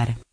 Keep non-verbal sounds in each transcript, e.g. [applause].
par.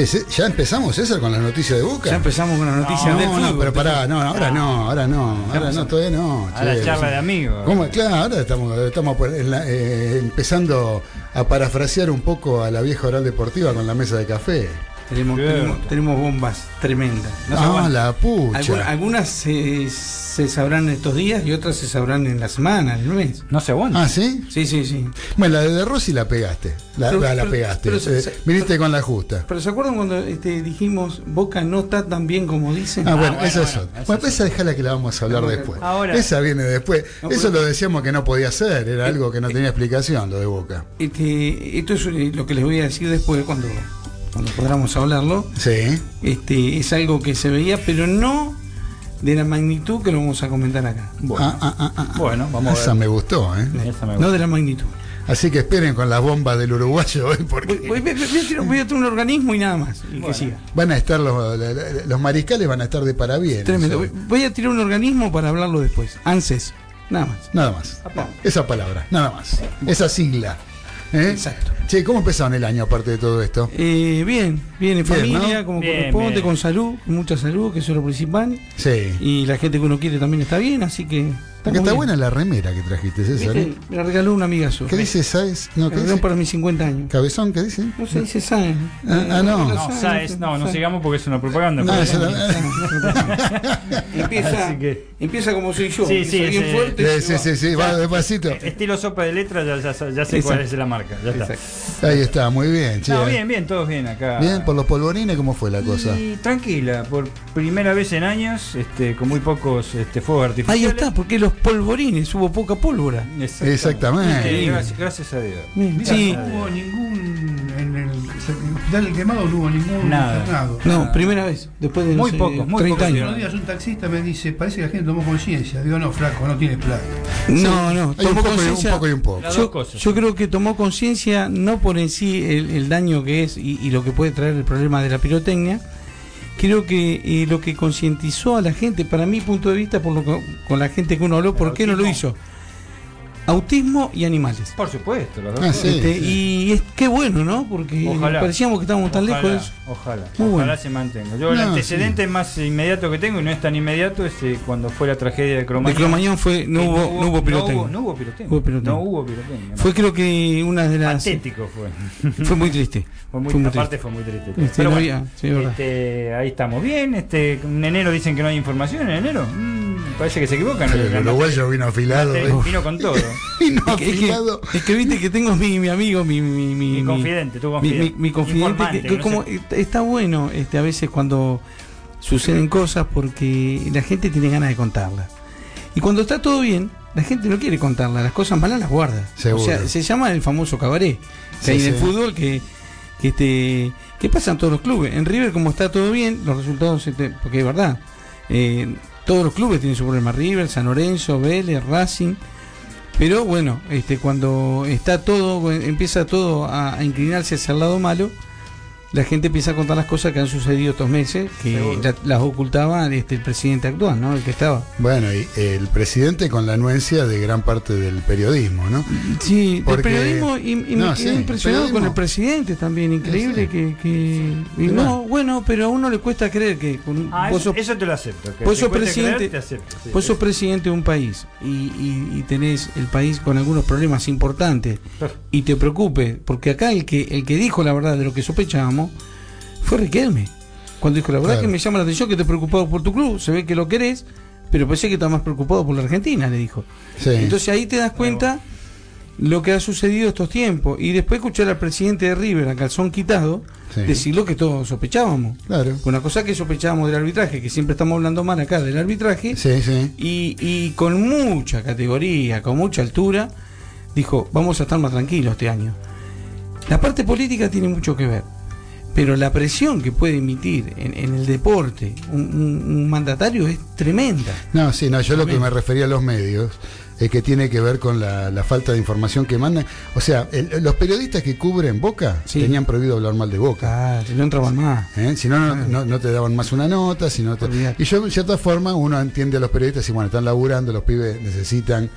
Che, ¿se- ¿ya empezamos, César, con la noticia de Boca? Ya empezamos con la noticia no, del no, fútbol. pero pará, no, ahora no, ahora no, ahora no, todavía no. Ahora che, charla de amigos. ¿Cómo? Claro, ahora estamos, estamos la- eh, empezando a parafrasear un poco a la vieja oral deportiva con la mesa de café. Tenemos, Cierto. tenemos, tenemos bombas tremendas. No se ah, la pucha. Algu- algunas se, se sabrán estos días y otras se sabrán en la semana, en el mes. No se aguanta. Ah, ¿sí? Sí, sí, sí. Bueno, la de De Rossi la pegaste. La, Pero- la, la pero- pegaste. pero se- Eh, se- viniste con la justa. Pero ¿se acuerdan cuando este, dijimos Boca no está tan bien como dicen? Ah, bueno, bueno, esa es bueno, otra. esa Bueno, es esa déjala que la vamos a hablar Ahora- después. ahora- esa viene después. No, Eso lo decíamos que no podía ser, era algo que no tenía explicación, lo de Boca. Este, esto es eh, lo que les voy a decir después cuando, cuando podamos hablarlo. Sí. Este, es algo que se veía, pero no de la magnitud que lo vamos a comentar acá. Bueno, Ah, ah, ah, ah. Bueno, vamos a Esa ver. me gustó, ¿eh? Esa me No de la magnitud. Así que esperen con las bombas del uruguayo hoy, porque Voy, voy- voy- voy a tirar, voy a tirar un organismo y nada más. Y que siga. van a estar los, los mariscales van a estar de parabienes. Tremendo. hoy. Voy, voy a tirar un organismo para hablarlo después. ANSES. Nada más. Nada más. Esa palabra, nada más. Esa sigla. ¿Eh? Exacto. Che, ¿cómo empezaron el año aparte de todo esto? Eh, bien, bien en Bien, familia, ¿no? como Bien, corresponde, bien. con salud, con mucha salud, que eso es lo principal. Sí. Y la gente que uno quiere también está bien, así que. Está bien. buena la remera que trajiste, César. ¿eh? Me la regaló una amiga suya. ¿Qué dice Sáez? No, ¿qué dice? para mis 50 años. ¿Cabezón? ¿Qué dice? No se dice Sáenz. Ah, ah, no. No, Sáez, no, no sigamos porque es una propaganda. No, pero- eso la- [laughs] Empieza, que- empieza como soy yo. Sí, sí, bien ese- fuerte. Sí, sí, sí, sí, va despacito. Estilo sopa de letra, ya, ya, ya sé cuál Exacto. es la marca. Ya está. Ahí está, muy bien, che. No, bien, bien, todos bien acá. Bien, por los polvorines, ¿cómo fue la cosa? Y tranquila, por primera vez en años, este, con muy pocos este, fuegos Ahí artificiales. está, porque los polvorines, hubo poca pólvora. Exactamente. Eh, gracias, gracias a Dios. Mira, Sí. no hubo ningún. En el, hospital del quemado no hubo ningún Nada. internado. No, primera vez, después de Muy sé, pocos, muy 30 pocos. Hace años. unos días un taxista me dice, parece que la gente tomó conciencia. Digo, no, flaco, no tienes plata. No, no, Hay un tomó poco, y un conciencia. poco y un poco. Las Yo, dos cosas. yo creo que tomó conciencia no por en sí el, el daño que es y, y lo que puede traer el problema de la pirotecnia. Creo que eh, lo que concientizó a la gente, para mi punto de vista, por lo que- con la gente que uno habló, ¿por qué no lo hizo? Autismo y animales. Por supuesto, las dos Ah, sí. Este, Y es qué bueno, ¿no? Porque Ojalá. parecíamos que estábamos tan Ojalá, lejos de eso. Ojalá, Muy ojalá bueno. se mantenga. Yo el antecedente más inmediato que tengo, y no es tan inmediato, es eh, cuando fue la tragedia de Cromañón. De Cromañón fue, no hubo, no hubo pirotecnia. No hubo, no hubo pirotecnia. Hubo pirotecnia. No hubo pirotecnia. Fue creo que una de las... patético fue. [laughs] Fue muy triste. Fue muy, Fue muy aparte triste. fue muy triste. Este, Pero no bueno, había- este, ahí estamos bien. Este, en enero dicen que no hay información en enero. Mm, parece que se equivocan. El uruguayo vino afilado. la- ¿eh? vino con todo. [laughs] Vino Es que, es que- afilado. es que viste que tengo mi, mi amigo, mi, mi, mi, Mi mi- confidente, tu mi, confidente. mi- mi confidente, que, que que no como sé. está- bueno este a veces cuando suceden cosas porque la gente tiene ganas de contarlas. Y cuando está todo bien, la gente no quiere contarlas, las cosas malas las guarda. Seguro. O sea, se llama el famoso cabaret que Sí, hay en el fútbol que, que este que pasa en todos los clubes. En River como está todo bien, los resultados este, porque es verdad. eh, todos los clubes tienen su problema, River, San Lorenzo, Vélez, Racing. Pero bueno, este, cuando está todo, empieza todo a, a inclinarse hacia el lado malo, la gente empieza a contar las cosas que han sucedido estos meses, que la- las ocultaba este, el presidente actual, ¿no? El que estaba. Bueno, y el presidente con la anuencia de gran parte del periodismo, ¿no? Sí, Porque- periodismo y, y No, me quedé sí, impresionado periodismo. con el presidente también, increíble Sí, que... que- y no, bueno. pero a uno le cuesta creer que con, Ah, vos eso, sos- eso te lo acepto. que vos sos presidente- creer, te acepto, sí, Vos sos eso. presidente de un país y, y- y tenés el país con algunos problemas importantes y te preocupe, porque acá el que el que dijo la verdad de lo que sospechábamos fue Riquelme. Cuando dijo la verdad Claro. que me llama la atención que estés preocupado por tu club, se ve que lo querés, pero pensé que estás más preocupado por la Argentina, le dijo. Sí. Entonces ahí te das cuenta lo que ha sucedido estos tiempos. Y después escuchar al presidente de River, a calzón quitado, Sí. decir lo que todos sospechábamos. Claro. Una cosa que sospechábamos del arbitraje, que siempre estamos hablando mal acá del arbitraje, Sí, sí. y, y con mucha categoría, con mucha altura, dijo, vamos a estar más tranquilos este año. La parte política tiene mucho que ver, pero la presión que puede emitir en, en el deporte un, un- un mandatario es tremenda. No, sí, no, yo lo que me refería a los medios es que tiene que ver con la, la falta de información que mandan. O sea, el- los periodistas que cubren Boca Sí. tenían prohibido hablar mal de Boca. Ah, si no entraban más. ¿eh? Si no, no, no- no te daban más una nota. Si no te-. Y yo, en cierta forma, uno entiende a los periodistas y bueno, están laburando, los pibes necesitan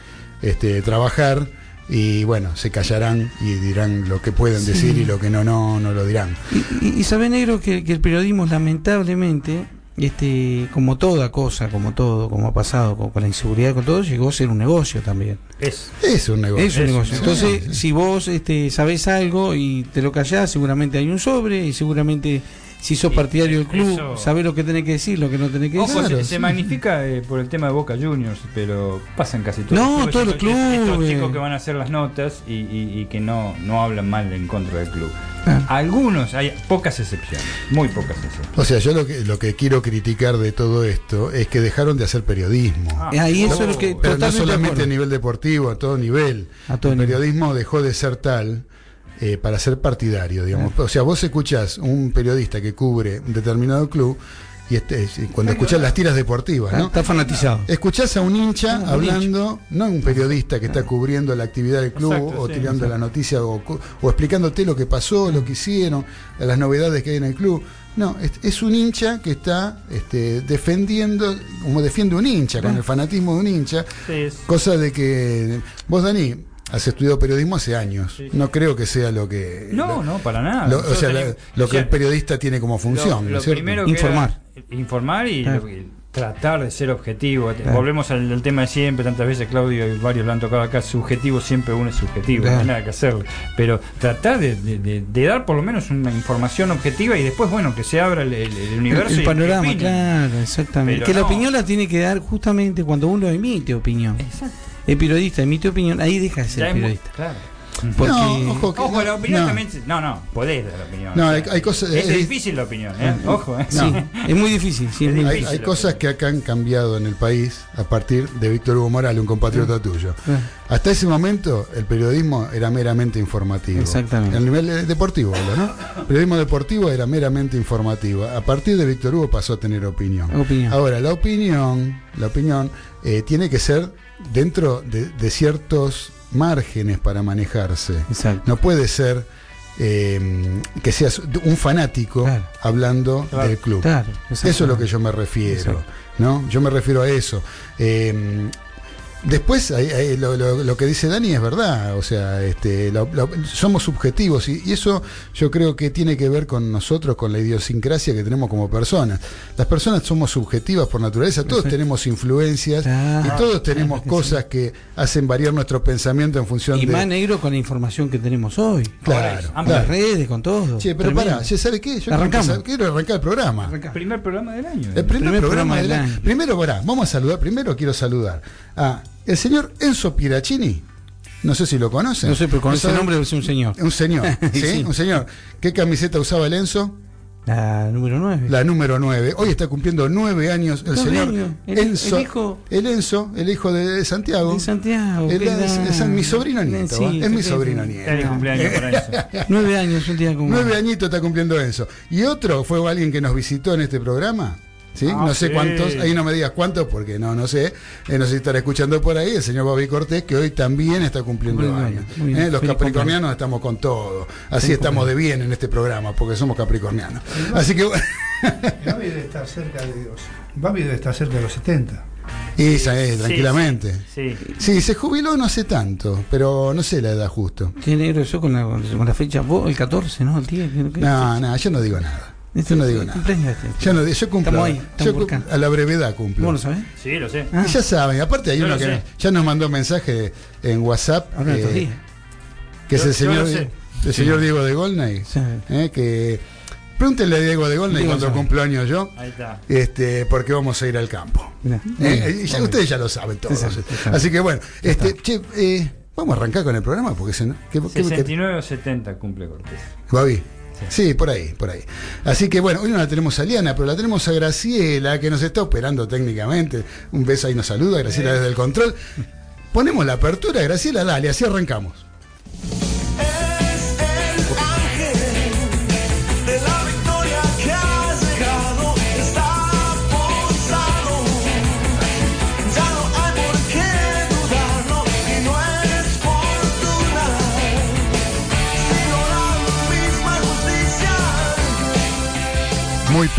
este, trabajar y bueno, se callarán y dirán lo que pueden Sí. decir y lo que no, no, no lo dirán. Y, y- y sabe negro que, que el periodismo lamentablemente, este, como toda cosa, como todo, como ha pasado con, con la inseguridad, con todo, llegó a ser un negocio también. Es. Es un negocio. Es un negocio. Entonces, sí. si vos este, sabés algo y te lo callás, seguramente hay un sobre y seguramente si sos partidario del club, eso- sabés lo que tenés que decir, lo que no tenés que Ojo, decir. Se, sí. se magnifica eh, por el tema de Boca Juniors, pero pasan casi todos No, los todos los Estos- Estos clubes. chicos que van a hacer las notas y, y- y que no, no hablan mal en contra del club. Ah. Algunos, hay pocas excepciones, muy pocas excepciones. O sea, yo lo que, lo que quiero criticar de todo esto es que dejaron de hacer periodismo. Ah, Ahí eso es lo que- Pero no solamente a nivel deportivo, a todo nivel. A todo el nivel. periodismo dejó de ser tal eh, para ser partidario, digamos. O sea, vos escuchás un periodista que cubre un determinado club y este, y cuando escuchás las tiras deportivas, Ah, ¿no? Está fanatizado. Escuchás a un hincha hablando, no un periodista que está cubriendo la actividad del club Exacto, o sí, tirando la noticia o, o explicándote lo que pasó, lo que hicieron, las novedades que hay en el club. No, es, es un hincha que está este, defendiendo, como defiende un hincha, con el fanatismo de un hincha, Sí, cosa de que vos, Dani, has estudiado periodismo hace años. Sí. No creo que sea lo que... No, lo- no, para nada. lo- o sea, tenemos- lo o que sea, el periodista tiene como función. Lo, primero que Informar. era informar y, Claro. lo que- tratar de ser objetivo. Claro. Volvemos al, al tema de siempre, tantas veces Claudio y varios lo han tocado acá, subjetivo siempre uno es subjetivo, Claro. no hay nada que hacerle. Pero tratar de, de- de- de dar por lo menos una información objetiva y después, bueno, que se abra el, el- el El, universo. el y- panorama, y claro, exactamente. Pero que la opinión la tiene que dar justamente cuando uno emite opinión. El periodista emite opinión, ahí deja de Ya ser muy- periodista. claro. Porque No, ojo, que Ojo, no, la opinión no. también. No, no, podés dar opinión. No, hay- hay cosas- Es, es- difícil la opinión, ¿eh? Ojo, ¿eh? sí, [laughs] es muy difícil. sí, es muy Hay, difícil. hay la cosas opinión. que acá han cambiado en el país a partir de Víctor Hugo Morales, un compatriota tuyo. Ah, Hasta ese momento el periodismo era meramente informativo. Exactamente. El nivel deportivo, ¿no? El periodismo deportivo era meramente informativo. A partir de Víctor Hugo pasó a tener opinión. Opinión. Ahora, la opinión, la opinión eh, tiene que ser dentro de, de ciertos márgenes para manejarse. Exacto. No puede ser eh, que seas un fanático Claro. hablando Claro. del club. Claro, Eso es lo que yo me refiero. ¿no? Yo me refiero a eso. Eh, después, ahí lo, lo- lo que dice Dani es verdad, o sea, este, lo- lo- somos subjetivos y, y eso yo creo que tiene que ver con nosotros, con la idiosincrasia que tenemos como personas. Las personas somos subjetivas por naturaleza, todos tenemos influencias Claro. y todos tenemos Claro que cosas que hacen variar nuestro pensamiento en función Y de... más negro con la información que tenemos hoy. Claro, las redes, con todo. Che, pero pará, ¿ya ¿sabe qué? Yo quiero, Arrancamos. empezar- quiero arrancar el programa. Arranca. Primer programa del año. El primer, Primer programa, programa del del año. año. Primero, pará, vamos a saludar. Primero quiero saludar a el señor Enzo Piracini. No sé si lo conocen. No sé, pero con ¿No ese nombre ser un señor. Un señor, [laughs] ¿sí? Sí. Un señor. ¿Qué camiseta usaba el Enzo? La número 9. La número 9. Hoy está cumpliendo nueve años el Nueve señor años. El- Enzo. el hijo- el Enzo, el hijo de Santiago. de Santiago. Es, es mi sobrino nieto. Sí, es mi sobrino nieto. Feliz cumpleaños para [laughs] eso. Nueve años, un día como. Nueve añitos está cumpliendo Enzo. Y otro fue alguien que nos visitó en este programa. ¿Sí? Ah, no sé sí. cuántos, ahí no me digas cuántos porque no, no sé. Eh, no sé si estará escuchando por ahí el señor Bobby Cortés, que hoy también está cumpliendo años. bien. Eh, Los capricornianos estamos con todo. Así Feliz estamos de bien en este programa, porque somos capricornianos. Así que bueno, Babi debe estar cerca de los, Babi debe estar cerca de los 70. esa es, Sí, tranquilamente. Sí. Sí, se jubiló no hace tanto, pero no sé la edad justo. Qué negro eso con la, con la fecha. Vos, el 14, ¿no? El 10. creo que- No, no, yo no digo nada. Yo no digo nada. Yo, no, yo cumplo. Ahí, yo a la brevedad cumplo. ¿Vos lo sabés? Sí, lo sé. Ah, Y ya saben, aparte hay Yo uno que sé. ya nos mandó mensaje en WhatsApp, ahora eh, que es el señor, el señor Diego de Golnay, Sí. eh, que pregúntenle a Diego de Golnay Diego cuando cumplo años yo, Ahí está. este, porque vamos a ir al campo. Mirá. Eh, y ya- ustedes ya lo saben todos. Sí, sí, sí, sí. Así que bueno, este, che, eh, Vamos a arrancar con el programa porque se, ¿qué- qué- qué- 69 o 70 cumple Cortés. Babi. Sí, por ahí, por ahí. Así que bueno, hoy no la tenemos a Liana, pero la tenemos a Graciela, que nos está operando técnicamente. Un beso ahí nos saluda, Graciela desde el control. Ponemos la apertura, Graciela, dale, así arrancamos.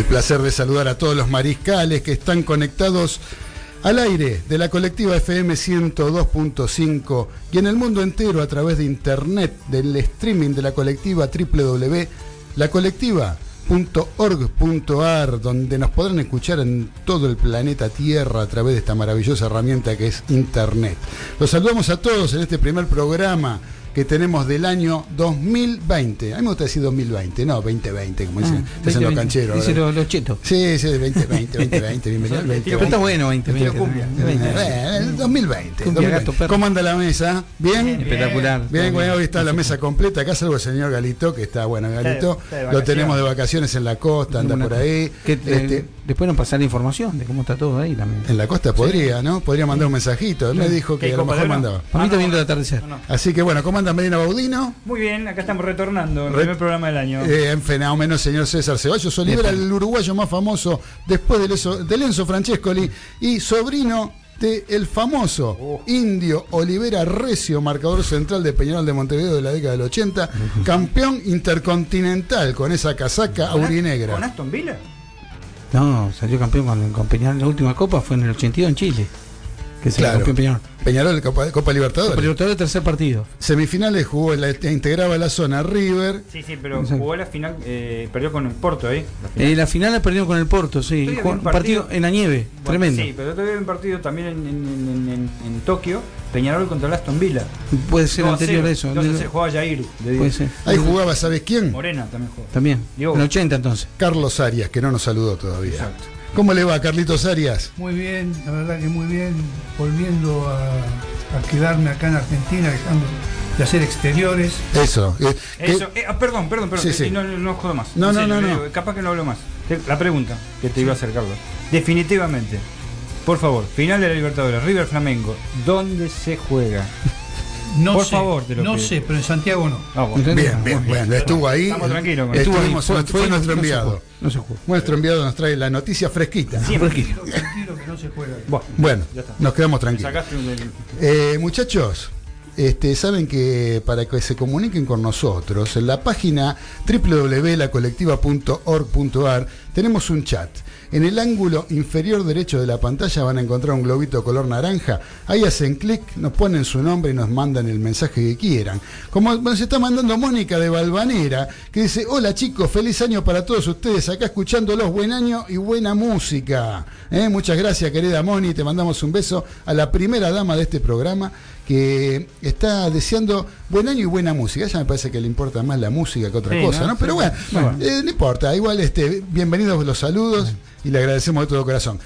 El placer de saludar a todos los mariscales que están conectados al aire de la colectiva FM 102.5 y en el mundo entero a través de internet del streaming de la colectiva www.lacolectiva.org.ar donde nos podrán escuchar en todo el planeta Tierra a través de esta maravillosa herramienta que es internet. Los saludamos a todos en este primer programa que tenemos del año 2020. A mí me gusta decir 2020, no 2020, como dicen, Ah, dicen los 20, cancheros. Dicen los, los chetos. Sí, sí, 2020, 2020, [laughs] bienvenido al Pero 2020. Pero está bueno 20, Estilo 20, cumbia. 20. Eh, el 2020. Cumbia, 2020. gato, perro. ¿Cómo anda la mesa? ¿Bien? Espectacular. Bien, bueno, hoy está la mesa completa. Acá salvo el señor Galito, que está, bueno, Galito, está de lo tenemos de vacaciones en la costa, anda por ahí. Que, eh, Este, después nos pasar la información de cómo está todo ahí también. en la costa podría, ¿no? Podría mandar un mensajito. Él me dijo que ¿Qué, a lo mejor mandaba. Para mí Ah, está el no. atardecer. Así que bueno, ¿cómo anda Medina Baudino? Muy bien, acá estamos retornando, el Re- primer programa del año. Eh, en fenómeno, señor César Ceballos Olivera, el uruguayo más famoso después del Enzo, del Enzo Francescoli y sobrino de el famoso Oh. Indio Olivera Recio, marcador central de Peñarol de Montevideo de la década del 80, [laughs] campeón intercontinental con esa casaca ¿Con- aurinegra. ¿Con Aston Villa? No, salió campeón con, con Peñarol. La última copa fue en el 82 en Chile. Que se Claro. campeón Peñarol. Peñarol, Copa, Copa Libertadores. Copa Libertadores, tercer partido. Semifinales jugó, la, integraba la zona River. Sí, sí, pero Exacto. jugó la final, eh, perdió con el Porto ahí. La final. Eh, la final la perdieron con el Porto, sí. Jugó un partido, partido. en la nieve, Bueno, tremendo. Sí, pero todavía un partido también en, en- en- en- en Tokio, Peñarol contra el Aston Villa. Puede ser 2 a anterior 0. a eso. 2 a 0, jugaba Jair, de Puede ser. Ahí jugaba, ¿sabes quién? Morena también jugó. También. Diego. En el 80 entonces. Carlos Arias, que no nos saludó todavía. Exacto. ¿Cómo le va, Carlitos Arias? Muy bien, la verdad que muy bien, volviendo a, a quedarme acá en Argentina, dejando de hacer exteriores. Eso. eh, Eso, eh, ah, perdón, perdón, perdón, Sí, eh, sí. No, no, no jodo más. No, no, serio, no, eh, no. Capaz que no hablo más. La pregunta que te iba a hacer, Carlos. Definitivamente, por favor, final de la Libertadores, River Flamengo, ¿dónde se juega? No Por sé, favor, te lo no pido. sé, pero en Santiago no. Ah, bueno. Bien, bien, bueno, estuvo ahí. Estamos tranquilos con Estuvo ahí, fue, fue nuestro no se enviado. No se. Nuestro enviado nos trae la noticia fresquita. Siempre. Tranquilo, tranquilo que no se juega. Bueno, nos quedamos tranquilos. Eh, muchachos, este, saben que para que se comuniquen con nosotros, en la página www.lacolectiva.org.ar tenemos un chat. En el ángulo inferior derecho de la pantalla van a encontrar un globito color naranja. Ahí hacen clic, nos ponen su nombre y nos mandan el mensaje que quieran. Como nos está mandando Mónica de Balvanera, que dice, hola chicos, feliz año para todos ustedes, acá escuchándolos, buen año y buena música. ¿Eh? Muchas gracias querida Moni, te mandamos un beso a la primera dama de este programa que está deseando buen año y buena música. Ella me parece que le importa más la música que otra Sí, cosa, ¿no? ¿no? Pero bueno, bueno. eh, no importa, igual este, bienvenidos los saludos y le agradecemos de todo corazón.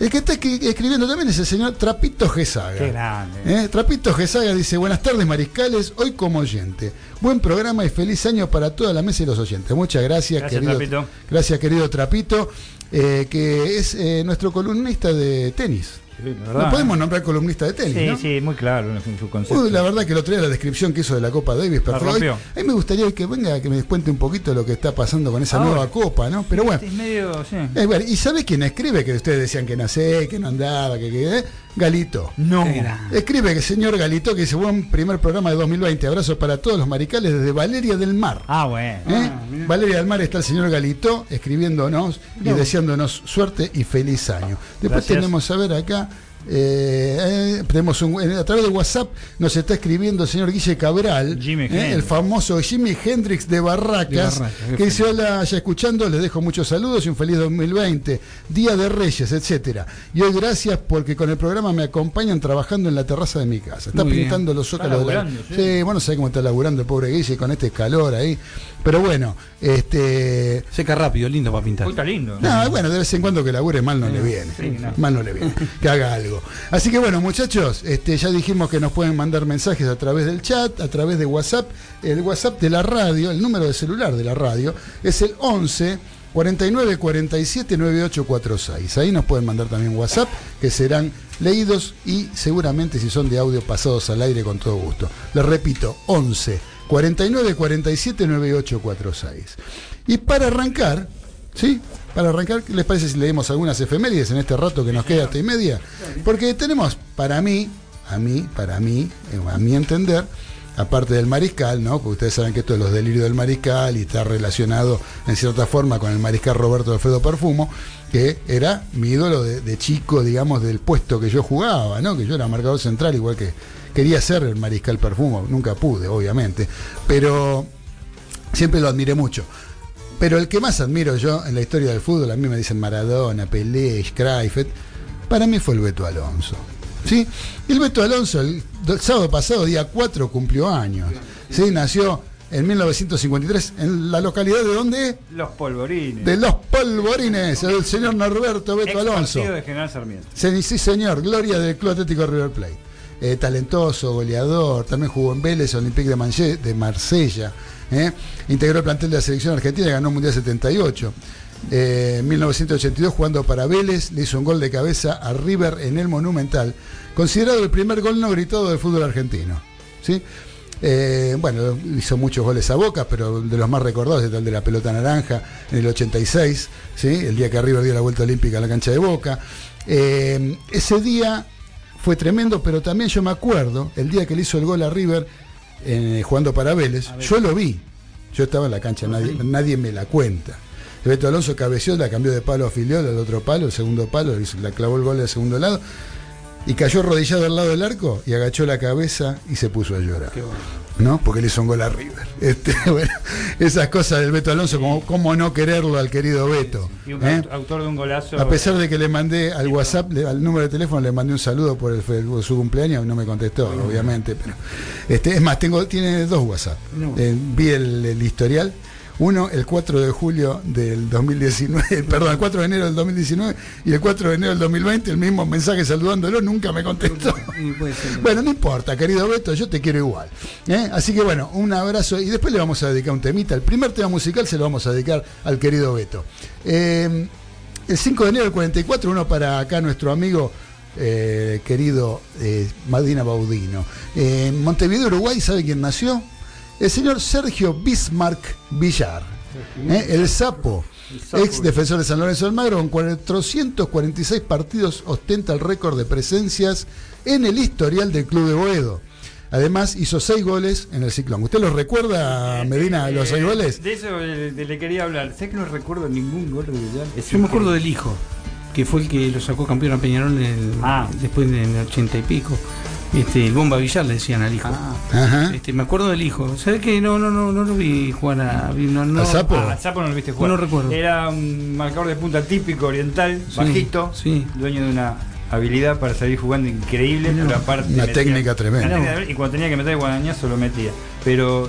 El que está escri- escribiendo también es el señor Trapito Gesaga. Qué grande. ¿Eh? Trapito Gesaga dice, buenas tardes mariscales, hoy como oyente. Buen programa y feliz año para toda la mesa y los oyentes. Muchas gracias, Gracias, querido Trapito. Gracias, querido Trapito, eh, que es eh, nuestro columnista de tenis. Sí, la Lo verdad. podemos nombrar columnista de tenis, Sí, ¿no? sí, muy claro en su concepto. Uy, la verdad que otro día la descripción que hizo de la Copa Davis, pero hoy, a mí me gustaría que venga que me cuente un poquito lo que está pasando con esa Ahora. nueva Copa, ¿no? Pero bueno. Es medio, sí. Eh, bueno, ¿Y sabes quién escribe? Que ustedes decían que no sé, que no andaba, que, que eh? Galito. No. Escribe que señor Galito que dice buen primer programa de 2020. Abrazo para todos los maricales desde Valeria del Mar. Ah, bueno. ¿Eh? Valeria del Mar está el señor Galito escribiéndonos y deseándonos suerte y feliz año. Después Gracias. tenemos a ver acá. Eh, eh, tenemos un- a través de WhatsApp nos está escribiendo el señor Guille Cabral, eh, el famoso Jimi Hendrix de Barracas, De Barracas, qué que dice hola, ya escuchando, les dejo muchos saludos y un feliz 2020, Día de Reyes, etcétera. Y hoy gracias porque con el programa me acompañan trabajando en la terraza de mi casa. Está Muy bien. pintando los zócalos de la... sí. Sí, bueno, sé cómo está laburando el pobre Guille con este calor ahí. Pero bueno, este. Seca rápido, lindo para pintar. Está lindo. No, bueno, de vez en cuando que labure mal no le viene. sí, no. Mal no le viene. Que haga algo. Así que bueno, muchachos, este, ya dijimos que nos pueden mandar mensajes a través del chat, a través de WhatsApp. El WhatsApp de la radio, el número de celular de la radio, es el 11 49 47 9846. Ahí nos pueden mandar también WhatsApp, que serán leídos y seguramente si son de audio pasados al aire con todo gusto. Les repito, 11 49 47 9846. Y para arrancar, ¿sí? Para arrancar, ¿qué les parece si leemos algunas efemérides en este rato que nos queda hasta y media? Porque tenemos, para mí, a mí, para mí, eh, a mi entender, aparte del mariscal, ¿no? Porque ustedes saben que esto es los delirios del mariscal y está relacionado en cierta forma con el mariscal Roberto Alfredo Perfumo, que era mi ídolo de chico, digamos, del puesto que yo jugaba, ¿no? Que yo era marcador central, igual que quería ser el mariscal Perfumo, nunca pude, obviamente, pero siempre lo admiré mucho. Pero el que más admiro yo en la historia del fútbol, a mí me dicen Maradona, Pelé, Cruyff, para mí fue el Beto Alonso. ¿Sí? Y el Beto Alonso, el, el sábado pasado, día 4, cumplió años. ¿Sí? Nació en 1953 en la localidad de dónde? Los polvorines. De Los Polvorines, el señor Norberto Beto Ex Alonso. de General Sarmiento. Sí, sí, señor, gloria del Club Atlético River Plate. Eh, talentoso, goleador, también jugó en Vélez, Olympique de, Manche- de Marsella. eh. Integró el plantel de la selección argentina ganó el Mundial 78. Eh, en 1982, jugando para Vélez, le hizo un gol de cabeza a River en el Monumental, considerado el primer gol no gritado del fútbol argentino. ¿sí? Bueno, hizo muchos goles a Boca, pero de los más recordados es el de la pelota naranja en el 86, ¿sí? el día que River dio la vuelta olímpica a la cancha de Boca. Ese día fue tremendo, pero también yo me acuerdo, el día que le hizo el gol a River eh, jugando para Vélez, yo lo vi. Yo estaba en la cancha, nadie, nadie me la cuenta. El Beto Alonso cabeció, la cambió de palo a filial al otro palo, el segundo palo, la clavó el gol del segundo lado y cayó arrodillado al lado del arco y agachó la cabeza y se puso a llorar. ¿No? Porque le hizo un gol a River. [laughs] Este, bueno, esas cosas del Beto Alonso, como cómo no quererlo al querido Beto. Y un ¿eh? aut- autor de un golazo. A pesar de que le mandé al WhatsApp, le- al número de teléfono, le mandé un saludo por el, fe- por su cumpleaños, no me contestó, obviamente. Pero, este, es más, tengo, tiene dos WhatsApp. Eh, vi el, el historial. Uno el 4 de julio del 2019, [laughs] perdón, el 4 de enero del 2019 y el 4 de enero del 2020, el mismo mensaje saludándolo, nunca me contestó. [laughs] Bueno, no importa, querido Beto, yo te quiero igual. ¿eh? Así que bueno, un abrazo y después le vamos a dedicar un temita. El primer tema musical se lo vamos a dedicar al querido Beto. Eh, el 5 de enero del 44, uno para acá nuestro amigo eh, querido eh, Madina Baudino. Eh, en Montevideo, Uruguay, ¿sabe quién nació? El señor Sergio Bismarck Villar. ¿eh? El sapo. Ex defensor de San Lorenzo del Magro, con 446 partidos ostenta el récord de presencias en el historial del Club de Boedo. Además, hizo seis goles en el ciclón. ¿Usted los recuerda, Medina, los seis goles? De eso le quería hablar. Sé que no recuerdo ningún gol de Villar. Es Yo me acuerdo del hijo, que fue el que lo sacó campeón a Peñarol en el- Ah. después en el ochenta y pico. Este, el Bomba Villar le decían al hijo. Ah. Ajá. Este, me acuerdo del hijo. ¿Sabes qué? No, no, no, no lo vi jugar a. No, no, ¿Al Sapo? Ah, al Sapo no lo viste jugar. No lo recuerdo. Era un marcador de punta típico oriental, Sí, bajito, sí. dueño de una habilidad para salir jugando increíble, pero aparte Una técnica tremenda. y cuando tenía que meter el guadañazo lo metía. Pero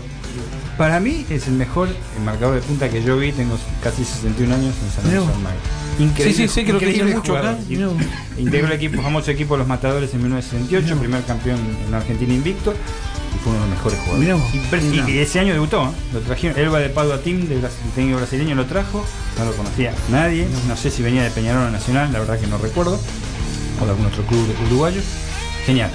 para mí es el mejor marcador de punta que yo vi, tengo casi 61 años en San. Almagro. Increíble, Sí, sí, sé que lo increíble querían mucho acá. Integró el equipo, famoso equipo Los Matadores en 1968, primer campeón en Argentina invicto. Y fue uno de los mejores jugadores. Mirá y, y ese año debutó, ¿eh? lo trajeron. Elba de Padua Team, del técnico brasileño, lo trajo. No lo conocía nadie. No sé si venía de Peñarol Nacional, la verdad que no recuerdo. O de algún otro club uruguayo. Genial.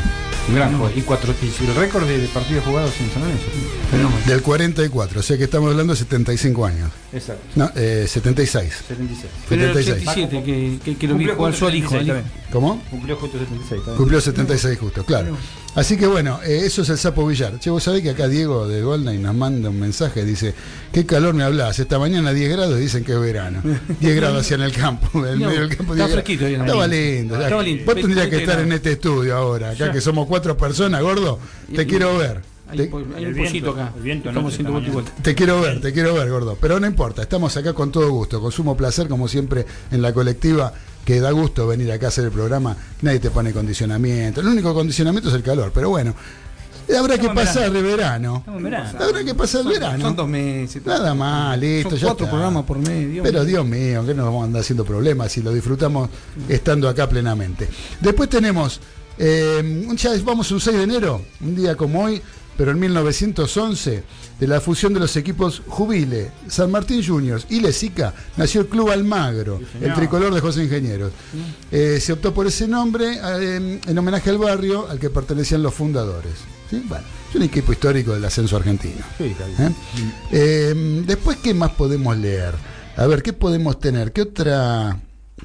Un gran jugador. Y, cuatro, y el récord de, de partidos jugados en San Lorenzo. Fenómeno. Del 44, o sea que estamos hablando de 75 años. Exacto. No, eh, 76. 76. Pero era el 76. 87 que, que, que lo vi Cumplió jugar al hijo. al 76 hijo. también. ¿Cómo? Cumplió justo 76. también. Cumplió 76 justo, claro. Así que bueno, eh, eso es el Sapo Villar. Che, vos sabés que acá Diego de Golden nos manda un mensaje, dice, qué calor me hablás, esta mañana 10 grados dicen que es verano. 10 [laughs] grados hacia en el campo, en No, medio del campo. estaba 10 grados. fresquito ahí Estaba lindo. Estaba lindo. Vos tendrías que 20 estar en este estudio ahora, acá que somos cuatro personas, gordo, te Y- quiero ver. Hay, Te- hay el un viento, acá. el viento Estamos anoche haciendo esta vuelta y vuelta. Te quiero ver, te quiero ver, gordo. Pero no importa, estamos acá con todo gusto, con sumo placer, como siempre en la colectiva, que da gusto venir acá a hacer el programa. Nadie te pone condicionamiento. El único condicionamiento es el calor, pero bueno. Habrá que Estamos pasar de verano. Estamos en verano. Habrá que pasar el verano. Son dos meses. Nada más, listo, Son ya cuatro está. programas por medio. Pero Dios mío, que nos vamos a andar haciendo problemas si lo disfrutamos estando acá plenamente. Después tenemos, eh, ya vamos un 6 de enero, un día como hoy, pero en 1911, de la fusión de los equipos Jubile, San Martín Juniors y Lesica, nació el Club Almagro, el tricolor de José Ingenieros. Eh, se optó por ese nombre eh, en homenaje al barrio al que pertenecían los fundadores. ¿sí? Bueno, es un equipo histórico del ascenso argentino. Sí. ¿Eh? Después, ¿qué más podemos leer? A ver, ¿qué podemos tener? ¿Qué otra?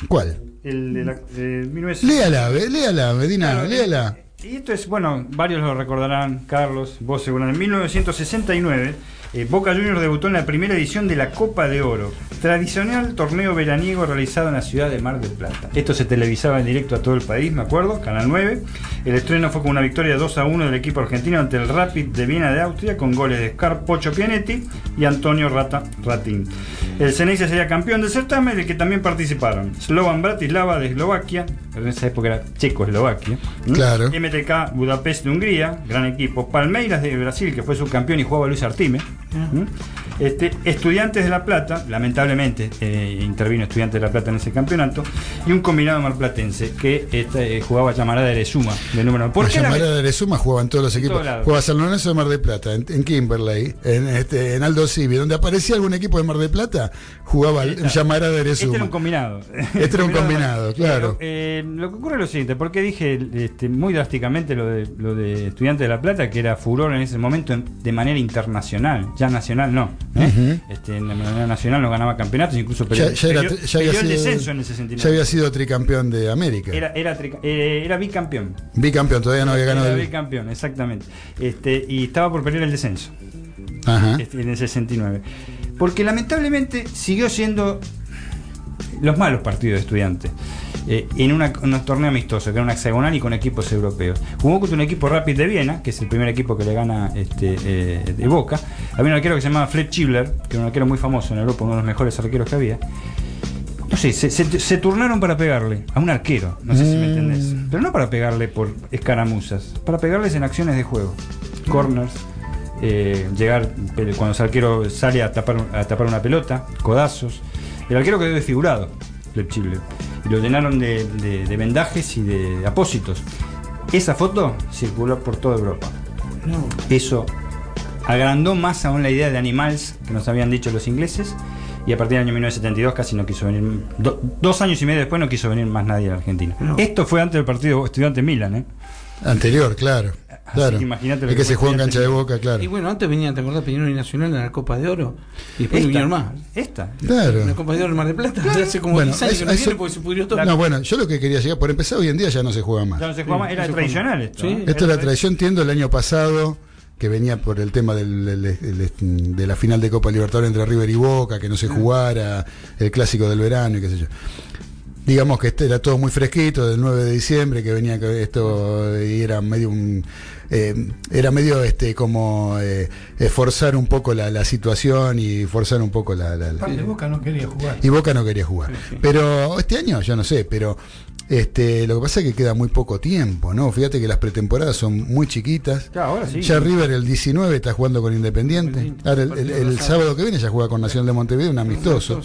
¿Cuál? El de la, de 1960. Léala, léala, Medina, Claro, léala. Y esto es, bueno, varios lo recordarán, Carlos, vos seguramente. En 1969, eh, Boca Juniors debutó en la primera edición de la Copa de Oro, tradicional torneo veraniego realizado en la ciudad de Mar del Plata. Esto se televisaba en directo a todo el país, me acuerdo, Canal 9. El estreno fue con una victoria 2 a 1 del equipo argentino ante el Rapid de Viena de Austria, con goles de Scar Pocho Pianetti y Antonio Rata Ratín. El Ceneice sería campeón del certamen, del que también participaron Slovan Bratislava de Eslovaquia, en esa época era Checoslovaquia. ¿m? Claro. MTK Budapest de Hungría, gran equipo. Palmeiras de Brasil, que fue subcampeón y jugaba Luis Artime. Yeah. Hmm? Este, Estudiantes de La Plata, lamentablemente eh, intervino Estudiantes de La Plata en ese campeonato. Y un combinado marplatense que este, eh, jugaba Llamarada de Erezuma, de número ¿Por qué la- llamada de Erezuma jugaban todos los En equipos. Jugaba San Lorenzo de Mar del Plata, en, en Kimberley, en, este, en Aldo Civi, donde aparecía algún equipo de Mar del Plata, jugaba el Llamada de Este Erezuma. era un combinado. Este era un [laughs] combinado, claro. Eh, lo que ocurre es lo siguiente, porque dije este, muy drásticamente lo de, lo de Estudiantes de La Plata, que era furor en ese momento en- de manera internacional, ya nacional no. ¿Eh? Este, en la manera nacional no ganaba campeonatos, incluso peleó, ya era- peleó- ya había peleó el descenso en ese sentido. ya había sido tricampeón de América. Era, era, trica- eh, era bicampeón. Bicampeón, todavía no había ganado Era el. bicampeón, exactamente. Este, y estaba por pelear el descenso. Ajá. este, en el 69. Porque lamentablemente siguió siendo los malos partidos de estudiantes. Eh, en una, un torneo amistoso, que era un hexagonal y con equipos europeos. Jugó contra un equipo Rapid de Viena, que es el primer equipo que le gana este, eh, de Boca. Había un arquero que se llamaba Fred Chibler, que era un arquero muy famoso en Europa, uno de los mejores arqueros que había. No sé, se, se- se turnaron para pegarle a un arquero, no sé si me entendés. Pero no para pegarle por escaramuzas, para pegarles en acciones de juego. Corners, eh, llegar cuando el arquero sale a tapar, a tapar una pelota, codazos. El arquero quedó desfigurado, Flip Chibler, y lo llenaron de, de- de vendajes y de apósitos. Esa foto circuló por toda Europa. Eso agrandó más aún la idea de animales que nos habían dicho los ingleses y a partir del año 1972 casi no quiso venir, do- dos años y medio después no quiso venir más nadie a la Argentina. No. Esto fue antes del partido estudiante Milan, ¿eh? Anterior, claro. Así Claro. imagínate el que se jugó en cancha de boca, claro. Y bueno, antes venían, ¿te acordás? Peñarol y Nacional en la Copa de Oro. Y después vinieron más. Esta. Claro. La Copa de Oro en Mar del Plata. Hace como Bueno, 10 años que no eso- viene porque se pudrió todo. No, bueno, yo lo que quería llegar, por empezar, hoy en día ya no se juega más. Ya no se juega más, era tradicional fue- esto. Sí. ¿no? Esto es la tradición, entiendo, el año pasado, que venía por el tema del- del- del- de la final de Copa Libertadores entre River y Boca, que no se jugara, el clásico del verano y qué sé yo. Digamos que este era todo muy fresquito, del 9 de diciembre, que venía esto y era medio un. eh, era medio este como eh, esforzar un poco la, la situación y forzar un poco la- la- Boca no quería jugar. y Boca no quería jugar. Sí, sí. Pero este año, yo no sé, pero este, lo que pasa es que queda muy poco tiempo, ¿no? Fíjate que las pretemporadas son muy chiquitas. Claro, ahora sí. Ya River el 19 está jugando con Independiente. Ahora el, el- el sábado que viene ya juega con Nacional de Montevideo, un amistoso.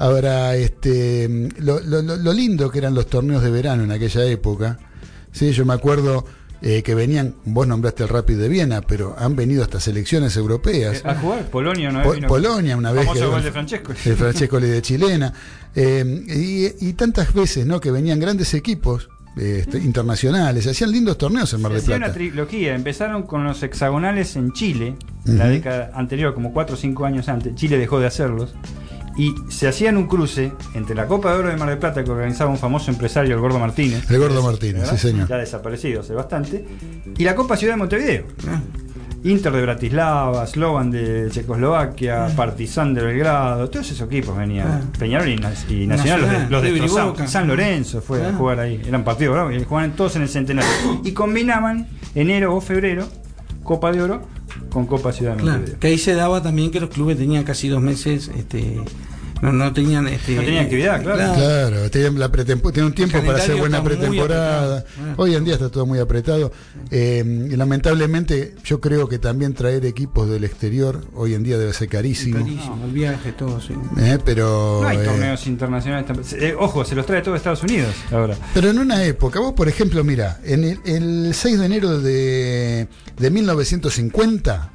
Ahora, este, lo, lo- lo- lindo que eran los torneos de verano en aquella época. Sí, yo me acuerdo eh, que venían, vos nombraste el Rapid de Viena, pero han venido hasta selecciones europeas. Eh, A jugar, Polonia una Po- vez. vino- Polonia una vez. Famoso gol de Francesco. de Francesco de chilena. Eh, y, y tantas veces ¿no? que venían grandes equipos este, internacionales, hacían lindos torneos en Mar del hacía una Plata. trilogía. Empezaron con los hexagonales en Chile, en la década anterior, como 4 o 5 años antes. Chile dejó de hacerlos. Y se hacían un cruce entre la Copa de Oro de Mar del Plata que organizaba un famoso empresario, el Gordo Martínez. El Gordo Martínez, ¿verdad? sí, señor. Ya desaparecido hace bastante. Y la Copa Ciudad de Montevideo. Ah, Inter de Bratislava, Slovan de Checoslovaquia, Partizan de Belgrado, todos esos equipos venían. Ah. Peñarol y, Na- y Nacional, los, de- los destrozaban. San Lorenzo fue a Ah. jugar ahí, eran partidos bravos, y jugaban todos en el centenario. Y combinaban enero o febrero, Copa de Oro con Copa Ciudad de Claro, Montevideo. que ahí se daba también que los clubes tenían casi dos meses, este, no, no tenían, este, No tenían actividad, claro. Claro, tienen, la tienen un tiempo para hacer buena pretemporada. Hoy en día está todo muy apretado. Eh, y lamentablemente, yo creo que también traer equipos del exterior hoy en día debe ser carísimo. carísimo, el viaje, todo, sí. Eh, pero, No hay eh, torneos internacionales. eh, ojo, se los trae todo Estados Unidos ahora. Pero en una época, vos por ejemplo, mira, en el, el 6 de enero de, de 1950,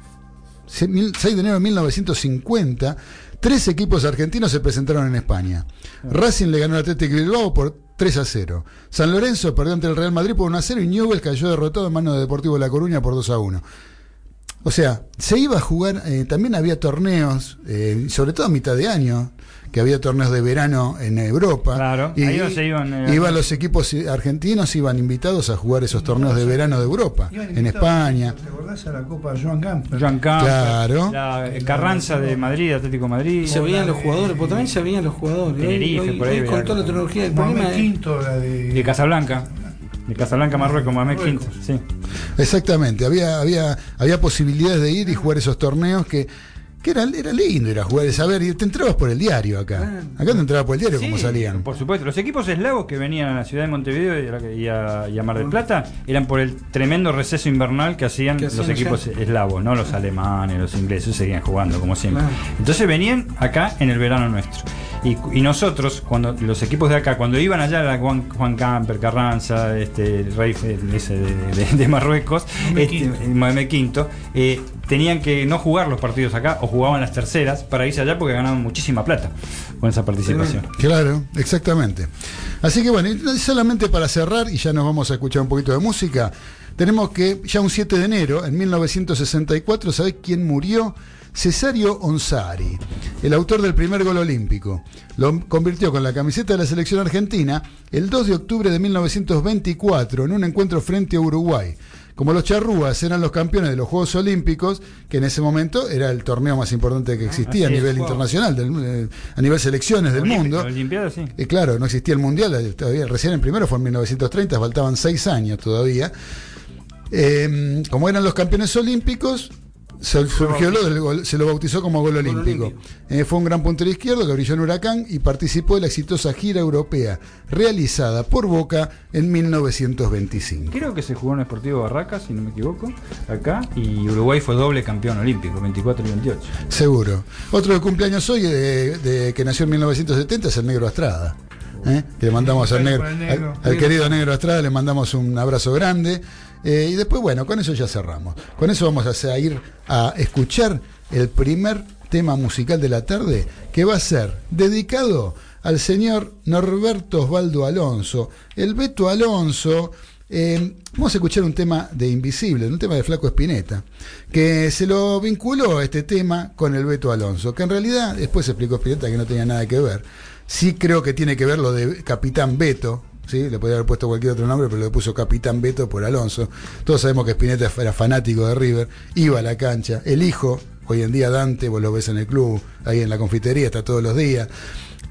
se- mil- 6 de enero de 1950, tres equipos argentinos se presentaron en España. Racing le ganó al Atlético Bilbao por 3 a 0. San Lorenzo perdió ante el Real Madrid por 1 a 0 y Newell cayó derrotado en manos de Deportivo La Coruña por 2 a 1. O sea, se iba a jugar, eh, también había torneos, eh, sobre todo a mitad de año, que había torneos de verano en Europa. Claro, y, ahí se iban, eh, iban los equipos argentinos, iban invitados a jugar esos torneos de verano de Europa, en España. ¿Te acordás a la Copa Joan Gamper? Joan Camper, Claro. la eh, Carranza de Madrid, Atlético de Madrid. Se veían los jugadores, porque también se veían los jugadores. Tenerife, hoy- por ahí hoy con toda la tecnología, el Mohamed problema. Quinto, la de. De Casablanca. De Casablanca, Marruecos, Mohamed Marruecos. Quinto. Sí. Exactamente, había, había, había posibilidades de ir y jugar esos torneos que, que era, era lindo ir a jugar, saber, y te entrabas por el diario acá. Acá te entrabas por el diario como Sí, salían. Por supuesto, los equipos eslavos que venían a la ciudad de Montevideo y a, y a- y a Mar del Plata eran por el tremendo receso invernal que hacían los equipos allá. eslavos, no los alemanes, los ingleses, seguían jugando como siempre. Claro. Entonces venían acá en el verano nuestro. Y, y nosotros, cuando los equipos de acá, cuando iban allá, era Juan, Juan Camper, Carranza, este, el rey eh, de, de- de Marruecos, Mohamed este, eh, Quinto, eh, tenían que no jugar los partidos acá o jugaban las terceras para irse allá porque ganaban muchísima plata con esa participación. Claro, exactamente. Así que bueno, solamente para cerrar, y ya nos vamos a escuchar un poquito de música, tenemos que ya un 7 de enero, en 1964, ¿sabés quién murió? Cesario Onsari, el autor del primer gol olímpico. Lo convirtió con la camiseta de la selección argentina el 2 de octubre de 1924 en un encuentro frente a Uruguay. Como los charrúas eran los campeones de los Juegos Olímpicos, que en ese momento era el torneo más importante que existía a es, nivel wow. internacional, del- eh, a nivel selecciones del Olímpico, mundo. Olimpiada, sí. Y claro, no existía el mundial, eh, todavía recién el primero fue en 1930, faltaban seis años todavía. Eh, como eran los campeones olímpicos, se, surgió lo del gol- se lo bautizó como gol olímpico. Eh, fue un gran puntero izquierdo que brilló en Huracán y participó de la exitosa gira europea realizada por Boca en 1925. Creo que se jugó en el Sportivo Barracas, si no me equivoco, acá, y Uruguay fue doble campeón olímpico, 24 y 28. Seguro. Otro de cumpleaños hoy, de, de- que nació en 1970, es el Negro Astrada. ¿eh? Que le mandamos al, negro, al- al querido Negro Astrada, le mandamos un abrazo grande. Eh, y después, bueno, con eso ya cerramos. Con eso vamos a ir a escuchar el primer tema musical de la tarde, que va a ser dedicado al señor Norberto Osvaldo Alonso. El Beto Alonso eh, vamos a escuchar un tema de Invisible, un tema de Flaco Espineta, que se lo vinculó este tema con el Beto Alonso, que en realidad después explicó Espineta que no tenía nada que ver. Sí creo que tiene que ver lo de Capitán Beto, le podría haber puesto cualquier otro nombre, pero le puso Capitán Beto por Alonso. Todos sabemos que Spinetta era fanático de River, iba a la cancha, el hijo, hoy en día Dante, vos lo ves en el club, ahí en la confitería, está todos los días.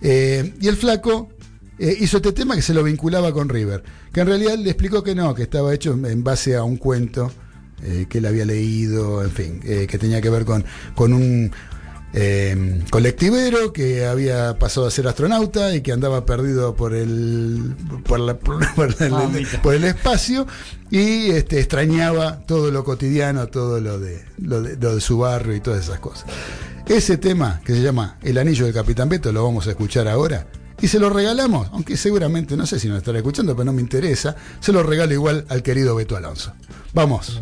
Eh, y el flaco eh, hizo este tema que se lo vinculaba con River, que en realidad le explicó que no, que estaba hecho en- base a un cuento eh, que él había leído, en fin, que tenía que ver con, con un eh, colectivero que había pasado a ser astronauta y que andaba perdido por el [laughs] por, la- por el, Mamita. por el espacio y este, extrañaba todo lo cotidiano, todo lo de, lo de lo de su barrio y todas esas cosas. Ese tema que se llama El Anillo del Capitán Beto lo vamos a escuchar ahora. Y se lo regalamos, aunque seguramente, no sé si nos estará escuchando, pero no me interesa, se lo regalo igual al querido Beto Alonso. Vamos.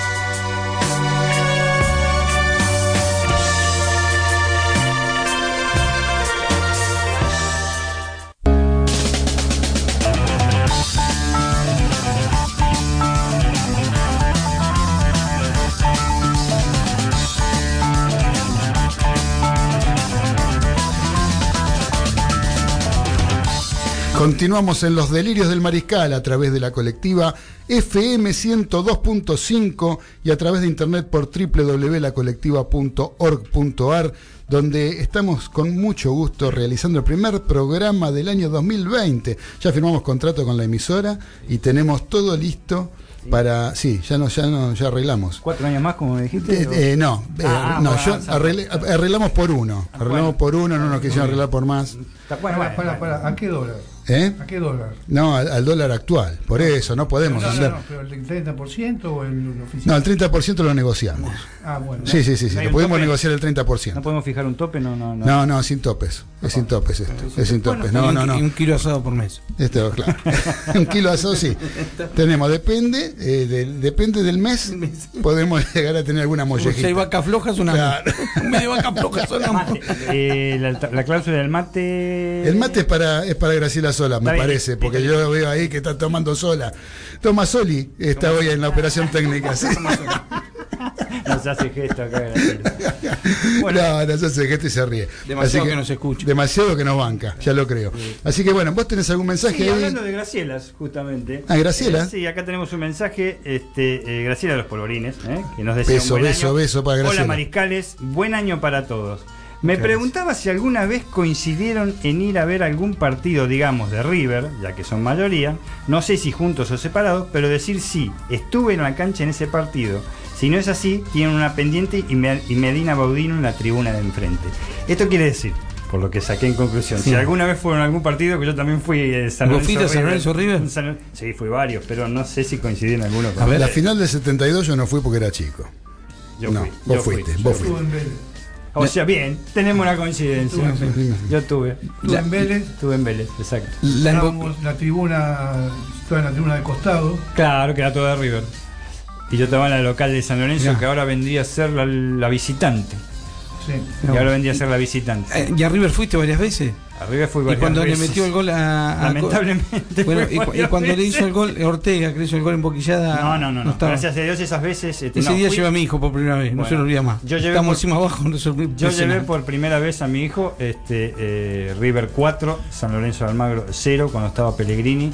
Continuamos en los delirios del mariscal a través de la colectiva FM 102.5 y a través de internet por www.lacolectiva.org.ar donde estamos con mucho gusto realizando el primer programa del año 2020. Ya firmamos contrato con la emisora y tenemos todo listo para sí, ya no ya no ya arreglamos. ¿Cuatro años más, como me dijiste? Eh, eh, no, eh, Ah, no, bueno, yo arreglé- arreglamos por uno, arreglamos bueno. por uno, no nos quisieron arreglar por más. Para, ¿a qué dólar? ¿Eh? ¿A qué dólar? No, al, al dólar actual, por eso no podemos No, no, andar. no, pero el 30% o el No, oficial. el 30% lo negociamos. Ah, bueno. Sí, sí, sí, sí, no lo tope. negociar el ¿No 30%. podemos fijar un tope? No, no, no. No, no, sin topes. Es sin topes esto. Es sin topes. Y No, un- no, Y un no. kilo asado por mes. Esto, claro. [laughs] Un kilo de asado, sí. Tenemos, depende, eh, del- depende del mes, podemos llegar a tener alguna Si hay mollejita. vacas flojas, una Claro. [laughs] Un mes de vacas flojas, una. [laughs] Eh, la, la cláusula del mate. El mate es para, es para Graciela sola, me parece, porque yo veo ahí que está tomando sola. Toma Soli está hoy en la operación técnica. ¿sí? Nos hace gesto acá. Graciela. Bueno, no, no se hace gesto y se ríe. Demasiado Así que nos escucha. Demasiado que nos banca, ya lo creo. Así que bueno, vos tenés algún mensaje Sí, ahí. hablando de Gracielas, justamente. Ah, Graciela. Eh, sí, acá tenemos un mensaje, este, eh, Graciela de los Polvorines, ¿eh? que nos desea Beso, un buen beso, año. beso para Graciela. Hola Mariscales, buen año para todos. Me preguntaba si alguna vez coincidieron en ir a ver algún partido, digamos, de River, ya que son mayoría, no sé si juntos o separados, pero decir sí, estuve en la cancha en ese partido. Si no es así, tienen una pendiente y, Me- y Medina Baudino en la tribuna de enfrente. Esto quiere decir, por lo que saqué en conclusión, Sí. si alguna vez fueron a algún partido, que yo también fui eh, San ¿Vos Lorenzo fuiste a San Lorenzo River? San- Sí, fui varios, pero no sé si coincidí en alguno. con- A ver. La final del 72 yo no fui porque era chico. Yo no, fui, vos yo fui. fuiste, vos fuiste. O sea, bien, tenemos una coincidencia. Yo tuve. Estuve en Vélez. Estuve en Vélez, exacto. La la tribuna, estaba en la tribuna de costado. Claro, que era todo de River. Y yo estaba en la local de San Lorenzo, que ahora vendría a ser la, la visitante. Sí. Y ahora vendría a ser la visitante. Eh, ¿Y a River fuiste varias veces? A fui Y cuando le veces. metió el gol a. a- Lamentablemente. Bueno, fui y, cu- y cuando le veces. hizo el gol Ortega, que le hizo el gol en boquillada. No, no, no. no. Gracias a Dios esas veces. este, Ese no, día fui- llevé a mi hijo por primera vez, no Bueno, se lo olvida más. yo llevé Estamos por- encima abajo, no se Yo llevé por primera vez a mi hijo este, eh, River 4, San Lorenzo de Almagro 0 cuando estaba Pellegrini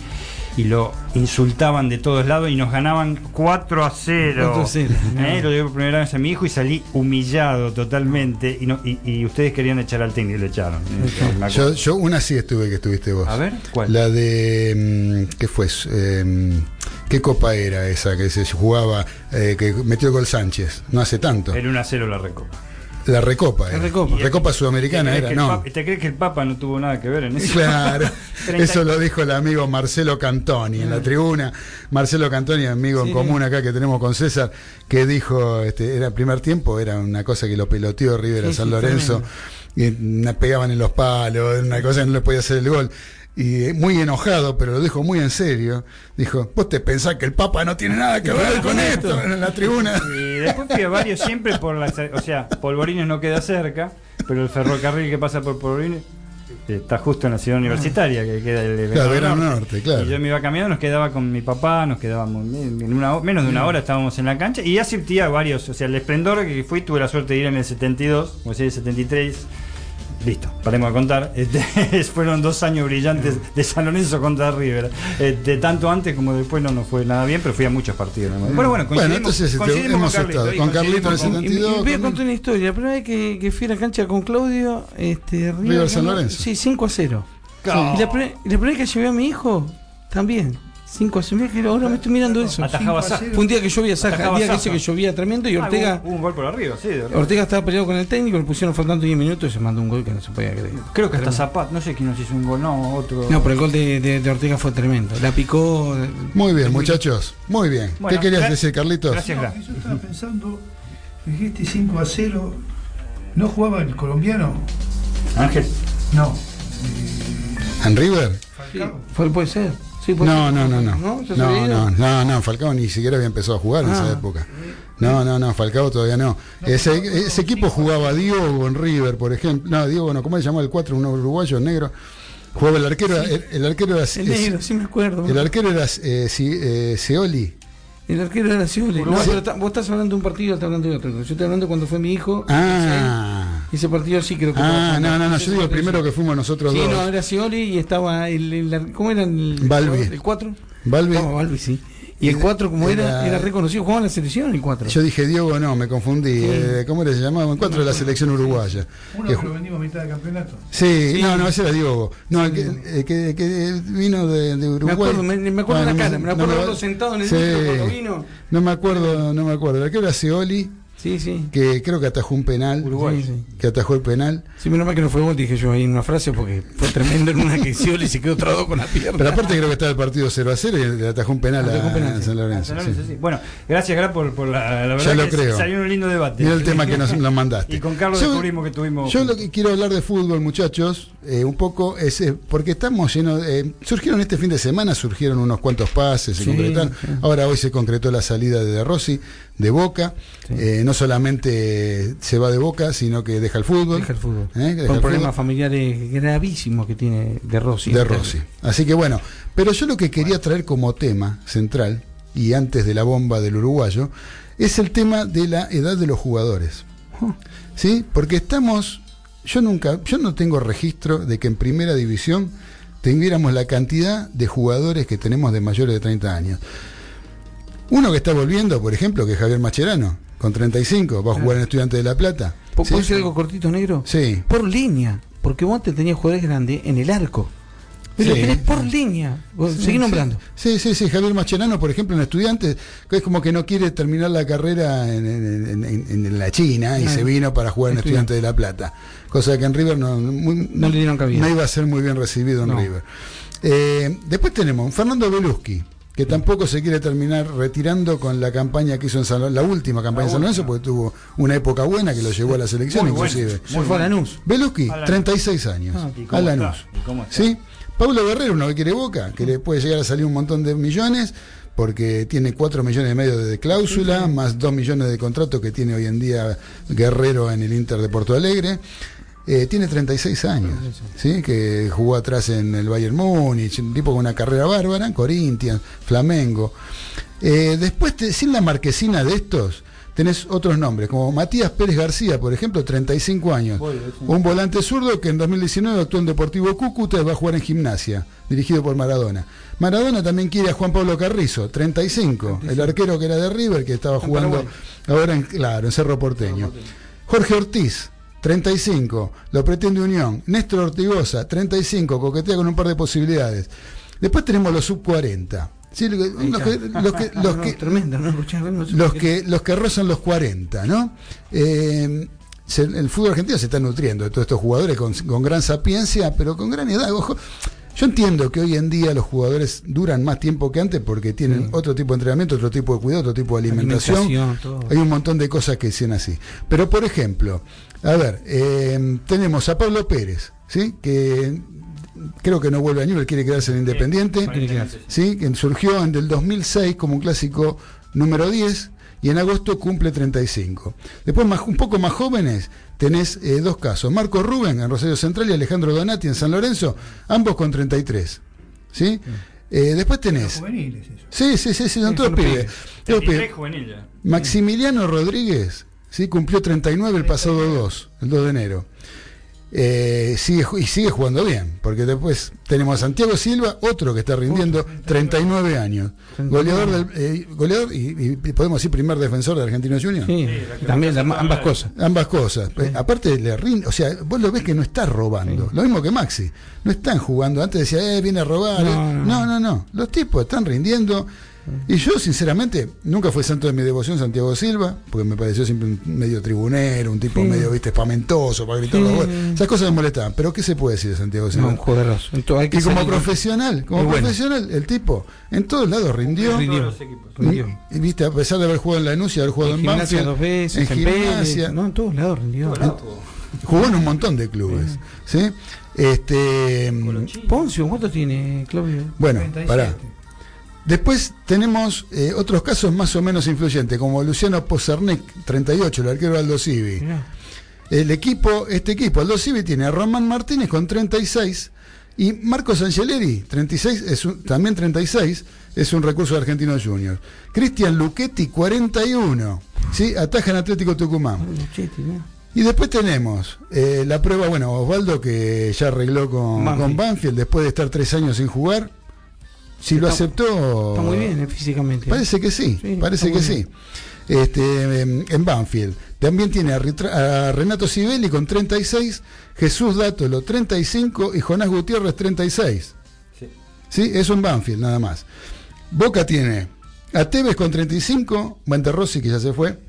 y lo insultaban de todos lados y nos ganaban 4 a 0. 4 a 0, Eh, Lo llevé por primera vez a mi hijo y salí humillado totalmente y, no, y, y ustedes querían echar al técnico y lo echaron. Eh, Yo, yo una sí estuve que estuviste vos. A ver, ¿cuál? La de. mm, ¿Qué fue? Eh, ¿Qué copa era esa que se jugaba? eh, que metió el gol Sánchez. No hace tanto. El 1 a 0 la recopa. La Recopa. La era. Recopa. Recopa Sudamericana ¿Te crees era, no. Papa- ¿Te crees que el Papa no tuvo nada que ver en eso? Claro, 30 [laughs] [laughs] eso lo dijo el amigo Marcelo Cantoni en la tribuna. Marcelo Cantoni, amigo en común acá que tenemos con César, que dijo, este, era el primer tiempo, era una cosa que lo peloteó River a Sí, San sí, Lorenzo, y na- pegaban en los palos, una cosa que no le podía hacer el gol. Y eh, muy enojado, pero lo dijo muy en serio, dijo, vos te pensás que el Papa no tiene nada que ver con esto en la tribuna. Y después fui a varios siempre por la. O sea, Polvorines no queda cerca, pero el ferrocarril que pasa por Polvorines está justo en la ciudad universitaria, que queda el Claro, Verano Verano Norte, claro. Y yo me iba caminando, nos quedaba con mi papá, nos quedábamos en una, menos de una hora estábamos en la cancha y asistía a varios. O sea, el esplendor que fui, tuve la suerte de ir en el 72, o sea, el 73. Listo, paremos de contar. Este, [laughs] fueron dos años brillantes de San Lorenzo contra River. Este, tanto antes como después no nos fue nada bien, pero fui a muchos partidos. ¿no? Bueno, bueno, Bueno, coincidimos, entonces este, coincidimos hemos con estado Carlito, con Carlito en el coincidimos con- Y, y 72, voy a con- contar una historia. La primera vez que, que fui a la cancha con Claudio, este, River, River San Lorenzo. Sí, 5 a 0. Claro. Y la, la primera vez que llevé a mi hijo, también. 5 a 0. Mirá que ahora me estoy mirando eso. Atajaba Saja. Fue un día que llovía Saja, el Atajaba día que Saja. dice que llovía tremendo y Ah, Ortega, hubo, hubo un gol por arriba, sí. de verdad. Ortega estaba peleado con el técnico, le pusieron faltando 10 minutos y se mandó un gol que no se podía creer. Creo que hasta Zapat, no sé quién nos hizo un gol, no, otro. No, pero el gol de, de- de Ortega fue tremendo. La picó. eh, Muy bien, muchachos, muy bien. Bueno, ¿Qué querías decir, Carlitos? gracias. No, yo estaba pensando, dijiste 5 a 0, ¿no jugaba el colombiano? Ángel. No. ¿En River? Sí, fue- puede ser. Sí, puede No, no, no, no. ¿No? ¿Ya se No, no, no, no, Falcao ni siquiera había empezado a jugar en Ah. esa época. No, no, no, Falcao todavía no. Ese, ese equipo jugaba Diogo en River, por ejemplo. No, Diogo, no, ¿cómo se llamaba el 4? Un uruguayo negro. Jugaba el arquero, el, el arquero era. El negro, sí me acuerdo. el arquero era eh, Si- eh, Seoli. El arquero era Scioli. No, pero vos estás hablando de un partido, estás hablando de otro. Yo estoy hablando cuando fue mi hijo. Ah, Ese partido sí creo que ah, fue- no, no, no, yo digo fue- primero que fuimos nosotros Sí, dos. no, era Scioli y estaba el, el- ¿cómo era el Balbi. el 4? Balbi. Estaba Balbi, sí. Y el 4 como era, Era- era reconocido, jugaba en la selección el 4. Yo dije Diogo, no, me confundí. Eh, ¿Cómo era? se llamaba? El 4 de la selección uruguaya. Uno Que lo venimos a mitad de campeonato. Sí, no, no, ese era Diogo. No, el que, el que, que vino de, de Uruguay. Me acuerdo, me, me acuerdo Ah, la no cara, me acuerdo no verlo sentado en el sí. cuando vino. No me acuerdo, no me acuerdo. El que era Seoli, Sí, sí. que creo que atajó un penal. Uruguay, sí. Que atajó el penal. Sí, menos mal que no fue gol, dije yo ahí en una frase porque fue tremendo en una que Scioli se quedó trado con la pierna. Pero aparte creo que estaba el partido 0 a 0 y le atajó un penal Atajó a, un penal, a sí. San Lorenzo. San sí. Lorenzo, sí. Bueno, gracias, Gra, por, por la, la verdad Ya lo que creo. salió un lindo debate. Mira el tema que nos, nos mandaste. Y con Carlos Yo- descubrimos que tuvimos. Yo lo que quiero hablar de fútbol, muchachos, eh, un poco es eh, porque estamos llenos. eh, surgieron este fin de semana, surgieron unos cuantos pases, se concretaron. Ahora hoy se concretó la salida de De Rossi. De Boca. Sí. Eh, no solamente se va de Boca, sino que deja el fútbol. Deja el fútbol. ¿eh? Deja el problemas fútbol. familiares gravísimos que tiene de Rossi. de Rossi. Así que bueno, pero yo lo que quería traer como tema central, y antes de la bomba del uruguayo, es el tema de la edad de los jugadores. ¿Sí? Porque estamos, yo nunca, yo no tengo registro de que en primera división tuviéramos la cantidad de jugadores que tenemos de mayores de 30 años. Uno que está volviendo, por ejemplo, que es Javier Macherano, con 35, va a jugar en Estudiante de La Plata. ¿Puedo ¿Sí? decir algo cortito, negro? Sí. Por línea. Porque vos te tenías jugadores grandes en el arco. Pero Sí. tenés por línea. Sí, Seguí nombrando. Sí, sí, sí. Javier Mascherano, por ejemplo, en Estudiantes, que es como que no quiere terminar la carrera en, en- en- en- en la China y se vino para jugar en Estudiantes. Estudiantes de La Plata. Cosa que en River no, muy- No le dieron cabida. no iba a ser muy bien recibido en No. River. Eh, después tenemos Fernando Beluschi, que tampoco se quiere terminar retirando con la campaña que hizo en San Lorenzo, la última campaña en San Lorenzo, porque tuvo una época buena que lo llevó a la selección, Muy inclusive. Se fue a Lanús. Lanús. 36 años. Ah, ¿y a cómo Lanús. está? ¿Y cómo está? ¿Sí? Paulo Guerrero, uno que quiere Boca, que le puede llegar a salir un montón de millones, porque tiene 4 millones y medio de cláusula, más 2 millones de contrato que tiene hoy en día Guerrero en el Inter de Porto Alegre. Eh, tiene 36 años, ¿sí? que jugó atrás en el Bayern Múnich, un tipo con una carrera bárbara, Corinthians, Flamengo. Eh, después, te- sin la marquesina de estos, tenés otros nombres, como Matías Pérez García, por ejemplo, 35 años. Un volante zurdo que en 2019 actuó en Deportivo Cúcuta y va a jugar en gimnasia, dirigido por Maradona. Maradona también quiere a Juan Pablo Carrizo, 35, el arquero que era de River, que estaba jugando ahora en, claro, en Cerro Porteño. Jorge Ortiz, 35, lo pretende Unión. Néstor Ortigosa, 35, coquetea con un par de posibilidades. Después tenemos los sub 40. ¿sí? Los que- los que- [laughs] los que- los que- tremendo, ¿no? Escuchá, no sé los por qué. que los que rozan los 40, ¿no? Eh, se- el fútbol argentino se está nutriendo de todos estos jugadores con, con gran sapiencia, pero con gran edad. Ojo, yo entiendo que hoy en día los jugadores duran más tiempo que antes porque tienen otro tipo de entrenamiento, otro tipo de cuidado, otro tipo de alimentación. Alimentación. Hay un montón de cosas que dicen así. Pero, por ejemplo, a ver, eh, tenemos a Pablo Pérez, ¿sí? Que creo que no vuelve a Newell, quiere quedarse en Independiente. ¿sí? que surgió en el 2006 como un clásico número 10 y en agosto cumple 35. Después, más, un poco más jóvenes, tenés eh, dos casos. Marco Rubén en Rosario Central y Alejandro Donati en San Lorenzo, ambos con 33. ¿sí? Eh, después tenés... juveniles, eso. Sí, sí, sí, sí, son todos pibes. pibes. Todos 33 pibes. Maximiliano Rodríguez ¿sí? cumplió 39 el pasado 2, el 2 de enero. Eh, sigue, ju- y sigue jugando bien, porque después tenemos a Santiago Silva, otro que está rindiendo 39 años, goleador, del, eh, goleador y, y podemos decir primer defensor de Argentinos Juniors. Sí, también ambas cosas. Ambas cosas. Aparte le rinde, o sea, vos lo ves que no está robando. Lo mismo que Maxi. No están jugando. Antes decía, eh, viene a robar. No, eh. no, no, no, no. Los tipos están rindiendo. Y yo, sinceramente, nunca fue santo de mi devoción Santiago Silva, porque me pareció siempre un medio tribunero, un tipo Sí. medio, viste, espamentoso para gritar los Sí. goles. Esas cosas me molestaban. Pero ¿qué se puede decir de Santiago No, Silva? un jugadorazo. Entonces, hay que y como profesional, como bueno. profesional, el tipo en todos lados rindió. Rindió. Los. Rindió. Y, viste, a pesar de haber jugado en Lanús y haber jugado En en, gimnasia Banfield, dos veces, en en, gimnasia, no, en todos lados rindió. Jugó en un montón de clubes. ¿sí? Este, Poncio, ¿cuánto tiene, Claudio? bueno, 37. pará. Después tenemos eh, otros casos más o menos influyentes, como Luciano Pozarnek, 38, el arquero de Aldo Civi. El equipo, este equipo, Aldo Civi, tiene a Román Martínez con 36 y Marcos Angeleri, 36, es un- también 36, es un recurso de Argentinos Juniors. Cristian Luchetti, 41, ¿sí? ataja en Atlético Tucumán. Y después tenemos eh, la prueba, bueno, Osvaldo que ya arregló con Banfield. con Banfield después de estar tres años sin jugar. Si lo Está- aceptó. Está muy bien eh, físicamente. Parece que sí, Sí, parece que sí. Este, en Banfield. También tiene a, Renato Sibeli con 36, Jesús Dátolo 35 y Jonás Gutiérrez 36. Sí. ¿Sí? Eso en Banfield, nada más. Boca tiene a Tevez con 35, Rossi que ya se fue.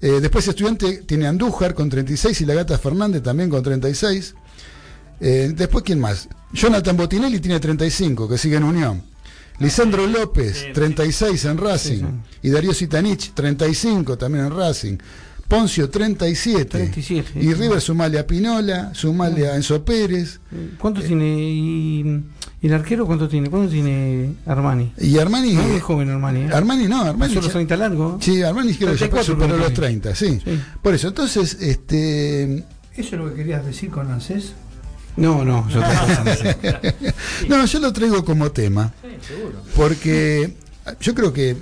Eh, después Estudiante tiene a Andújar con 36 y la Gata Fernández también con 36. Eh, después, ¿quién más? Jonathan Botinelli tiene 35, que sigue en Unión. Lisandro López, sí, 36 en Racing. Sí, Y Darío Sitanich, 35 también en Racing. Poncio, 37. 37, Y sí. River sumale a Pinola, sumale a Enzo Pérez. ¿Cuánto tiene? Y, ¿Y el arquero cuánto tiene? ¿Cuánto tiene Armani? Y Armani. No es joven Armani. ¿eh? Armani no, Armani. Ya- 30 largos. Sí, Armani creo que ya 34 superó los que. 30, sí. Sí. Por eso, entonces, este. ¿Eso es lo que querías decir con ANSES? No, no, yo [laughs] no yo lo traigo como tema. Porque yo creo que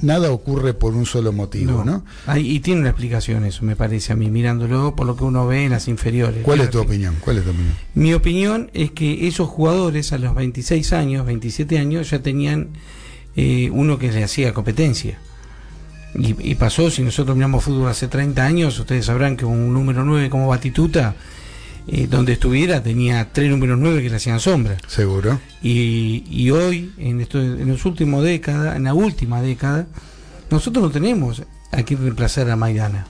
nada ocurre por un solo motivo, ¿no? Hay- y tiene una explicación eso, me parece a mí, mirándolo por lo que uno ve en las inferiores. ¿Cuál es tu opinión? ¿Cuál es tu opinión? Mi opinión es que esos jugadores a los 26 años, 27 años, ya tenían eh, uno que le hacía competencia. Y, y pasó, si nosotros miramos fútbol hace 30 años, ustedes sabrán que un número 9 como Batituta, eh, donde estuviera, tenía tres números 9 que le hacían sombra. Seguro. Y, y hoy, en, esto, en los últimos décadas, en la última década, nosotros no tenemos a quien reemplazar a Maidana.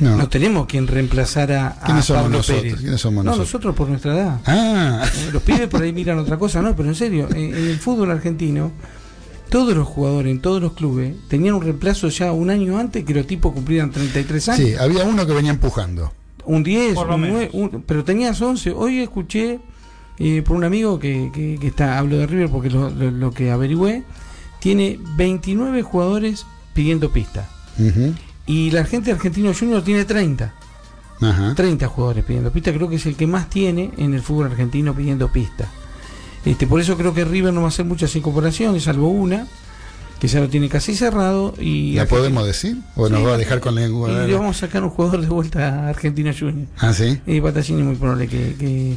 No. No tenemos quien reemplazar a, ¿Quiénes somos Pablo nosotros? Pérez. ¿Quiénes somos no, nosotros? nosotros por nuestra edad. Ah, Eh, Los pibes por ahí miran otra cosa, no, pero en serio, en, en el fútbol argentino, todos los jugadores en todos los clubes tenían un reemplazo ya un año antes que los tipos cumplieran 33 años. sí, había uno que venía empujando. Un 10, Por lo un menos. 9, un- pero tenías 11. Hoy escuché eh, por un amigo que, que- que está, hablo de River porque lo, lo- lo que averigüé, tiene 29 jugadores pidiendo pista. Y la gente argentino junior tiene 30. Ajá. 30 jugadores pidiendo pista, creo que es el que más tiene en el fútbol argentino pidiendo pista. Este, por eso creo que River no va a hacer muchas incorporaciones, salvo una, que ya lo tiene casi cerrado. Y ¿La podemos decir? ¿O nos va a dejar con lengua? Y le vamos a sacar un jugador de vuelta a Argentina Junior. Ah, sí. Y Patacini es muy probable que, que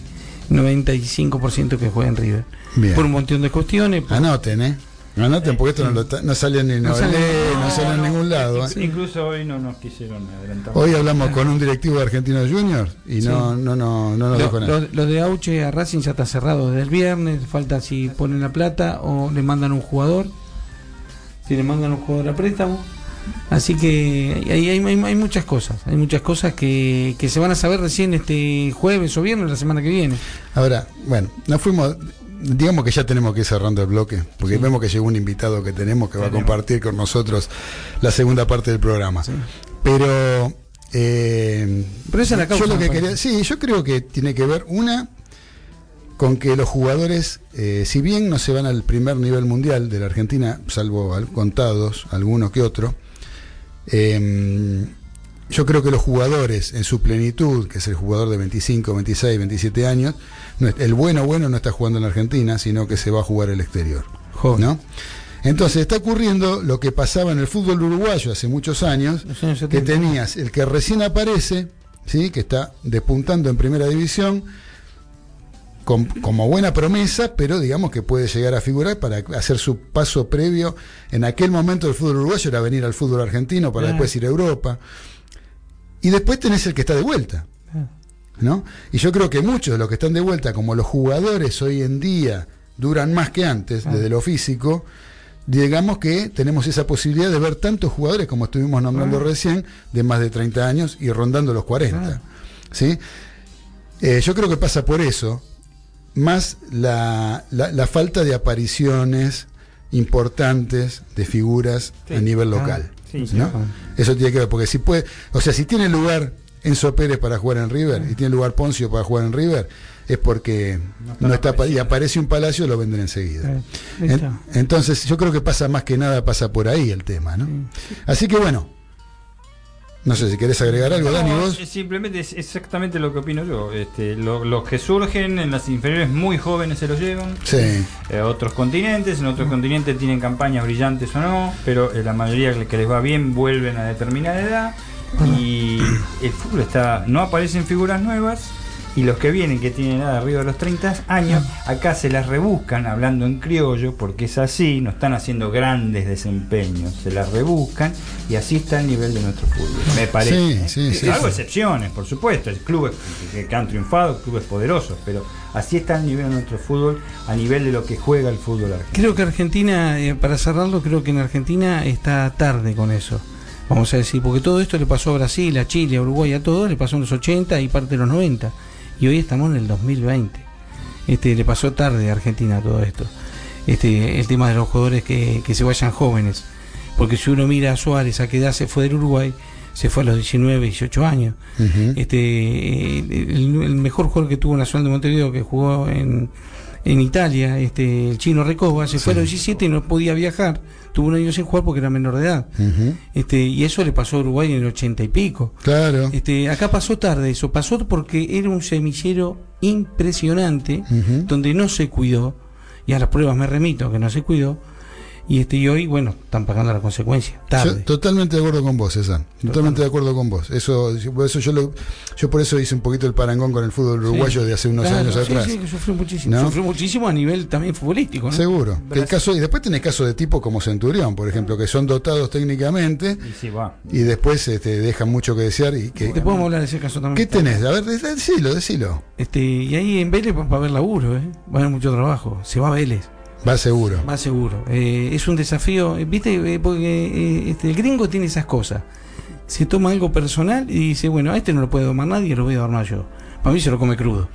95% que juegue en River. Bien. Por un montón de cuestiones. por- Anoten, ¿eh? Anoten, porque esto no, lo no sale ni en No sale. No sale en ningún lado. ¿eh? Incluso hoy no nos quisieron adelantar. Hoy hablamos con un directivo de Argentinos Juniors y no, no, no, no nos Lo, dijo nada. lo- lo de Auche a Racing ya está cerrado desde el viernes. Falta si ponen la plata o le mandan un jugador. Si le mandan un jugador a préstamo. Así que hay, hay, muchas cosas. Hay muchas cosas que, que se van a saber recién este jueves o viernes la semana que viene. Ahora, bueno, nos fuimos, digamos que ya tenemos que ir cerrando el bloque, porque vemos que llegó un invitado que tenemos que va a compartir con nosotros la segunda parte del programa. Pero, eh, Pero esa es la causa, yo lo que quería, sí, yo creo que tiene que ver una con que los jugadores, eh, si bien no se van al primer nivel mundial de la Argentina, salvo al- contados, algunos que otros, eh, yo creo que los jugadores en su plenitud, que es el jugador de 25, 26, 27 años, el bueno bueno no está jugando en la Argentina, sino que se va a jugar al exterior. ¿no? Entonces está ocurriendo lo que pasaba en el fútbol uruguayo hace muchos años, años que 70. tenías el que recién aparece, ¿sí? que está despuntando en primera división, con- como buena promesa, pero digamos que puede llegar a figurar para hacer su paso previo. En aquel momento el fútbol uruguayo era venir al fútbol argentino para Claro. después ir a Europa. Y después tenés el que está de vuelta. Ah. ¿no? Y yo creo que muchos de los que están de vuelta, como los jugadores hoy en día duran más que antes, Ah. desde lo físico, digamos que tenemos esa posibilidad de ver tantos jugadores como estuvimos nombrando Ah. recién, de más de 30 años y rondando los 40. Claro. ¿sí? Eh, yo creo que pasa por eso, más la, la- la falta de apariciones importantes de figuras Sí. a nivel Ah, local. sí, ¿no? sí. Eso tiene que ver, porque si puede, o sea, si tiene lugar Enzo Pérez para jugar en River y tiene lugar Poncio para jugar en River, es porque no está, y aparece un palacio lo venden enseguida. Eh, En- entonces yo creo que pasa más que nada, pasa por ahí el tema, ¿no? Así que bueno, no sé si querés agregar algo, Dani, No, vos. es Simplemente es exactamente lo que opino yo. Este, lo- los que surgen en las inferiores muy jóvenes se los llevan. Sí, Eh, otros continentes, en otros continentes tienen campañas brillantes o no, pero eh, la mayoría que les va bien vuelven a determinada edad y el fútbol está no aparecen figuras nuevas y los que vienen que tienen edad arriba de los 30 años acá se las rebuscan hablando en criollo porque es así, no están haciendo grandes desempeños, se las rebuscan y así está el nivel de nuestro fútbol, me parece. Sí, ¿eh? sí, sí, sí. excepciones, por supuesto, clubes que, que han triunfado, clubes poderosos, pero así está el nivel de nuestro fútbol a nivel de lo que juega el fútbol argentino. Creo que Argentina, eh, para cerrarlo, creo que en Argentina está tarde con eso. Vamos a decir, porque todo esto le pasó a Brasil, a Chile, a Uruguay, a todos, le pasó en los 80 y parte de los 90. Y hoy estamos en el 2020. Este, le pasó tarde a Argentina todo esto. Este, el tema de los jugadores que, que se vayan jóvenes. Porque si uno mira a Suárez, a qué edad se fue del Uruguay, se fue a los 19, 18 años. Este, el, el mejor jugador que tuvo Nacional de Montevideo, que jugó en, en Italia, este, el chino Recoba, se fue a los Sí. 17 y no podía viajar, tuvo un año sin jugar porque era menor de edad. Este, y eso le pasó a Uruguay en el 80 y pico. Claro. Este, acá pasó tarde eso, pasó porque era un semillero impresionante, donde no se cuidó, y a las pruebas me remito que no se cuidó, y este y hoy, bueno, están pagando la consecuencia, Yo tarde. totalmente de acuerdo con vos, César. Totalmente de acuerdo con vos. Eso, por eso yo, lo- yo por eso hice un poquito el parangón con el fútbol uruguayo Sí. de hace unos Claro, años sí, atrás. Sí, que sufrió muchísimo. ¿No? Sufrió muchísimo a nivel también futbolístico, ¿no? Seguro. Que el caso, y después tenés casos de tipo como Centurión, por ejemplo, que son dotados técnicamente Y sí, va. y después este, dejan mucho que desear. y que, Te podemos hablar de ese caso también. ¿Qué tenés? A ver, de- decilo, decilo. Este, y ahí en Vélez va a haber laburo, ¿eh? va a haber mucho trabajo. Se va a Vélez, Va seguro. va seguro. Eh, es un desafío, eh, ¿viste? Eh, porque eh, este, el gringo tiene esas cosas. Se toma algo personal y dice, bueno, a este no lo puede domar nadie, lo voy a domar yo. Para mí se lo come crudo.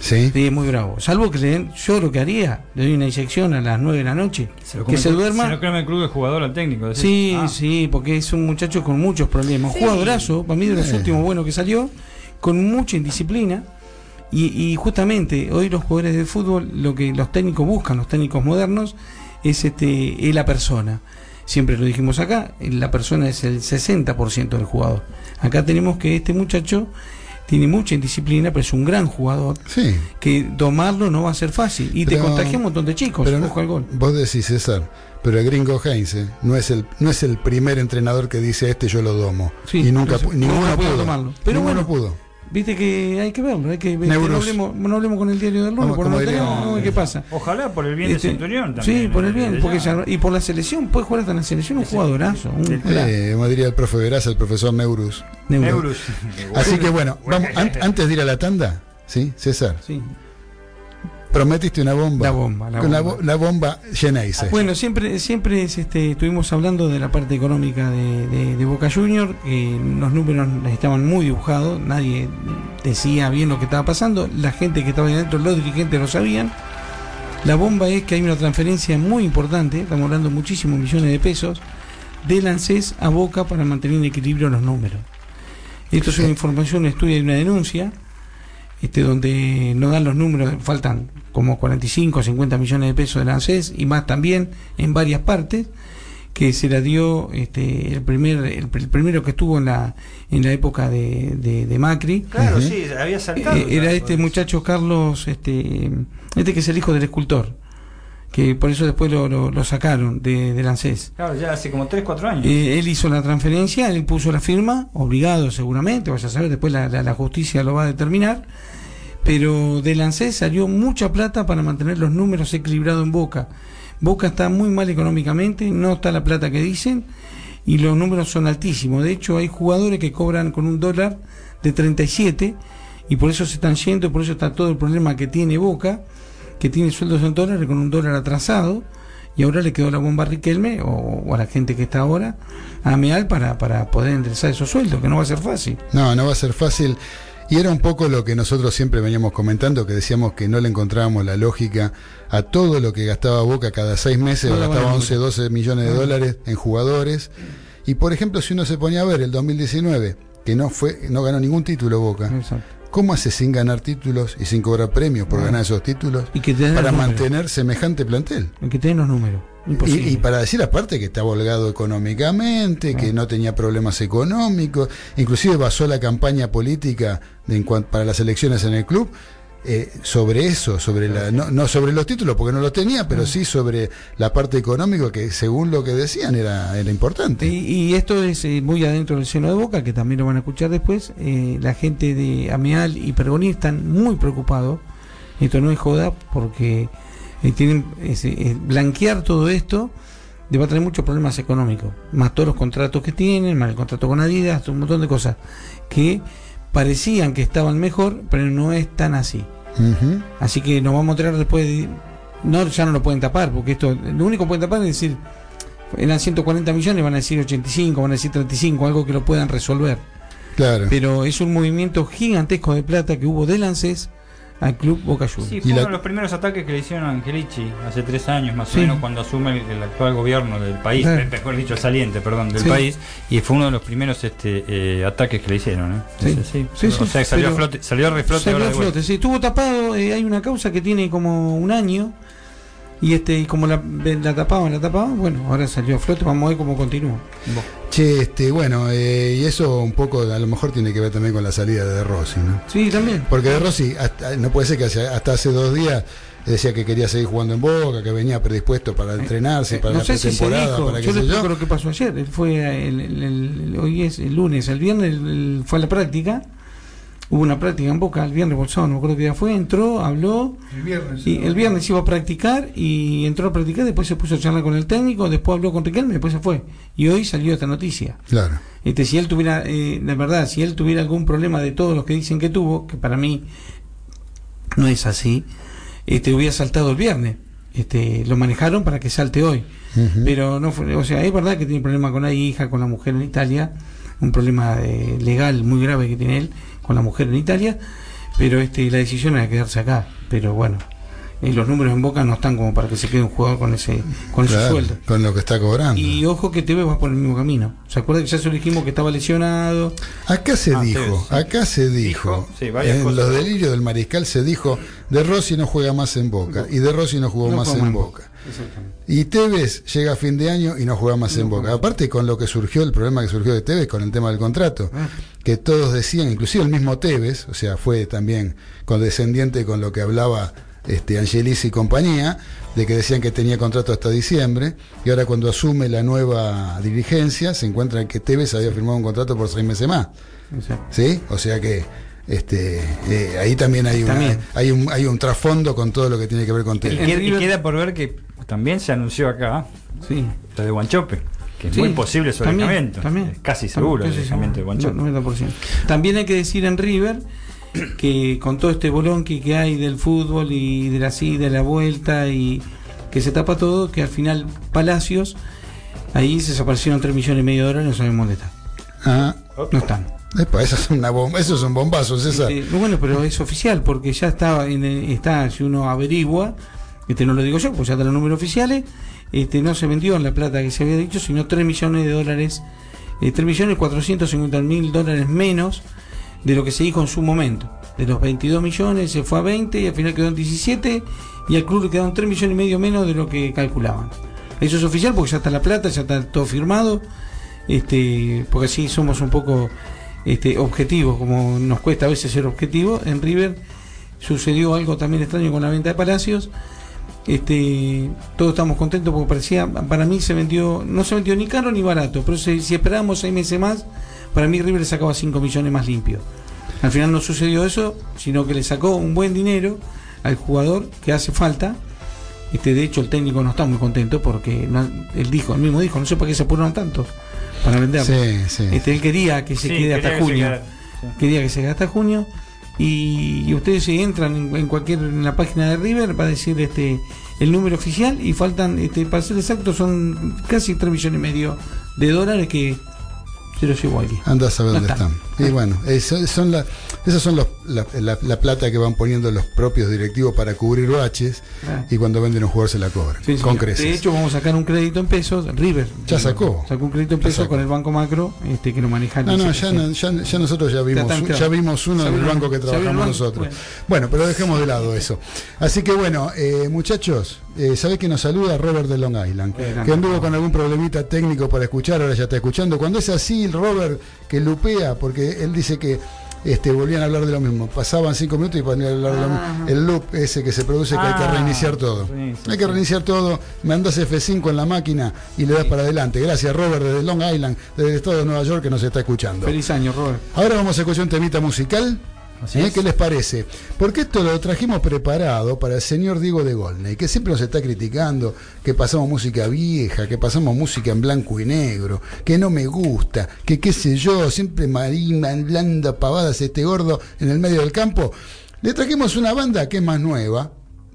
¿Sí? Sí, es muy bravo. Salvo que le den, yo lo que haría, le doy una inyección a las 9 de la noche, lo que se duerma. Se lo come el club de jugador al técnico. decís. Sí, Ah, sí, porque es un muchacho con muchos problemas. Un jugadorazo, para mí de los últimos buenos que salió, con mucha indisciplina. Y, y justamente hoy los jugadores de fútbol, lo que los técnicos buscan, los técnicos modernos, es este es la persona. Siempre lo dijimos acá, la persona es el 60% del jugador. Acá tenemos que este muchacho tiene mucha indisciplina, pero es un gran jugador, Sí. que domarlo no va a ser fácil. Y te Pero- contagia un montón de chicos, Pero no- al gol. vos decís, César, pero el gringo Heinze no es el no es el primer entrenador que dice este yo lo domo. Sí, y nunca, ninguno pudo tomarlo. Pero ninguno bueno, pudo. Viste que hay que verlo, hay que ver. Neurus. No hablemos, no hablemos con el diario del lunes, porque no tenemos, qué pasa. Ojalá por el bien Este, de Centurión también. Sí, por el bien, porque ya. y por la selección, puede jugar hasta en la selección un jugadorazo, un. Eh, como diría el profe Veraz, el profesor Neurus. Neuro. Eurus. Así que bueno, vamos, an- antes de ir a la tanda, ¿sí? César, Sí. Prometiste una bomba. La bomba, la la, bomba. bo- la bomba Geneise. Bueno, siempre, siempre es, este, estuvimos hablando de la parte económica de, de- de Boca Junior, que los números estaban muy dibujados, nadie decía bien lo que estaba pasando, la gente que estaba ahí adentro, los dirigentes lo sabían. La bomba es que hay una transferencia muy importante, estamos hablando de muchísimos millones de pesos, de Lancés a Boca para mantener en equilibrio los números. Esto es una información, un estudio y una denuncia, este, donde no dan los números, faltan como 45 o 50 millones de pesos de ANSES y más también en varias partes que se la dio este, el primer el, pr- el primero que estuvo en la en la época de, de- de Macri. Claro, sí, había saltado. Eh, era este muchacho Carlos este este que es el hijo del escultor que por eso después lo, lo- lo sacaron de, del ANSES Claro, ya hace como 3, 4 años. eh, él hizo la transferencia, él puso la firma, obligado seguramente, vaya a saber, después la, la- la justicia lo va a determinar, pero del ANSES salió mucha plata para mantener los números equilibrados en Boca. Boca está muy mal económicamente, no está la plata que dicen, y los números son altísimos. De hecho, hay jugadores que cobran con un dólar de 37, y por eso se están yendo, y por eso está todo el problema que tiene Boca, que tiene sueldos en dólares con un dólar atrasado, y ahora le quedó la bomba a Riquelme o, o a la gente que está ahora a Meal para, para poder enderezar esos sueldos, que no va a ser fácil. No, no va a ser fácil. Y era un poco lo que nosotros siempre veníamos comentando, que decíamos que no le encontrábamos la lógica a todo lo que gastaba Boca cada seis meses, No gastaba a 11, 12 millones de Ah. dólares en jugadores. Y por ejemplo, si uno se ponía a ver el 2019, que no fue no ganó ningún título Boca, Exacto. ¿Cómo hace sin ganar títulos y sin cobrar premios por Ah. ganar esos títulos Y que para mantener semejante plantel? Y que te den los números. Y, y para decir aparte que está holgado económicamente, que Ah. no tenía problemas económicos, inclusive basó la campaña política de en para las elecciones en el club eh, sobre eso, sobre la, no, no sobre los títulos porque no los tenía, pero sí sobre la parte económica que según lo que decían era, era importante. Y, y esto es eh, muy adentro del seno de Boca, que también lo van a escuchar después. eh, la gente de Ameal y Pergoni están muy preocupados. Esto no es joda, porque eh, tienen ese, blanquear todo esto le va a traer muchos problemas económicos, más todos los contratos que tienen, más el contrato con Adidas, un montón de cosas que parecían que estaban mejor, pero no es tan así. Así que nos vamos a traer después de... No, ya no lo pueden tapar, porque esto, lo único que pueden tapar es decir, eran 140 millones, van a decir 85, van a decir 35, algo que lo puedan resolver. Claro. Pero es un movimiento gigantesco de plata que hubo del ANSES al club Boca Juniors. Sí, Y fue la- uno de los primeros ataques que le hicieron a Angelici hace tres años más Sí. o menos cuando asume el, el actual gobierno del país, mejor dicho, saliente, perdón, del Sí. país, y fue uno de los primeros este, eh, ataques que le hicieron. ¿eh? Sí. Entonces, sí. Sí, sí, o sea, que salió, a pero- flote, salió a reflote Salió ahora a flote, sí, estuvo tapado, eh, hay una causa que tiene como un año y este y como la, la tapaban, la tapaban, bueno, ahora salió a flote, vamos a ver cómo continúa. Che, este, bueno, eh, y eso un poco a lo mejor tiene que ver también con la salida de De Rossi, ¿no? Sí, también. Porque De Rossi, hasta- no puede ser que hace- hasta hace dos días decía que quería seguir jugando en Boca, que venía predispuesto para entrenarse, para Eh, no la sé si se pretemporada, dijo, para qué yo le sé explico yo. lo que pasó ayer. Él fue el, el- el- hoy es el lunes, el viernes el- el- fue a la práctica. Hubo una práctica en Boca el viernes Bolsón, no me acuerdo qué día fue, entró, habló, El viernes. y el viernes iba a practicar y entró a practicar, después se puso a charlar con el técnico, después habló con Riquelme, después se fue. Y hoy salió esta noticia. Claro. Este, si él tuviera, eh, la verdad, si él tuviera algún problema de todos los que dicen que tuvo, que para mí no es así, este, hubiera saltado el viernes. Este, lo manejaron para que salte hoy. Pero no fue, o sea, es verdad que tiene problema con la hija, con la mujer en Italia, un problema eh, legal muy grave que tiene él con la mujer en Italia, pero este, la decisión era quedarse acá. Pero bueno, eh, los números en Boca no están como para que se quede un jugador con ese, con ese Claro, sueldo. con lo que está cobrando. Y ojo que Tevez va por el mismo camino. ¿Se acuerda que ya se lo dijimos que estaba lesionado? Acá se Ah, dijo, acá se dijo, Dijo, sí, en cosas. los delirios del mariscal se dijo, De Rossi no juega más en Boca, y De Rossi no jugó No más juega en más en Boca. Y Tevez llega a fin de año y no juega más en Boca. Aparte con lo que surgió, el problema que surgió de Tevez con el tema del contrato, Ah. que todos decían, inclusive el mismo Tevez, o sea, fue también condescendiente con lo que hablaba este Angelis y compañía, de que decían que tenía contrato hasta diciembre, y ahora cuando asume la nueva dirigencia, se encuentra que Tevez había firmado un contrato por seis meses más. ¿Sí? O sea que este eh, ahí también hay, una- También. hay un hay un trasfondo con todo lo que tiene que ver con Tevez. Y queda por ver que también se anunció acá Sí. lo de Guanchope, que es Sí, muy posible su también, alejamiento. también. Es casi seguro el alejamiento de Guanchope. 90%. También hay que decir en River que con todo este bolonqui que hay del fútbol y de la ida, de la vuelta y que se tapa todo, que al final Palacios, ahí se desaparecieron 3 millones y medio de dólares, no sabemos dónde están. Ah, No están. epa, esa es una bomba, eso es un bombazo, César. Este, bueno, pero es oficial, porque ya estaba en el- está, si uno averigua, este no lo digo yo, pues ya están los números oficiales, este no se vendió en la plata que se había dicho, sino 3 millones de dólares, eh, 3 millones 450 mil dólares menos de lo que se dijo en su momento. De los 22 millones se fue a 20 y al final quedó en 17 y al club le quedaron 3 millones y medio menos de lo que calculaban. Eso es oficial porque ya está la plata, ya está todo firmado, este, porque así somos un poco este, objetivos, como nos cuesta a veces ser objetivos. En River sucedió algo también extraño con la venta de Palacios. Este, todos estamos contentos porque parecía, para mí se vendió, no se vendió ni caro ni barato, pero si, si esperábamos seis meses más, para mí River le sacaba 5 millones más limpio. Al final no sucedió eso, sino que le sacó un buen dinero al jugador que hace falta. Este, de hecho, el técnico no está muy contento porque no- él dijo, él mismo dijo, no sé para qué se apuraron tanto para venderlo. Sí, sí. Este, él quería que se Sí, quede hasta que junio. Quería que se quede hasta junio. Y, y ustedes si entran en, en cualquier en la página de River va a decir este el número oficial y faltan, este, para ser exacto, son casi 3 millones y medio de dólares que se los llevó aquí. Anda a saber No dónde están. están. Y bueno, eso- son la, esas son los- la, la- la plata que van poniendo los propios directivos para cubrir baches Ah. y cuando venden un jugador se la cobran. Sí, con creces. De hecho, vamos a sacar un crédito en pesos. River Ya sacó. Sacó un crédito en pesos con el Banco Macro, este, que lo maneja el no, no, ya, no- ya, ya nosotros ya vimos, ya vimos uno del banco que trabajamos banco. nosotros. Bueno. Bueno, pero dejemos de lado eso. Así que bueno, eh, muchachos, eh, ¿sabés que nos saluda Robert de Long Island? Que anduvo con algún problemita técnico para escuchar, ahora ya está escuchando. Cuando es así, Robert que lupea, porque él dice que este, volvían a hablar de lo mismo. Pasaban cinco minutos y ponían a hablar de lo mismo. Ah. El loop ese que se produce que hay que Ah, reiniciar todo. sí, sí, hay que sí. reiniciar todo, mandas F5 en la máquina y le das para adelante. Gracias Robert desde Long Island, desde el estado de Nueva York que nos está escuchando. Feliz año, Robert. Ahora vamos a escuchar un temita musical. ¿Eh? ¿Qué les parece? Porque esto lo trajimos preparado para el señor Diego de Golney, que siempre nos está criticando que pasamos música vieja, que pasamos música en blanco y negro, que no me gusta, que qué sé yo, siempre marina, blanda, pavadas, este gordo en el medio del campo. Le trajimos una banda que es más nueva,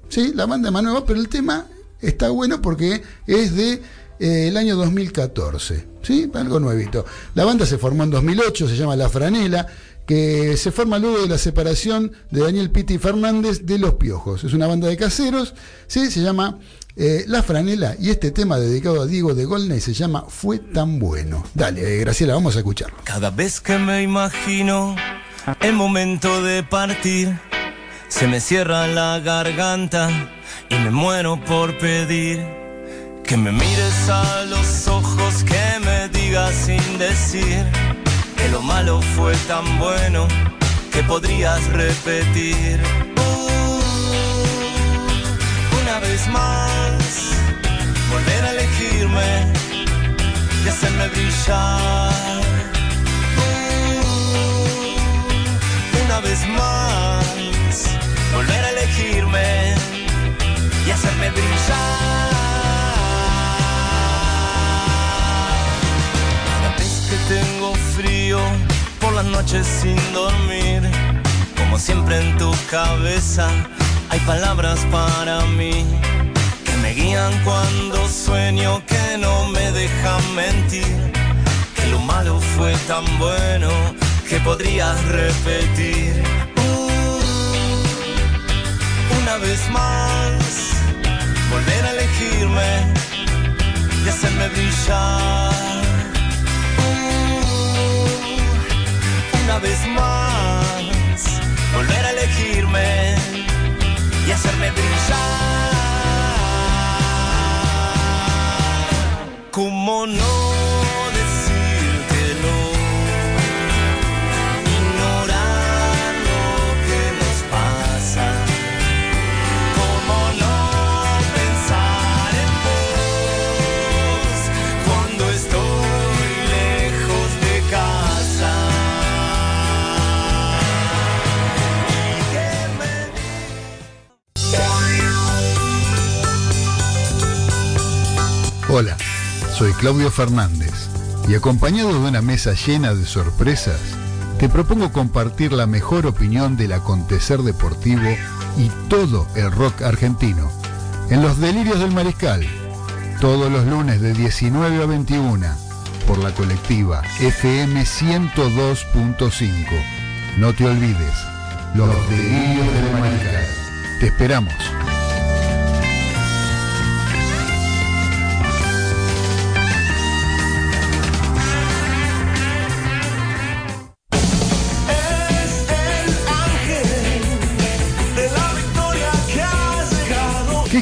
¿sí? La banda es más nueva, pero el tema está bueno porque es de eh, el año 2014, ¿sí? Algo nuevito. La banda se formó en 2008, se llama La Franela, que se forma luego de la separación de Daniel Pitti Fernández de Los Piojos. Es una banda de caseros, ¿sí? se llama eh, La Franela y este tema dedicado a Diego de Golney se llama Fue tan bueno. Dale, eh, Graciela, vamos a escucharlo. Cada vez que me imagino el momento de partir, se me cierra la garganta y me muero por pedir que me mires a los ojos, que me digas sin decir que lo malo fue tan bueno que podrías repetir. Uh, una vez más, volver a elegirme y hacerme brillar. Uh, una vez más, volver a elegirme y hacerme brillar. Cada vez que tengo por las noches sin dormir, como siempre en tu cabeza hay palabras para mí que me guían cuando sueño, que no me dejan mentir, que lo malo fue tan bueno que podrías repetir. Uh, una vez más, volver a elegirme y hacerme brillar. Una vez más, volver a elegirme y hacerme brillar. ¿Cómo no Hola, soy Claudio Fernández y acompañado de una mesa llena de sorpresas, te propongo compartir la mejor opinión del acontecer deportivo y todo el rock argentino en los delirios del mariscal, todos los lunes de 19 a 21 por la colectiva FM 102.5. No te olvides, los delirios del mariscal. Te esperamos.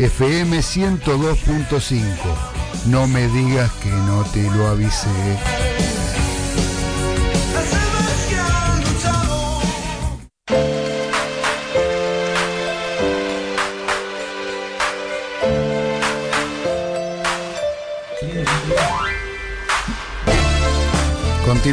FM 102.5. No me digas que no te lo avisé.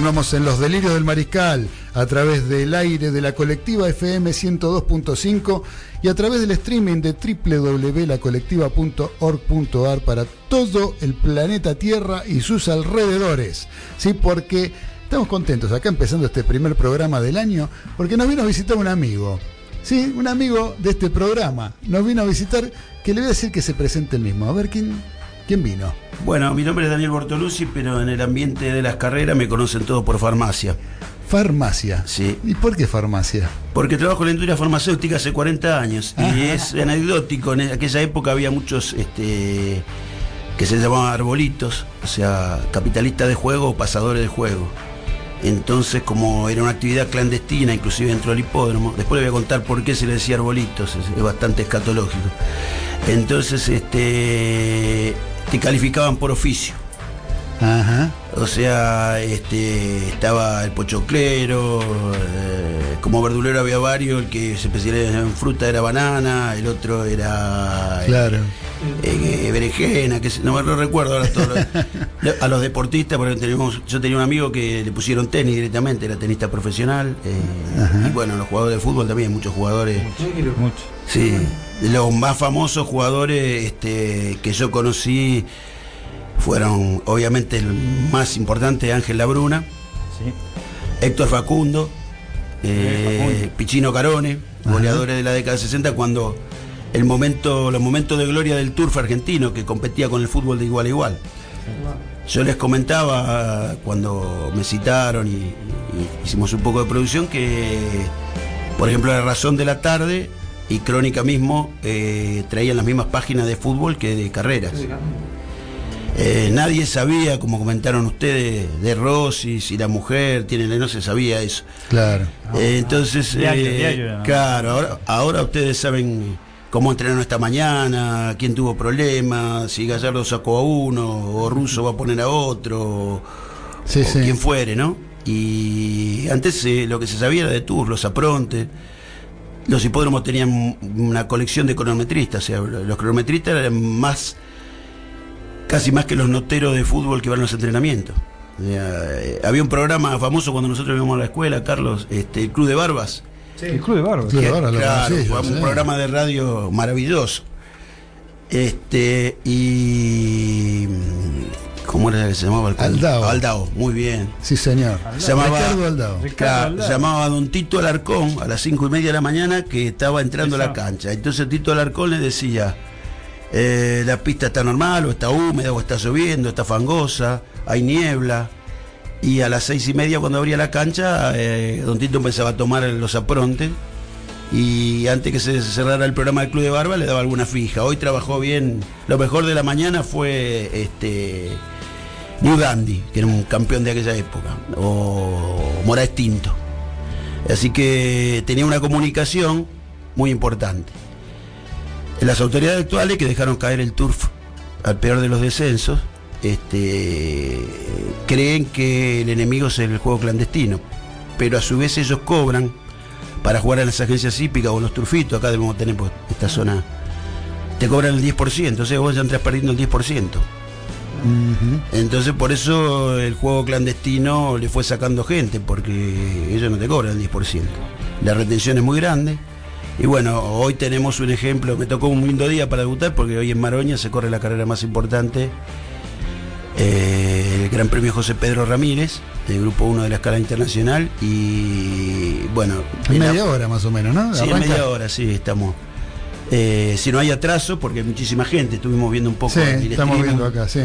En los delirios del mariscal a través del aire de la colectiva FM 102.5 y a través del streaming de www.lacolectiva.org.ar para todo el planeta Tierra y sus alrededores. Sí, porque estamos contentos acá empezando este primer programa del año porque nos vino a visitar un amigo. Sí, un amigo de este programa. Nos vino a visitar que le voy a decir que se presente el mismo. A ver quién quién vino. Bueno, mi nombre es Daniel Bortolucci, pero en el ambiente de las carreras me conocen todos por farmacia. Farmacia. Sí. ¿Y por qué farmacia? Porque trabajo en la industria farmacéutica hace 40 años. Y es anecdótico. En aquella época había muchos este, que se llamaban arbolitos, o sea, capitalistas de juego o pasadores de juego. Entonces, como era una actividad clandestina, inclusive dentro del hipódromo, después le voy a contar por qué se le decía arbolitos, es, es bastante escatológico. Entonces, este, te calificaban por oficio. Ajá. O sea, este, estaba el pochoclero, eh, como verdulero había varios, el que se especializaba en fruta era banana, el otro era Claro. eh, berenjena, que se- no, no recuerdo ahora todo. lo- [laughs] a los deportistas, porque tenemos, yo tenía un amigo que le pusieron tenis directamente, era tenista profesional. eh, y bueno, los jugadores de fútbol también, muchos jugadores. Mucho. Sí, los más famosos jugadores este, que yo conocí fueron, obviamente, el más importante, Ángel Labruna, Sí. Héctor Facundo, eh, Facundo. Pichino Carone, goleadores de la década de 60, cuando el momento, los momentos de gloria del turf argentino, que competía con el fútbol de igual a igual. Yo les comentaba cuando me citaron y, y hicimos un poco de producción que, por ejemplo, La Razón de la Tarde y Crónica mismo eh, traían las mismas páginas de fútbol que de carreras. Eh, nadie sabía, como comentaron ustedes, de Rossi, si la mujer tiene, no se sabía eso. Claro. Eh, entonces, Diario, eh, diario, ¿no? claro, ahora, ahora ustedes saben cómo entrenaron esta mañana, quién tuvo problemas, si Gallardo sacó a uno, o Russo va a poner a otro, Sí, o sí. quien fuere, ¿no? Y antes eh, lo que se sabía era de Tours, los aprontes. Los hipódromos tenían una colección de cronometristas, o sea, los cronometristas eran más, casi más que los noteros de fútbol que van a los entrenamientos. O sea, eh, había un programa famoso cuando nosotros íbamos a la escuela, Carlos, este, el Club de Barbas. El Club de Barbas. Club de Barbas, lo claro, conocí yo, fue un sí. programa de radio maravilloso. Este, y. ¿Cómo era que se llamaba el? Aldao. Aldao, muy bien. Sí, señor. Se llamaba, Ricardo Aldao. Ricardo Claro, Aldao. se llamaba Don Tito Alarcón a las cinco y media de la mañana que estaba entrando a la cancha. Entonces Tito Alarcón le decía, eh, la pista está normal, o está húmeda, o está lloviendo, está fangosa, hay niebla. Y a las seis y media cuando abría la cancha, eh, Don Tito empezaba a tomar los aprontes. Y antes que se cerrara el programa del Club de Barba le daba alguna fija. Hoy trabajó bien. Lo mejor de la mañana fue este New Dandy, que era un campeón de aquella época, o Moraes Tinto. Así que tenía una comunicación muy importante. Las autoridades actuales que dejaron caer el turf al peor de los descensos, este, creen que el enemigo es el juego clandestino, pero a su vez ellos cobran para jugar en las agencias hípicas o los turfitos, acá debemos tener pues, esta zona, te cobran el 10%, o sea, vos ya entras perdiendo el 10%. Entonces por eso el juego clandestino le fue sacando gente, porque ellos no te cobran el 10%. La retención es muy grande. Y bueno, hoy tenemos un ejemplo, me tocó un lindo día para debutar, porque hoy en Maroña se corre la carrera más importante, eh, el Gran Premio José Pedro Ramírez, del Grupo 1 de la escala internacional. Y bueno, En la- media hora más o menos, ¿no? Sí, en media hora, sí, estamos. Eh, si no hay atraso, porque hay muchísima gente, estuvimos viendo un poco Sí, el estamos viendo acá, sí.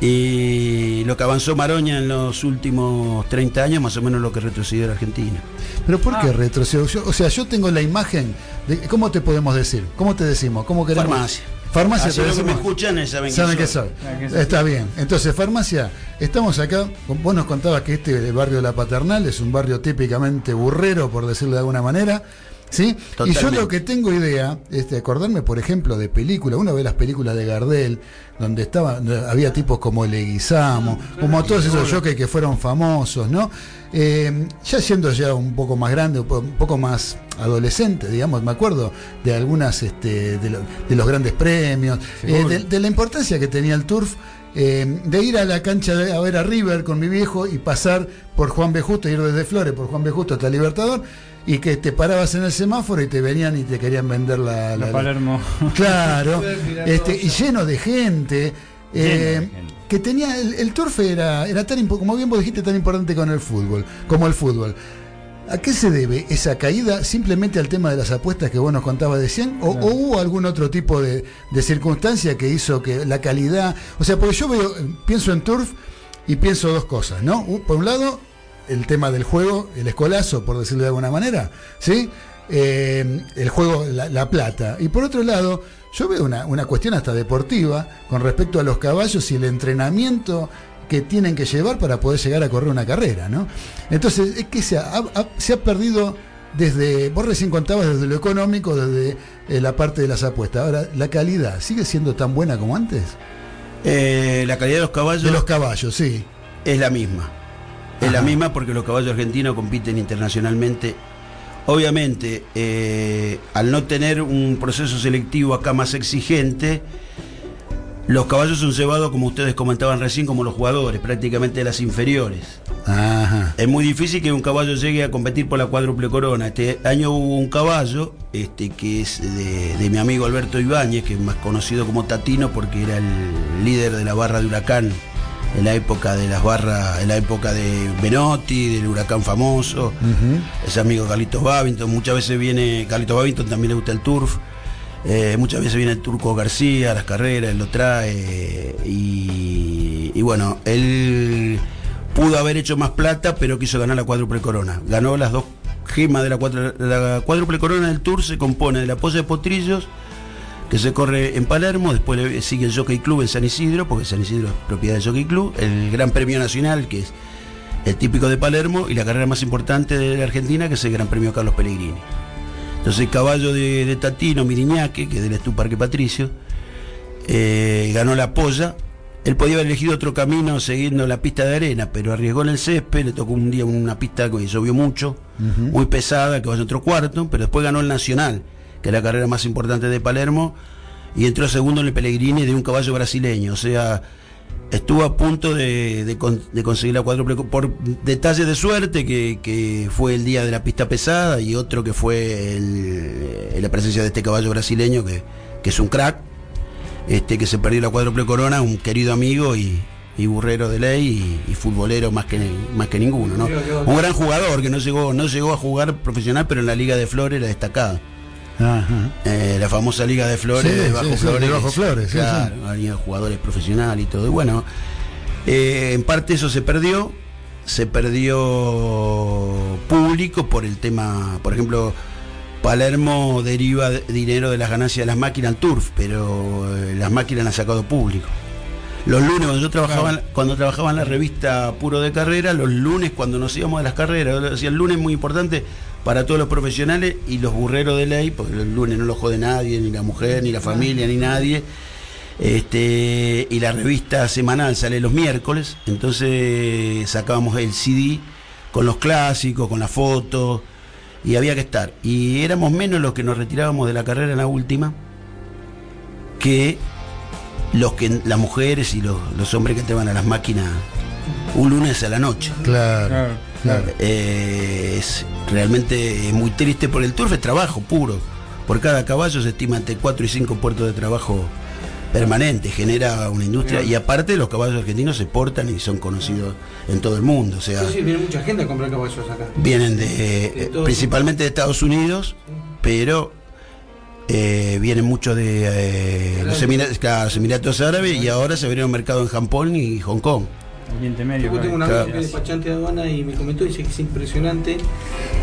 Y lo que avanzó Maroña en los últimos 30 años, más o menos lo que retrocedió la Argentina. Pero ¿por Ah. qué retrocedo? Yo- o sea, yo tengo la imagen de cómo te podemos decir, cómo te decimos, cómo queremos. Farmacia. Farmacia. Así te lo que me decimos. escuchan saben, Saben que soy. Ah, que soy. Está bien. Entonces, farmacia, estamos acá. Vos nos contabas que este el barrio de la Paternal es un barrio típicamente burrero, por decirlo de alguna manera. ¿Sí? Y yo lo que tengo idea es de acordarme, por ejemplo, de películas. Uno ve las películas de Gardel, donde estaba, había tipos como Leguizamo, como todos esos jockeys que fueron famosos, ¿no? Eh, ya siendo ya un poco más grande, un po- un poco más adolescente, digamos, me acuerdo de algunas este, de, lo- de los grandes premios, eh, de, de la importancia que tenía el turf. eh, de ir a la cancha de- a ver a River con mi viejo y pasar por Juan B. Justo, ir desde Flores por Juan B. Justo hasta Libertador, y que te parabas en el semáforo y te venían y te querían vender la, La la- la- Palermo. [laughs] Claro, [laughs] este, y lleno de gente. eh, gente. que tenía el, el turf era, era tan como bien vos dijiste tan importante con el fútbol como el fútbol ¿a qué se debe esa caída simplemente al tema de las apuestas que vos nos contabas de 100 o, o hubo algún otro tipo de, de circunstancia que hizo que la calidad o sea porque yo veo pienso en turf y pienso dos cosas no por un lado el tema del juego el escolazo por decirlo de alguna manera sí Eh, el juego la, la plata y por otro lado yo veo una, una cuestión hasta deportiva con respecto a los caballos y el entrenamiento que tienen que llevar para poder llegar a correr una carrera, ¿no? Entonces, es que se ha, ha- se ha perdido desde, vos recién contabas desde lo económico, desde eh, la parte de las apuestas. Ahora, ¿la calidad sigue siendo tan buena como antes? Eh, la calidad de los caballos De los caballos, sí. es la misma. Es la misma porque los caballos argentinos compiten internacionalmente Obviamente, eh, al no tener un proceso selectivo acá más exigente, los caballos son cebados, como ustedes comentaban recién, como los jugadores, prácticamente de las inferiores. Ajá. Es muy difícil que un caballo llegue a competir por la cuádruple corona. Este año hubo un caballo, este, que es de, de mi amigo Alberto Ibáñez, que es más conocido como Tatino porque era el líder de la barra de huracán en la época de las barras, en la época de Benotti, del huracán famoso. Es amigo de Carlitos Babington, muchas veces viene, Carlitos Babington también le gusta el turf. Eh, muchas veces viene el Turco García a las carreras, él lo trae. Y, y bueno, él pudo haber hecho más plata, pero quiso ganar la cuádruple corona. Ganó las dos gemas de la, la cuádruple corona del Tour, se compone de la polla de potrillos, que se corre en Palermo, después le sigue el Jockey Club en San Isidro, porque San Isidro es propiedad del Jockey Club, el Gran Premio Nacional, que es el típico de Palermo, y la carrera más importante de la Argentina, que es el Gran Premio Carlos Pellegrini. Entonces el caballo de, de Tatino, Miriñaque, que es del Estu Parque Patricio, eh, ganó la polla. Él podía haber elegido otro camino siguiendo la pista de arena, pero arriesgó en el césped, le tocó un día una pista que llovió mucho, muy pesada, que va a otro cuarto, pero después ganó el Nacional, que es la carrera más importante de Palermo, y entró segundo en el Pellegrini de un caballo brasileño. O sea, estuvo a punto de, de con- de conseguir la cuádruple por detalles de suerte, que, que fue el día de la pista pesada, y otro que fue el- eh, la presencia de este caballo brasileño, que, que es un crack este que se perdió la cuádruple corona, un querido amigo y, y burrero de ley y, y futbolero más que más que ninguno, ¿no? Un gran jugador que no llegó, no llegó a jugar profesional, pero en la Liga de Flores era destacado. Ajá. Eh, la famosa Liga de Flores, Sí, de sí, Bajo sí, Flores. de Bajo Flores, sí, claro, había jugadores profesionales y todo. Y bueno, eh, en parte eso se perdió. Se perdió público por el tema, por ejemplo, Palermo deriva de- dinero de las ganancias de las máquinas al turf, pero eh, las máquinas han sacado público. Los lunes, cuando yo trabajaba, cuando trabajaba en la revista Puro de Carrera, los lunes cuando nos íbamos de las carreras, decía, el lunes es muy importante para todos los profesionales y los burreros de ley, porque el lunes no lo jode nadie, ni la mujer, ni la familia, ni nadie. Este, y la revista semanal sale los miércoles, entonces sacábamos el CD con los clásicos, con las fotos, y había que estar. Y éramos menos los que nos retirábamos de la carrera en la última que los que las mujeres y los, los hombres que te van a las máquinas un lunes a la noche. Claro, claro. Eh, es realmente muy triste por el turf es trabajo puro. Por cada caballo se estima entre 4 y 5 puertos de trabajo permanente, genera una industria y aparte los caballos argentinos se portan y son conocidos en todo el mundo, o sea, Sí, sí, viene mucha gente a comprar caballos acá. vienen de, De todo. principalmente de Estados Unidos, pero eh, vienen muchos de eh, los Emiratos, claro, los Emiratos Árabes y ahora se abrieron mercado en Japón y Hong Kong. Oriente Medio. Yo tengo un amigo que es despachante de aduana y me comentó, dice que es impresionante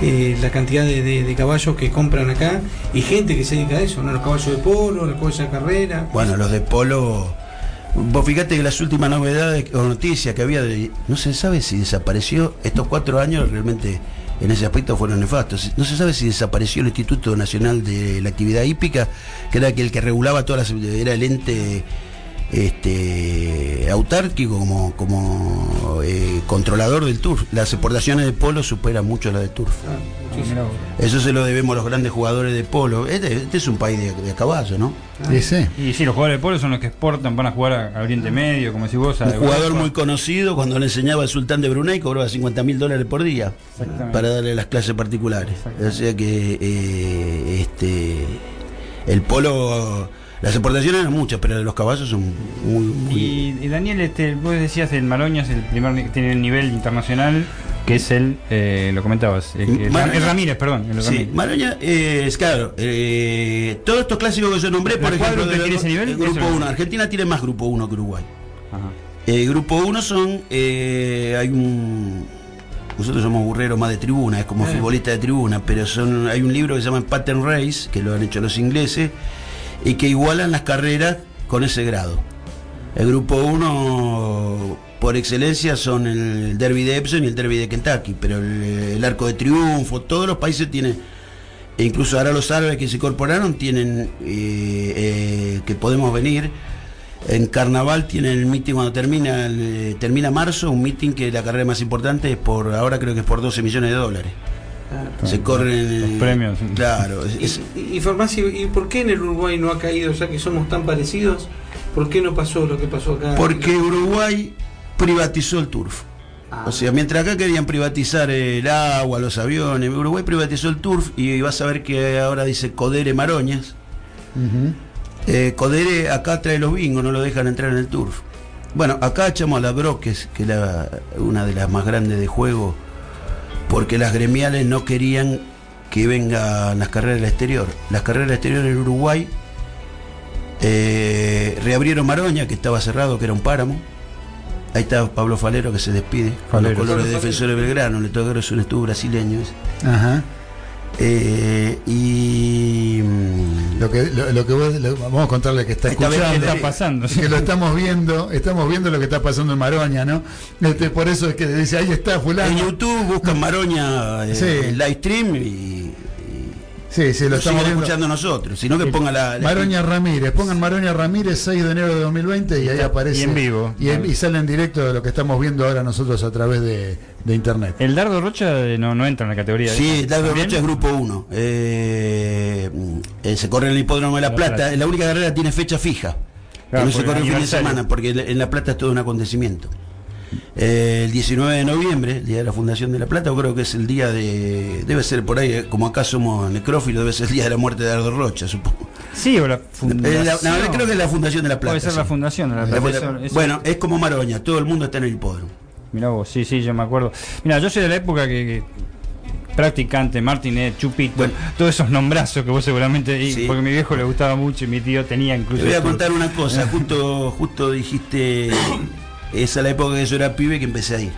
eh, la cantidad de, de- de caballos que compran acá y gente que se dedica a eso, ¿no? Los caballos de polo, los caballos de carrera. Bueno, los de polo. Vos fíjate que las últimas novedades o noticias que había, de- no se sabe si desapareció. Estos cuatro años realmente en ese aspecto fueron nefastos. No se sabe si desapareció el Instituto Nacional de la Actividad Hípica, que era el que regulaba todas las. era el ente este autárquico como, como eh, controlador del turf. Las exportaciones de polo superan mucho las de turf. Eso se lo debemos a los grandes jugadores de polo. Este, este es un país de, de caballo, ¿no? Ese. Y sí, los jugadores de polo son los que exportan, van a jugar a, a Oriente Medio, como decís vos. a Un jugador Europa. muy conocido, cuando le enseñaba al sultán de Brunei, cobraba 50 mil dólares por día para darle las clases particulares. O sea que eh, este el polo, las exportaciones eran muchas, pero los caballos son muy. muy- Y, y Daniel, este, vos decías el Maroña es el primer tiene el nivel internacional, que es el, eh, lo comentabas, el, el- Maroña- el Ramírez, perdón. El Sí. Maroña eh, es claro. eh, todos estos clásicos que yo nombré, ¿La por ejemplo, de tiene ese nivel? el grupo Eso. 1. Argentina tiene más grupo 1 que Uruguay. Ajá. El grupo 1 son. eh, hay un. Nosotros somos burreros más de tribuna, es como futbolistas de tribuna, pero son hay un libro que se llama Pattern Race, que lo han hecho los ingleses, y que igualan las carreras con ese grado. El grupo 1, por excelencia, son el Derby de Epsom y el Derby de Kentucky, pero el, Arco de Triunfo, todos los países tienen, e incluso ahora los árabes que se incorporaron tienen eh, eh, que podemos venir. En carnaval tienen el meeting cuando termina el, termina marzo, un meeting que la carrera más importante es por ahora creo que es por 12 millones de dólares. Se corren. Los premios. Claro. es- Y, y Farmacia, ¿y por qué en el Uruguay no ha caído, ya que somos tan parecidos? ¿Por qué no pasó lo que pasó acá? Porque Uruguay privatizó el turf. Ah. O sea, mientras acá querían privatizar el agua, los aviones, Uruguay privatizó el turf y vas a ver que ahora dice Codere Maroñas. Eh, Codere acá trae los bingos, no lo dejan entrar en el turf. Bueno, acá echamos a la Broques, que es la- una de las más grandes de juego, porque las gremiales no querían que vengan las carreras del exterior. Las carreras del exterior en Uruguay eh, reabrieron Maroña, que estaba cerrado, que era un páramo. Ahí está Pablo Falero que se despide. Con los colores de Pablo Defensor de Belgrano, le toca es un estuvo brasileño. ese. Ajá. Eh, y. mm, Lo que, lo, lo que vos- lo- vamos a contarle que está escuchando. que está pasando? Que lo estamos viendo, estamos viendo lo que está pasando en Maroña, ¿no? Este, por eso es que dice, ahí está En fulano. YouTube buscan Maroña eh, Sí. live stream y, Sí, sí, lo lo estamos escuchando nosotros, sino que pongan la, la- Maroña Ramírez, pongan Maroña Ramírez 6 de enero de 2020 y ahí aparece. y en vivo. Y, en- y sale en directo de lo que estamos viendo ahora nosotros a través de, de internet. El Dardo Rocha eh, no, no entra en la categoría. de Sí, esa. Dardo ¿También? Rocha es grupo 1. Eh, eh, se corre en el hipódromo de La La Plata. Plata. La única carrera tiene fecha fija. Claro, que no se corre el fin de semana, porque en La Plata es todo un acontecimiento. Eh, el 19 de noviembre, el día de la fundación de La Plata, yo creo que es el día de. Debe ser por ahí, eh, como acá somos necrófilos, debe ser el día de la muerte de Dardo Rocha, supongo. Sí, o la Eh, fundación. la- no, creo que es la fundación de La Plata. Puede ser sí. la fundación de la La Plata. funda- Eso- eso- bueno, es como Maroña, todo el mundo está en el hipódromo. Mirá vos, sí, sí, yo me acuerdo. Mira, yo soy de la época que, que practicante, Martinet, Chupito, Bueno. todos esos nombrazos que vos seguramente, y Sí. porque a mi viejo le gustaba mucho y mi tío tenía incluso. Te voy a contar una cosa, [laughs] justo, justo dijiste, esa es la época que yo era pibe que empecé a ir.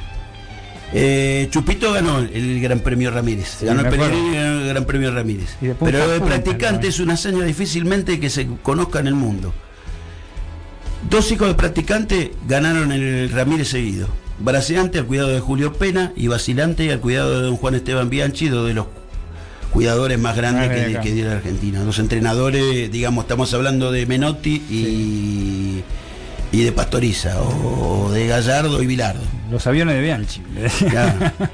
Eh, Chupito ganó el Gran Premio Ramírez, Sí, ganó el ganó el Gran Premio Ramírez. De Pero punta, practicante es una hazaña difícilmente que se conozca en el mundo. Dos hijos de practicante ganaron el Ramírez seguido. Braceante al cuidado de Julio Pena y Vacilante al cuidado de don Juan Esteban Bianchi, dos de los cuidadores más grandes que, que dio la Argentina. Los entrenadores, digamos, estamos hablando de Menotti y, y de Pastoriza, o, de Gallardo y Bilardo. Los aviones de Bianchi. Claro. [laughs]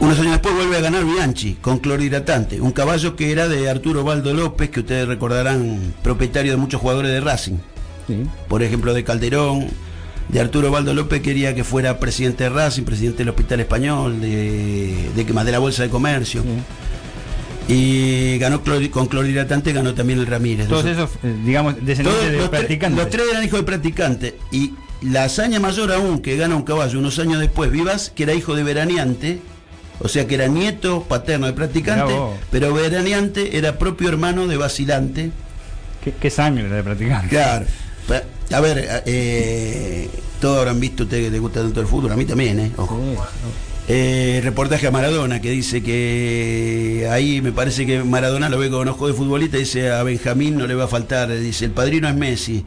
Unos años después vuelve a ganar Bianchi con clorhidratante, un caballo que era de Arturo Baldo López, que ustedes recordarán, propietario de muchos jugadores de Racing. Sí. Por ejemplo, de Calderón, de Arturo Baldo López quería que fuera presidente de Racing, presidente del Hospital Español, de, de que más de la Bolsa de Comercio. Y ganó con clorhidratante, ganó también el Ramírez. Todos esos, eh, digamos, descendientes de los, tre- practicantes. los tres eran hijos de practicante. Y la hazaña mayor aún que gana un caballo unos años después, Vivas, que era hijo de veraneante, o sea que era nieto paterno de practicante, pero veraneante era propio hermano de vacilante. ¿Qué, qué sangre de practicante. Claro. A ver, eh, todos habrán visto ustedes que les gusta tanto el fútbol, a mí también, ¿eh? Ojo. Eh, reportaje a Maradona que dice que ahí me parece que Maradona lo ve con ojo de futbolista, dice a Benjamín no le va a faltar, dice el padrino es Messi,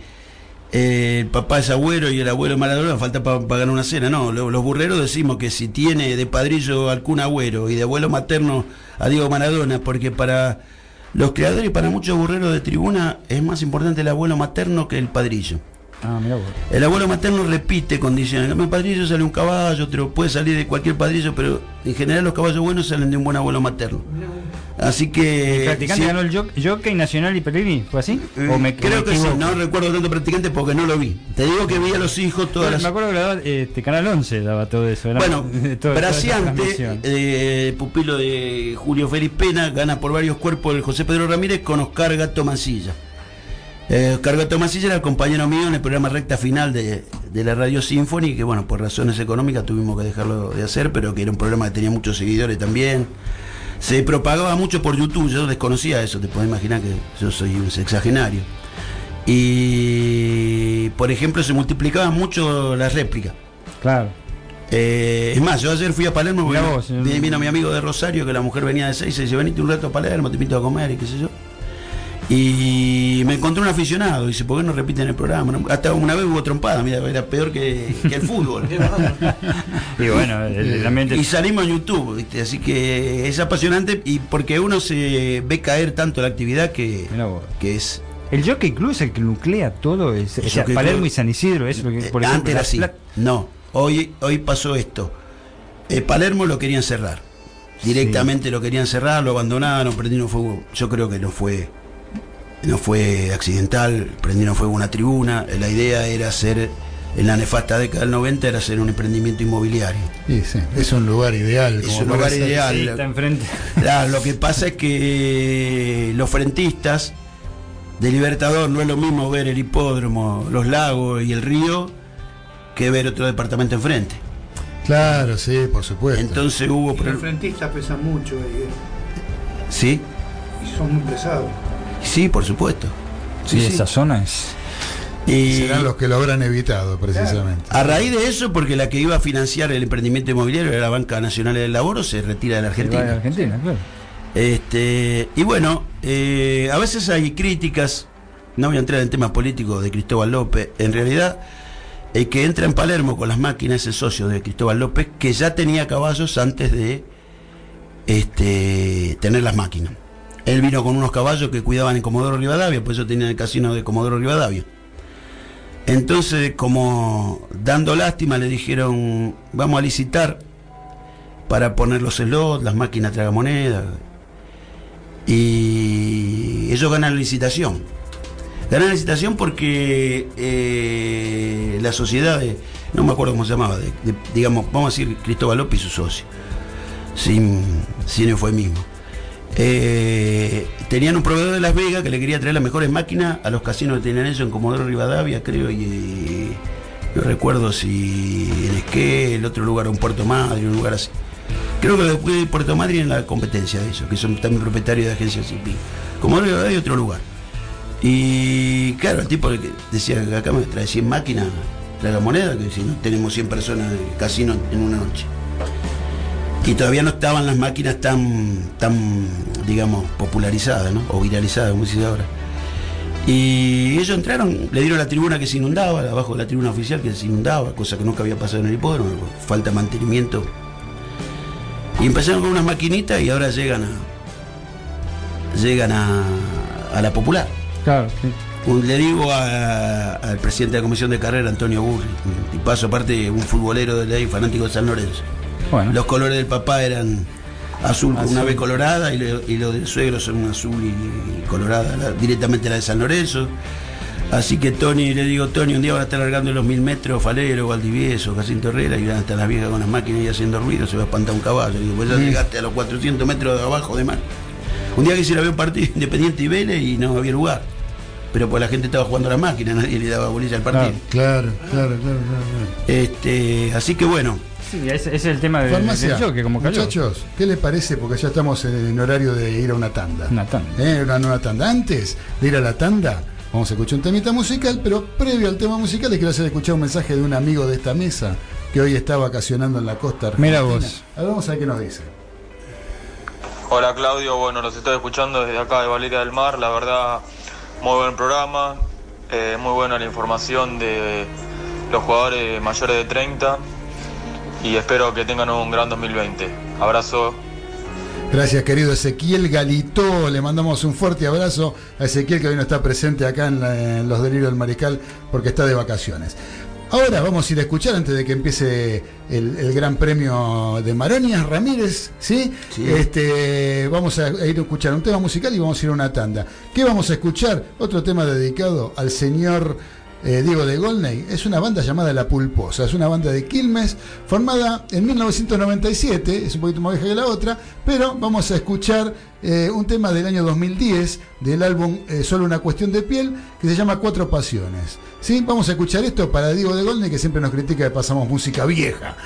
eh, el papá es Agüero y el abuelo Maradona falta para ganar una cena. No, lo- los burreros decimos que si tiene de padrillo al Kun Agüero y de abuelo materno a Diego Maradona, porque para los creadores y para muchos burreros de tribuna es más importante el abuelo materno que el padrillo. Ah, mirá vos. El abuelo materno repite condiciones. En padrillo sale un caballo, otro puede salir de cualquier padrillo, pero en general los caballos buenos salen de un buen abuelo materno. Así que. ¿El practicante sí, ganó el jock- jockey nacional y Pellegrini? ¿Fue así? eh, ¿O me, creo me que sí, no recuerdo tanto practicante porque no lo vi. Te digo que vi a los hijos todas las. Me acuerdo que lo daba, este, Canal 11 daba todo eso. era- Bueno, [laughs] todo- Braciante, eh, pupilo de Julio Félix Pena, gana por varios cuerpos el José Pedro Ramírez con Oscar Gato Mancilla. Eh, Mancilla era el compañero mío en el programa recta final de, de la Radio Symphony, que bueno, por razones económicas tuvimos que dejarlo de hacer, pero que era un programa que tenía muchos seguidores también. Se propagaba mucho por YouTube, yo desconocía eso, te puedes imaginar que yo soy un sexagenario. Y por ejemplo se multiplicaban mucho las réplicas. Claro. Eh, es más, yo ayer fui a Palermo porque vos, vi- eh. vino mi amigo de Rosario, que la mujer venía de seis y dice, venite un rato a Palermo, te invito a comer y qué sé yo. Y me encontré un aficionado, dice, ¿por qué no repiten el programa? Hasta una vez hubo trompada, mira, era peor que, que el fútbol. [laughs] [laughs] Y bueno, el, ambiente. y salimos en YouTube, ¿viste? así que es apasionante y porque uno se ve caer tanto la actividad que, que es... El Jockey Club es el que nuclea todo. Es, El o sea, Jockey Palermo Club- y San Isidro, es lo que, Eh, por ejemplo, antes era así. No, hoy, hoy pasó esto. Eh, Palermo lo querían cerrar. Directamente lo querían cerrar, lo abandonaron, prendieron fuego. Yo creo que no fue no fue accidental, prendieron fuego una tribuna. La idea era hacer, en la nefasta década del 90, era hacer un emprendimiento inmobiliario. Sí, sí, es un lugar ideal. Es como un lugar ideal. Sí, está enfrente. [laughs] Claro, lo que pasa es que los frentistas de Libertador no es lo mismo ver el hipódromo, los lagos y el río que ver otro departamento enfrente. Claro, sí, por supuesto. Entonces hubo Y los frentistas pesan mucho ahí, eh, Sí, y son muy pesados. Sí, por supuesto. Sí, Sí, sí. esa zona es. Y Serán los que lo habrán evitado, precisamente. a raíz de eso, porque la que iba a financiar el emprendimiento inmobiliario era la Banca Nacional del Laboro, se retira de la Argentina. Argentina. Argentina, claro. Este, y bueno, eh, a veces hay críticas, no voy a entrar en temas políticos de Cristóbal López, en realidad el que entra en Palermo con las máquinas es el socio de Cristóbal López, que ya tenía caballos antes de este, tener las máquinas. Él vino con unos caballos que cuidaban en Comodoro Rivadavia, por eso tenía el casino de Comodoro Rivadavia. Entonces, como dando lástima, le dijeron, vamos a licitar para poner los slots, las máquinas tragamonedas. Y ellos ganan licitación. Ganan la licitación porque eh, la sociedad de, no me acuerdo cómo se llamaba, digamos, vamos a decir Cristóbal López y su socio, sin, sin eufemismo. Eh, tenían un proveedor de Las Vegas que le quería traer las mejores máquinas a los casinos que tenían ellos en Comodoro Rivadavia, creo, y no recuerdo si en Esquel, otro lugar, un Puerto Madre, un lugar así. Creo que después de Puerto Madryn en la competencia de ellos, que son también propietarios de agencias CIPI. Como no hay otro lugar. Y claro, el tipo que decía que acá me trae 100 máquinas, traiga moneda, que si no tenemos 100 personas en el casino en una noche. Y todavía no estaban las máquinas tan, tan digamos, popularizadas, ¿no? O viralizadas, como se dice ahora. Y ellos entraron, le dieron la tribuna que se inundaba, abajo de la tribuna oficial que se inundaba, cosa que nunca había pasado en el hipódromo, falta mantenimiento. Y empezaron con unas maquinitas y ahora llegan a llegan a, a la popular. Claro, sí. Le digo al presidente de la comisión de carrera, Antonio Burri, y paso aparte un futbolero de ley, fanático de San Lorenzo. Bueno. Los colores del papá eran azul con una B colorada y, lo- y los del suegro son azul y, y colorada, la- directamente la de San Lorenzo. Así que Tony, le digo, Tony, un día van a estar largando los mil metros, Falero, Valdivieso, Jacinto Herrera, y van a estar las viejas con las máquinas y haciendo ruido, se va a espantar un caballo. Digo, pues ya llegaste a los 400 metros de abajo de mar. Un día quisiera ver un partido [laughs] independiente y Vélez y no había lugar. Pero pues la gente estaba jugando a las máquinas, nadie le daba bolilla al partido. Claro, claro, claro, claro. claro. Este, así que bueno, Sí, ese, ese es el tema de, Farmacia, del choque, como cayó. muchachos, ¿qué les parece? Porque ya estamos en horario de ir a una tanda. Una tanda. ¿Eh? Una nueva tanda. Antes de ir a la tanda, vamos a escuchar un temita musical, pero previo al tema musical les quiero hacer escuchar un mensaje de un amigo de esta mesa que hoy está vacacionando en la costa argentina. Mira vos. A ver, vamos a ver qué nos dice. Hola Claudio, bueno, los estoy escuchando desde acá de Valeria del Mar, la verdad, muy buen programa, eh, muy buena la información de los jugadores mayores de 30 y espero que tengan un gran 2020. Abrazo. Gracias, querido Ezequiel Galito. Le mandamos un fuerte abrazo a Ezequiel que hoy no está presente acá en, en los delirios del Mariscal porque está de vacaciones. Ahora vamos a ir a escuchar antes de que empiece el, el Gran Premio de Maronias Ramírez, ¿sí? Sí. Este, vamos a, a ir a escuchar un tema musical y vamos a ir a una tanda. ¿Qué vamos a escuchar? Otro tema dedicado al señor eh, Diego de Golney. Es una banda llamada La Pulposa. Es una banda de Quilmes formada en 1997. Es un poquito más vieja que la otra. Pero vamos a escuchar eh, un tema del año 2010 del álbum eh, Solo una cuestión de piel que se llama Cuatro Pasiones. ¿Sí? Vamos a escuchar esto para Diego de Golney que siempre nos critica que pasamos música vieja.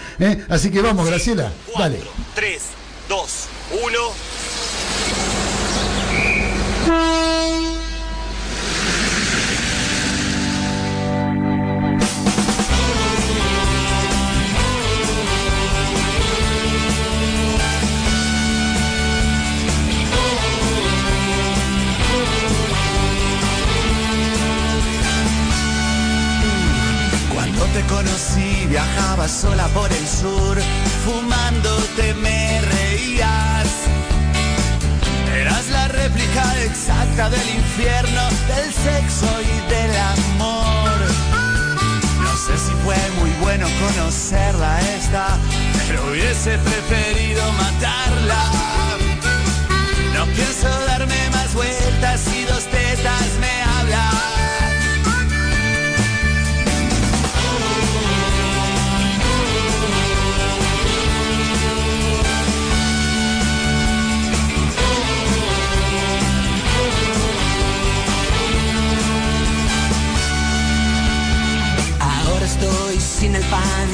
Así que vamos, Graciela. Dale. 3, 2, 1.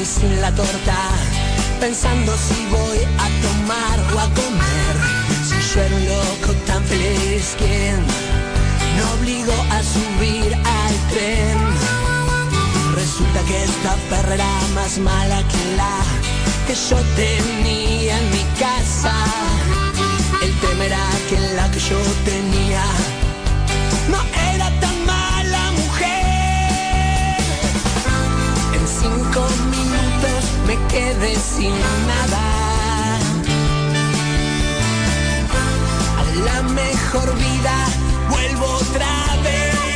Y sin la torta, pensando si voy a tomar o a comer. Si yo era un loco tan feliz, ¿quién me obligó a subir al tren? Resulta que esta perra era más mala que la que yo tenía en mi casa. El tema era que la que yo tenía no era tan me quedé sin nada. A la mejor vida vuelvo otra vez.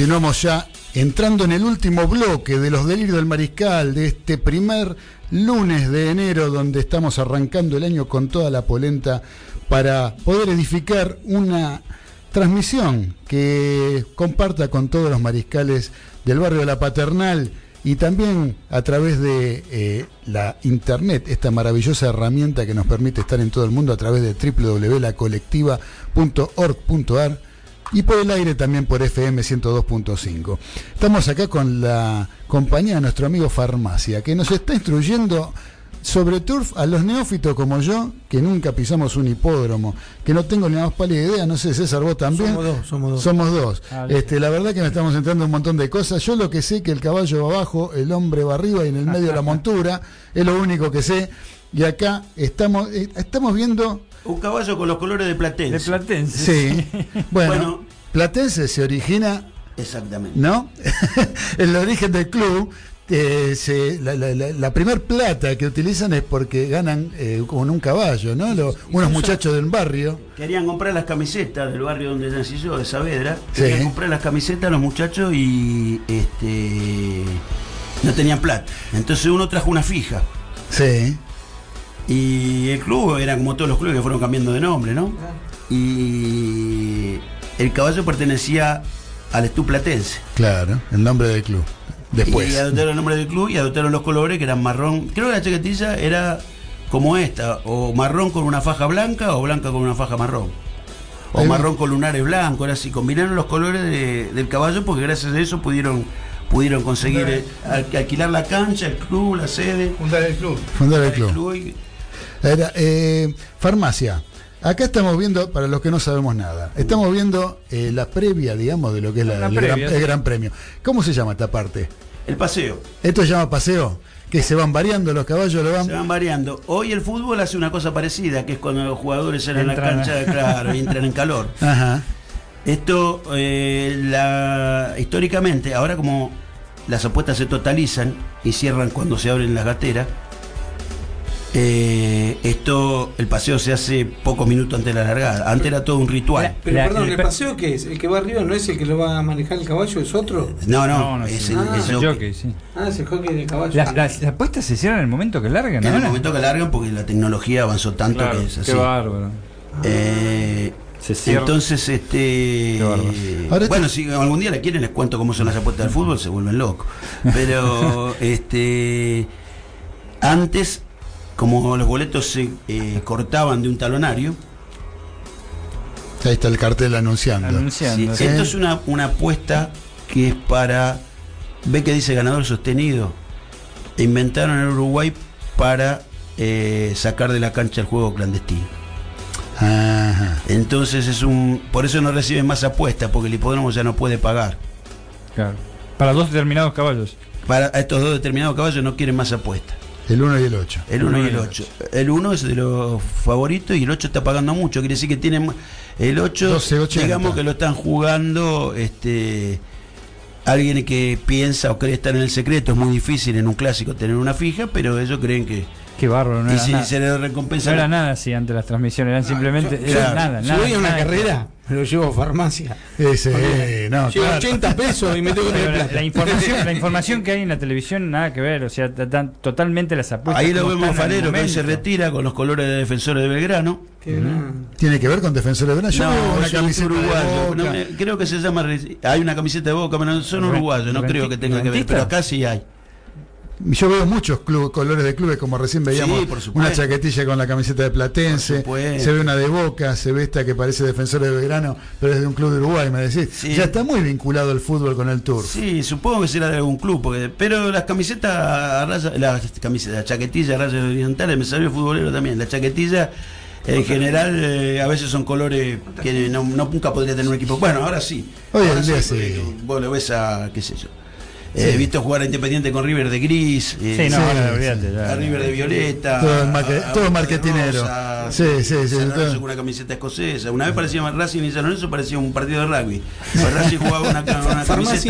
Continuamos ya entrando en el último bloque de los delirios del mariscal de este primer lunes de enero donde estamos arrancando el año con toda la polenta para poder edificar una transmisión que comparta con todos los mariscales del barrio de la Paternal y también a través de eh, la internet, esta maravillosa herramienta que nos permite estar en todo el mundo a través de www.lacolectiva.org.ar y por el aire también por FM 102.5. Estamos acá con la compañía de nuestro amigo Farmacia, que nos está instruyendo sobre turf a los neófitos como yo, que nunca pisamos un hipódromo, que no tengo ni la más pálida idea, no sé, César, vos también. Somos dos, somos dos. Somos dos. Ah. Este, la verdad que me estamos entrando en un montón de cosas. Yo lo que sé que el caballo va abajo, el hombre va arriba y en el medio la montura, es lo único que sé. Y acá estamos, eh, estamos viendo Un caballo con los colores de Platense. De Platense. Sí. [laughs] Bueno, Bueno. Platense se origina, Exactamente. ¿no? [laughs] el origen del club. eh, se- la, la, la- la primer plata que utilizan es porque ganan eh, con un caballo, ¿no? Lo- unos muchachos del barrio. Querían comprar las camisetas del barrio donde nací yo, de Saavedra. Sí. Querían comprar las camisetas los muchachos y este no tenían plata. Entonces uno trajo una fija. Sí. Y el club era como todos los clubes que fueron cambiando de nombre, ¿no? Y el caballo pertenecía al Estu Platense. Claro, el nombre del club. Después. Y adoptaron el nombre del club y adoptaron los colores que eran marrón. Creo que la chaquetilla era como esta, o marrón con una faja blanca o blanca con una faja marrón. O marrón con lunares blancos, era así. Combinaron los colores de- del caballo porque gracias a eso pudieron pudieron conseguir eh, al- alquilar la cancha, el club, la sede. Fundar el club. Fundar el club. y- Era, eh, farmacia. Acá estamos viendo, para los que no sabemos nada, estamos viendo eh, la previa, digamos, de lo que es la- La el, previa, gran, sí. el Gran Premio. ¿Cómo se llama esta parte? El paseo. Esto se llama paseo, que se van variando los caballos, lo van. Se van variando. Hoy el fútbol hace una cosa parecida, que es cuando los jugadores salen a la cancha, claro, y entran en calor. [laughs] Ajá. Esto, eh, la, históricamente, ahora como las apuestas se totalizan y cierran cuando se abren las gateras, Eh, esto, el paseo se hace pocos minutos antes de la largada. Antes era todo un ritual. Pero La- perdón, el ¿el pa- paseo qué es? ¿El que va arriba no es el que lo va a manejar el caballo? ¿Es otro? No, no, es el- Ah, es el jockey. sí. Ah, es el hockey de caballo. Las, las- las apuestas se cierran en el momento que largan, En ¿no? el momento que largan, porque la tecnología avanzó tanto Claro, que es así. qué bárbaro. Eh, Se entonces, este. Ahora bueno, si algún día la quieren, les cuento cómo son las apuestas del fútbol, se vuelven locos. Pero, [laughs] este. Antes, como los boletos se eh, cortaban de un talonario, Ahí está el cartel anunciando. Sí, esto es una, una apuesta que es para. Ve que dice ganador sostenido. Inventaron en Uruguay para eh, sacar de la cancha el juego clandestino. Entonces es un. Por eso no reciben más apuestas, porque el hipódromo ya no puede pagar. Claro. Para dos determinados caballos. Para estos dos determinados caballos no quieren más apuestas. El 1 y el 8. El 1 y el 8. El 1 es de los favoritos y el 8 está pagando mucho. Quiere decir que tienen. El 8, 12.80. digamos que lo están jugando. este Alguien que piensa o cree estar en el secreto. Es muy difícil en un clásico tener una fija, pero ellos creen que. Qué bárbaro, no y era si nada. se le recompensa. No era nada así antes las transmisiones, eran simplemente. Yo- era nada, si nada. voy a una nada. carrera, me lo llevo a farmacia. Ese, Porque no, llevo claro. 80 pesos y me tengo que tener la, plata. la información, la [laughs] información que hay en la televisión, nada que ver, o sea, dan totalmente las apuestas. Ahí lo vemos Falero que hoy se retira con los colores de defensores de Belgrano. ¿Tiene que ver con Defensores de? Yo No, una camiseta uruguayo. No me- creo que se llama. Hay una camiseta de boca, pero son uruguayos. No creo que tenga que ver, pero acá sí hay. Yo veo muchos club- colores de clubes, como recién veíamos, Sí, una chaquetilla con la camiseta de Platense, se ve una de Boca, se ve esta que parece defensor de Belgrano, pero es de un club de Uruguay, me decís. Sí. Ya está muy vinculado el fútbol con el tour. Sí, supongo que será de algún club, porque, pero las camisetas, a raya- las camisetas, la chaquetilla a rayas orientales, me salió futbolero también. La chaquetilla, en general, eh, a veces son colores que no, no- nunca podría tener un equipo. Bueno, ahora sí. Hoy en día sí. Vos lo ves a, qué sé yo. Sí. He visto jugar a Independiente con River de gris. eh, Sí, no, olvídate, ya. A River de violeta. Todo marque- a- a todo Boca de marketinero. rosa, Sí, sí, sí, San Lorenzo todo. con una camiseta escocesa. Una vez parecía Racing y San Lorenzo parecía un partido de rugby. [laughs] Racing jugaba una, una Farmacia,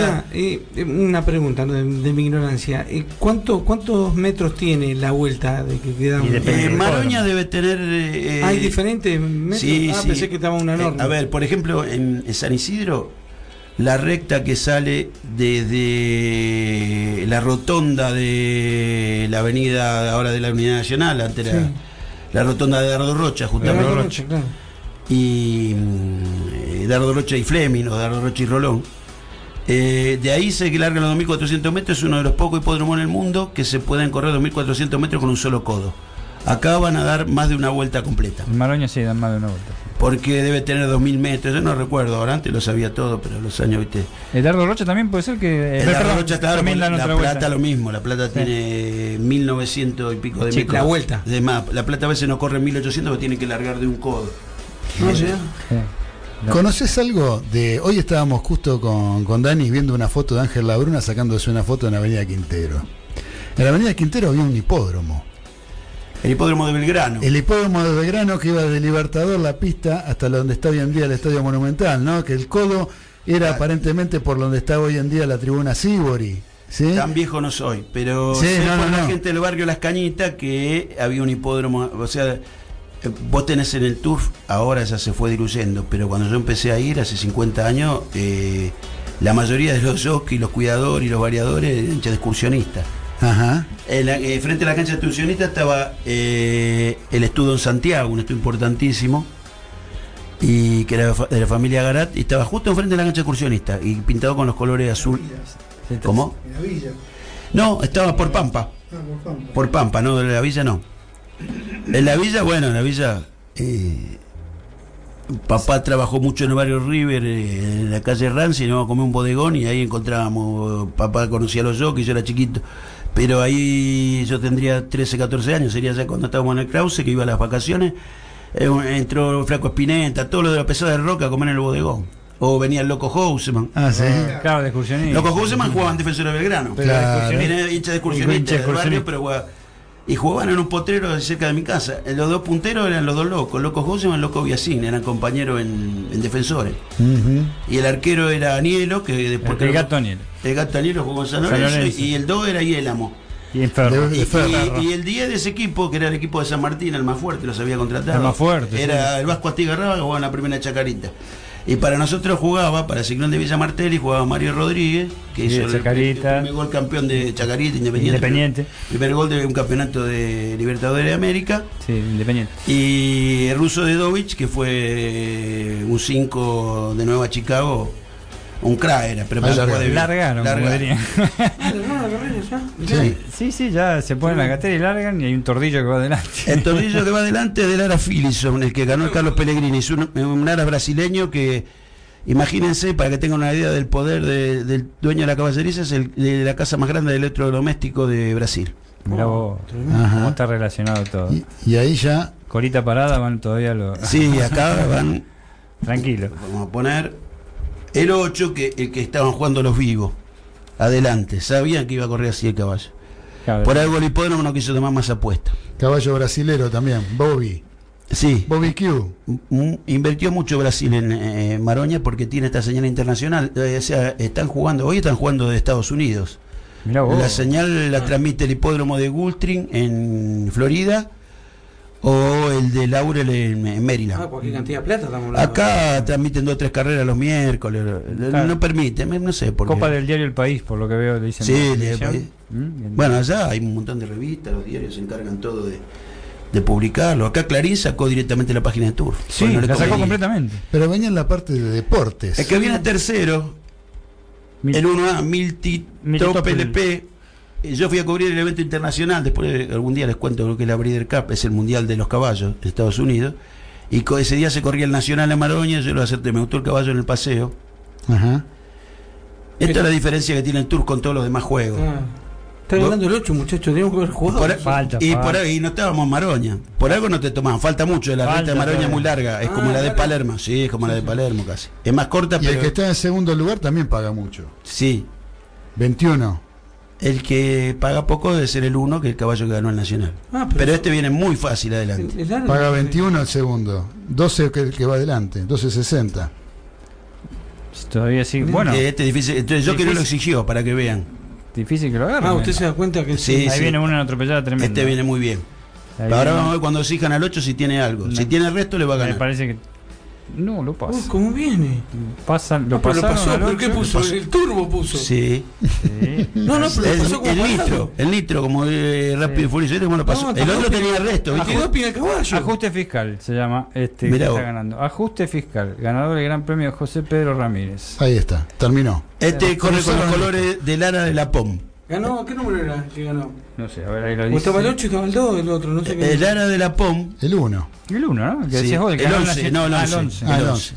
camiseta. eh, eh, una pregunta ¿no? de, de mi ignorancia. Eh, ¿cuánto, ¿Cuántos metros tiene la vuelta de que queda un- Eh, Maroña debe tener. eh, ¿Hay diferentes metros? Sí, ah, sí. pensé que estaba una Eh, enorme. a ver, por ejemplo, en, en San Isidro, la recta que sale desde la rotonda de la avenida ahora de la Unidad Nacional, antes Sí. la rotonda de Dardo Rocha, justamente. Dardo Rocha, claro. Y eh, Dardo Rocha y Fleming, o Dardo Rocha y Rolón. Eh, de ahí se largan los 2.400 metros, es uno de los pocos hipódromos en el mundo que se pueden correr 2.400 metros con un solo codo. Acá van a dar más de una vuelta completa. En Maroña sí dan más de una vuelta. Porque debe tener 2.000 metros, yo no recuerdo, ahora antes lo sabía todo, pero los años, viste. El Dardo Rocha también puede ser que. eh, perdón, Rocha, claro, también la otra plata vuelta. lo mismo, la plata tiene 1900 y pico de Sí, metros. la vuelta. De más, la plata a veces no corre 1800 porque tiene que largar de un codo. No, sí. ¿Conoces algo de.? Hoy estábamos justo con, con Dani viendo una foto de Ángel Labruna sacándose una foto en Avenida Quintero. En la Avenida Quintero había un hipódromo. El hipódromo de Belgrano. El hipódromo de Belgrano que iba de Libertador, la pista, hasta donde está hoy en día el Estadio Monumental, ¿no? Que el codo era aparentemente por donde está hoy en día la tribuna Sibori. ¿sí? Tan viejo no soy, pero Sí, sé no, por no, la no. gente del barrio Las Cañitas que había un hipódromo, o sea, eh, vos tenés en el turf, ahora ya se fue diluyendo, pero cuando yo empecé a ir hace 50 años, eh, la mayoría de los jockeys, los cuidadores y los variadores eran excursionistas. Ajá. En la- eh, frente a la cancha de excursionistas estaba eh, el estudio en Santiago, un estudio importantísimo, y que era de la familia Garat, y estaba justo enfrente de la cancha de excursionistas, y pintado con los colores azul. ¿Cómo? En la villa. No, estaba por Pampa. Ah, por Pampa. Por Pampa, no, de la villa no. En la villa, bueno, en la villa. eh, papá trabajó mucho en el barrio River, eh, en la calle Ranci, íbamos a comer un bodegón y ahí encontrábamos. Papá conocía a los jockeys, yo era chiquito. Pero ahí yo tendría 13, 14 años, sería ya cuando estábamos en el Krause, que iba a las vacaciones. Eh, entró Flaco Espineta, todo lo de la pesada de roca a comer en el bodegón. O venía el Loco Houseman. Ah, sí. Claro, de excursionista. Loco Houseman jugaban defensor de Belgrano. Claro. Era hincha de excursionista de del barrio, pero jugaba- Y jugaban en un potrero cerca de mi casa. Eh, Los dos punteros eran los dos locos. Loco Houseman y Loco Biasín. Eran compañeros en, en defensores. Y el arquero era Anielo, que después... El gato Anielo. El gato Anielo jugó en San San Lorenzo. Y el 2 era Yélamo. Y el 10 de ese equipo, que era el equipo de San Martín, el más fuerte, los había contratado. El más fuerte, Era sí. el Vasco Atigarraba que jugaba en la primera Chacarita. Y para nosotros jugaba, para Ciclón de Villa Martelli, jugaba Mario Rodríguez, que hizo el, Chacarita. el primer gol campeón de Chacarita, Independiente. Independiente. Primer gol de un campeonato de Libertadores de América. Sí, independiente. Y el ruso Dedovich, que fue un 5 de Nueva Chicago, un era, pero de bien. Largaron, Largaron. dirían. Sí. Sí, sí, ya se ponen la gatera y largan y hay un tordillo que va adelante. El tornillo que va adelante es del Ara Philipson, el que ganó el Carlos Pellegrini. Es un, un Ara brasileño que, imagínense, para que tengan una idea del poder de- del dueño de la caballeriza, es el, de la casa más grande de electrodoméstico de Brasil. Mirá vos, Ajá. cómo está relacionado todo. Y, y ahí ya. Colita parada van todavía los. Sí, acá van, [laughs] Tranquilo. vamos a poner el 8, que el que estaban jugando los vivos. Adelante, sabían que iba a correr así el caballo. Por algo el hipódromo no quiso tomar más apuestas. Caballo brasilero también, Bobby. Sí, Bobby Q. Mm, invirtió mucho Brasil en eh, Maroña porque tiene esta señal internacional. Eh, o sea, están jugando, hoy están jugando de Estados Unidos. Mirá vos. La señal la transmite el hipódromo de Gulfstream en Florida o el de Laurel en, en Ah, cualquier cantidad de plata estamos hablando. Acá transmiten dos o tres carreras los miércoles. Claro. No permiten, no sé por qué. Copa del diario El País, por lo que veo, le dicen. Sí, el. País. ¿Mm? Bueno, allá hay un montón de revistas, los diarios se encargan todo de, de publicarlo. Acá Clarín sacó directamente la página de Tour. sí, Porque no le la sacó completamente. Pero venía en la parte de deportes. El que viene tercero, Mil- el 1A, Milti Milti Top Top LP. Eh, Yo fui a cubrir el evento internacional, después algún día les cuento lo que es la Breeder Cup, es el Mundial de los Caballos de Estados Unidos. Y ese día se corría el Nacional en Maroña, yo lo acerté, me gustó el caballo en el paseo. Ajá. Esta es la diferencia que tiene el Tour con todos los demás juegos. Ah, está ganando el 8, muchachos. Tenemos que haber jugado. Por- Falta, y falta. por ahí no estábamos en Maroña. Por algo no te tomaban. Falta mucho. La Falta recta de Maroña es muy larga. Es Ah, como la de. Palermo. Sí, es como la de Palermo casi. Es más corta, Y el pero. que está en segundo lugar también paga mucho. Sí. 21. El que paga poco debe ser el 1, que es el caballo que ganó el Nacional. Ah, pero, este viene muy fácil adelante. El- el largo- Paga 21 el segundo. 12 que, que va adelante. 12.60. Todavía sí. Bueno, Eh, Este es difícil. Entonces yo que no lo Difícil. exigió para que vean. difícil que lo agarren. Ah, usted se da cuenta que Sí, Ahí viene una atropellada tremenda. Este viene muy bien. Ahí Ahora viene- vamos a ver cuando exijan al 8 si tiene algo. No. Si tiene el resto le va a Me ganar. parece que. No, lo pasa. Uy, ¿cómo viene? Pasan, lo Ah, pero lo pasaron pasó, al ¿pero qué puso? pasó. El turbo puso. Sí. Sí. No, no, pero lo El, pasó como el nitro, el nitro, como eh, rápido y furioso, ¿viste cómo lo pasó? No, el otro tenía el resto, ¿viste? Caballo. Ajuste fiscal se llama este Mirá que está ganando. Ajuste fiscal, ganador del Gran Premio José Pedro Ramírez. Ahí está. Terminó. Este corre con los colores del ara de la POM. ¿Ganó? ¿Qué número era que ganó? No sé, a ver ahí lo O dice. estaba el 8 y estaba el 2, el otro, no sé qué. El ara de la POM. El 1. El 1, ¿no? El que sí, decías vos, el que el ganó 11, la- no, el ah, 11. el 11. Ah, el el 11.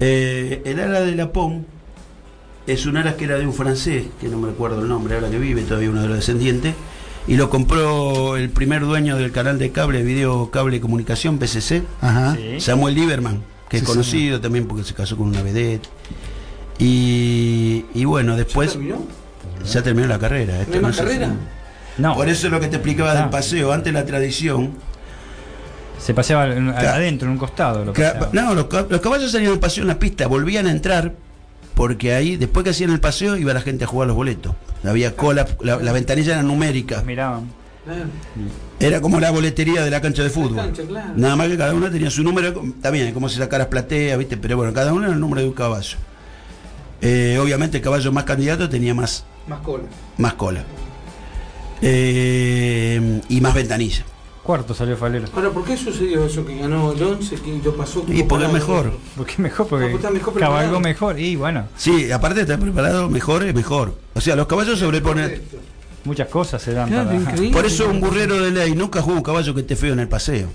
Eh, el ara de la POM es un ara que era de un francés, que no me recuerdo el nombre, ahora que vive todavía uno de los descendientes, y lo compró el primer dueño del canal de cable, video cable y comunicación, PCC, Ajá. Sí. Samuel Lieberman, que Sí, es conocido también porque se casó con una vedette. Y, y bueno, después ¿Ya terminó? Ya terminó la carrera. ¿No esto hay más se- carrera? No, Por eso es lo que te explicaba del paseo. Antes la tradición. se paseaba adentro, en un costado. Lo no, los, ca- los caballos salían del paseo en la pista, volvían a entrar, porque ahí, después que hacían el paseo, iba la gente a jugar los boletos. Había cola, la, la ventanilla era numérica. Miraban. Era como la boletería de la cancha de La fútbol. cancha, claro. Nada más que cada uno tenía su número, también como si sacaras platea, ¿viste? Pero bueno, cada uno era el número de un caballo. Eh, obviamente el caballo más candidato tenía más, Más cola. más cola. Eh, y más ventanilla. Cuarto salió Falero. Ahora, ¿por qué sucedió eso que ganó el 11 que lo pasó Y porque es mejor. Porque mejor, Ah, porque pues está mejor preparado. cabalgó mejor. Y bueno, Sí, aparte de estar preparado, mejor es mejor. O sea, los caballos sobreponen. Muchas cosas se dan Claro, para. increíble. Por eso un burrero de ley nunca juega un caballo que esté feo en el paseo.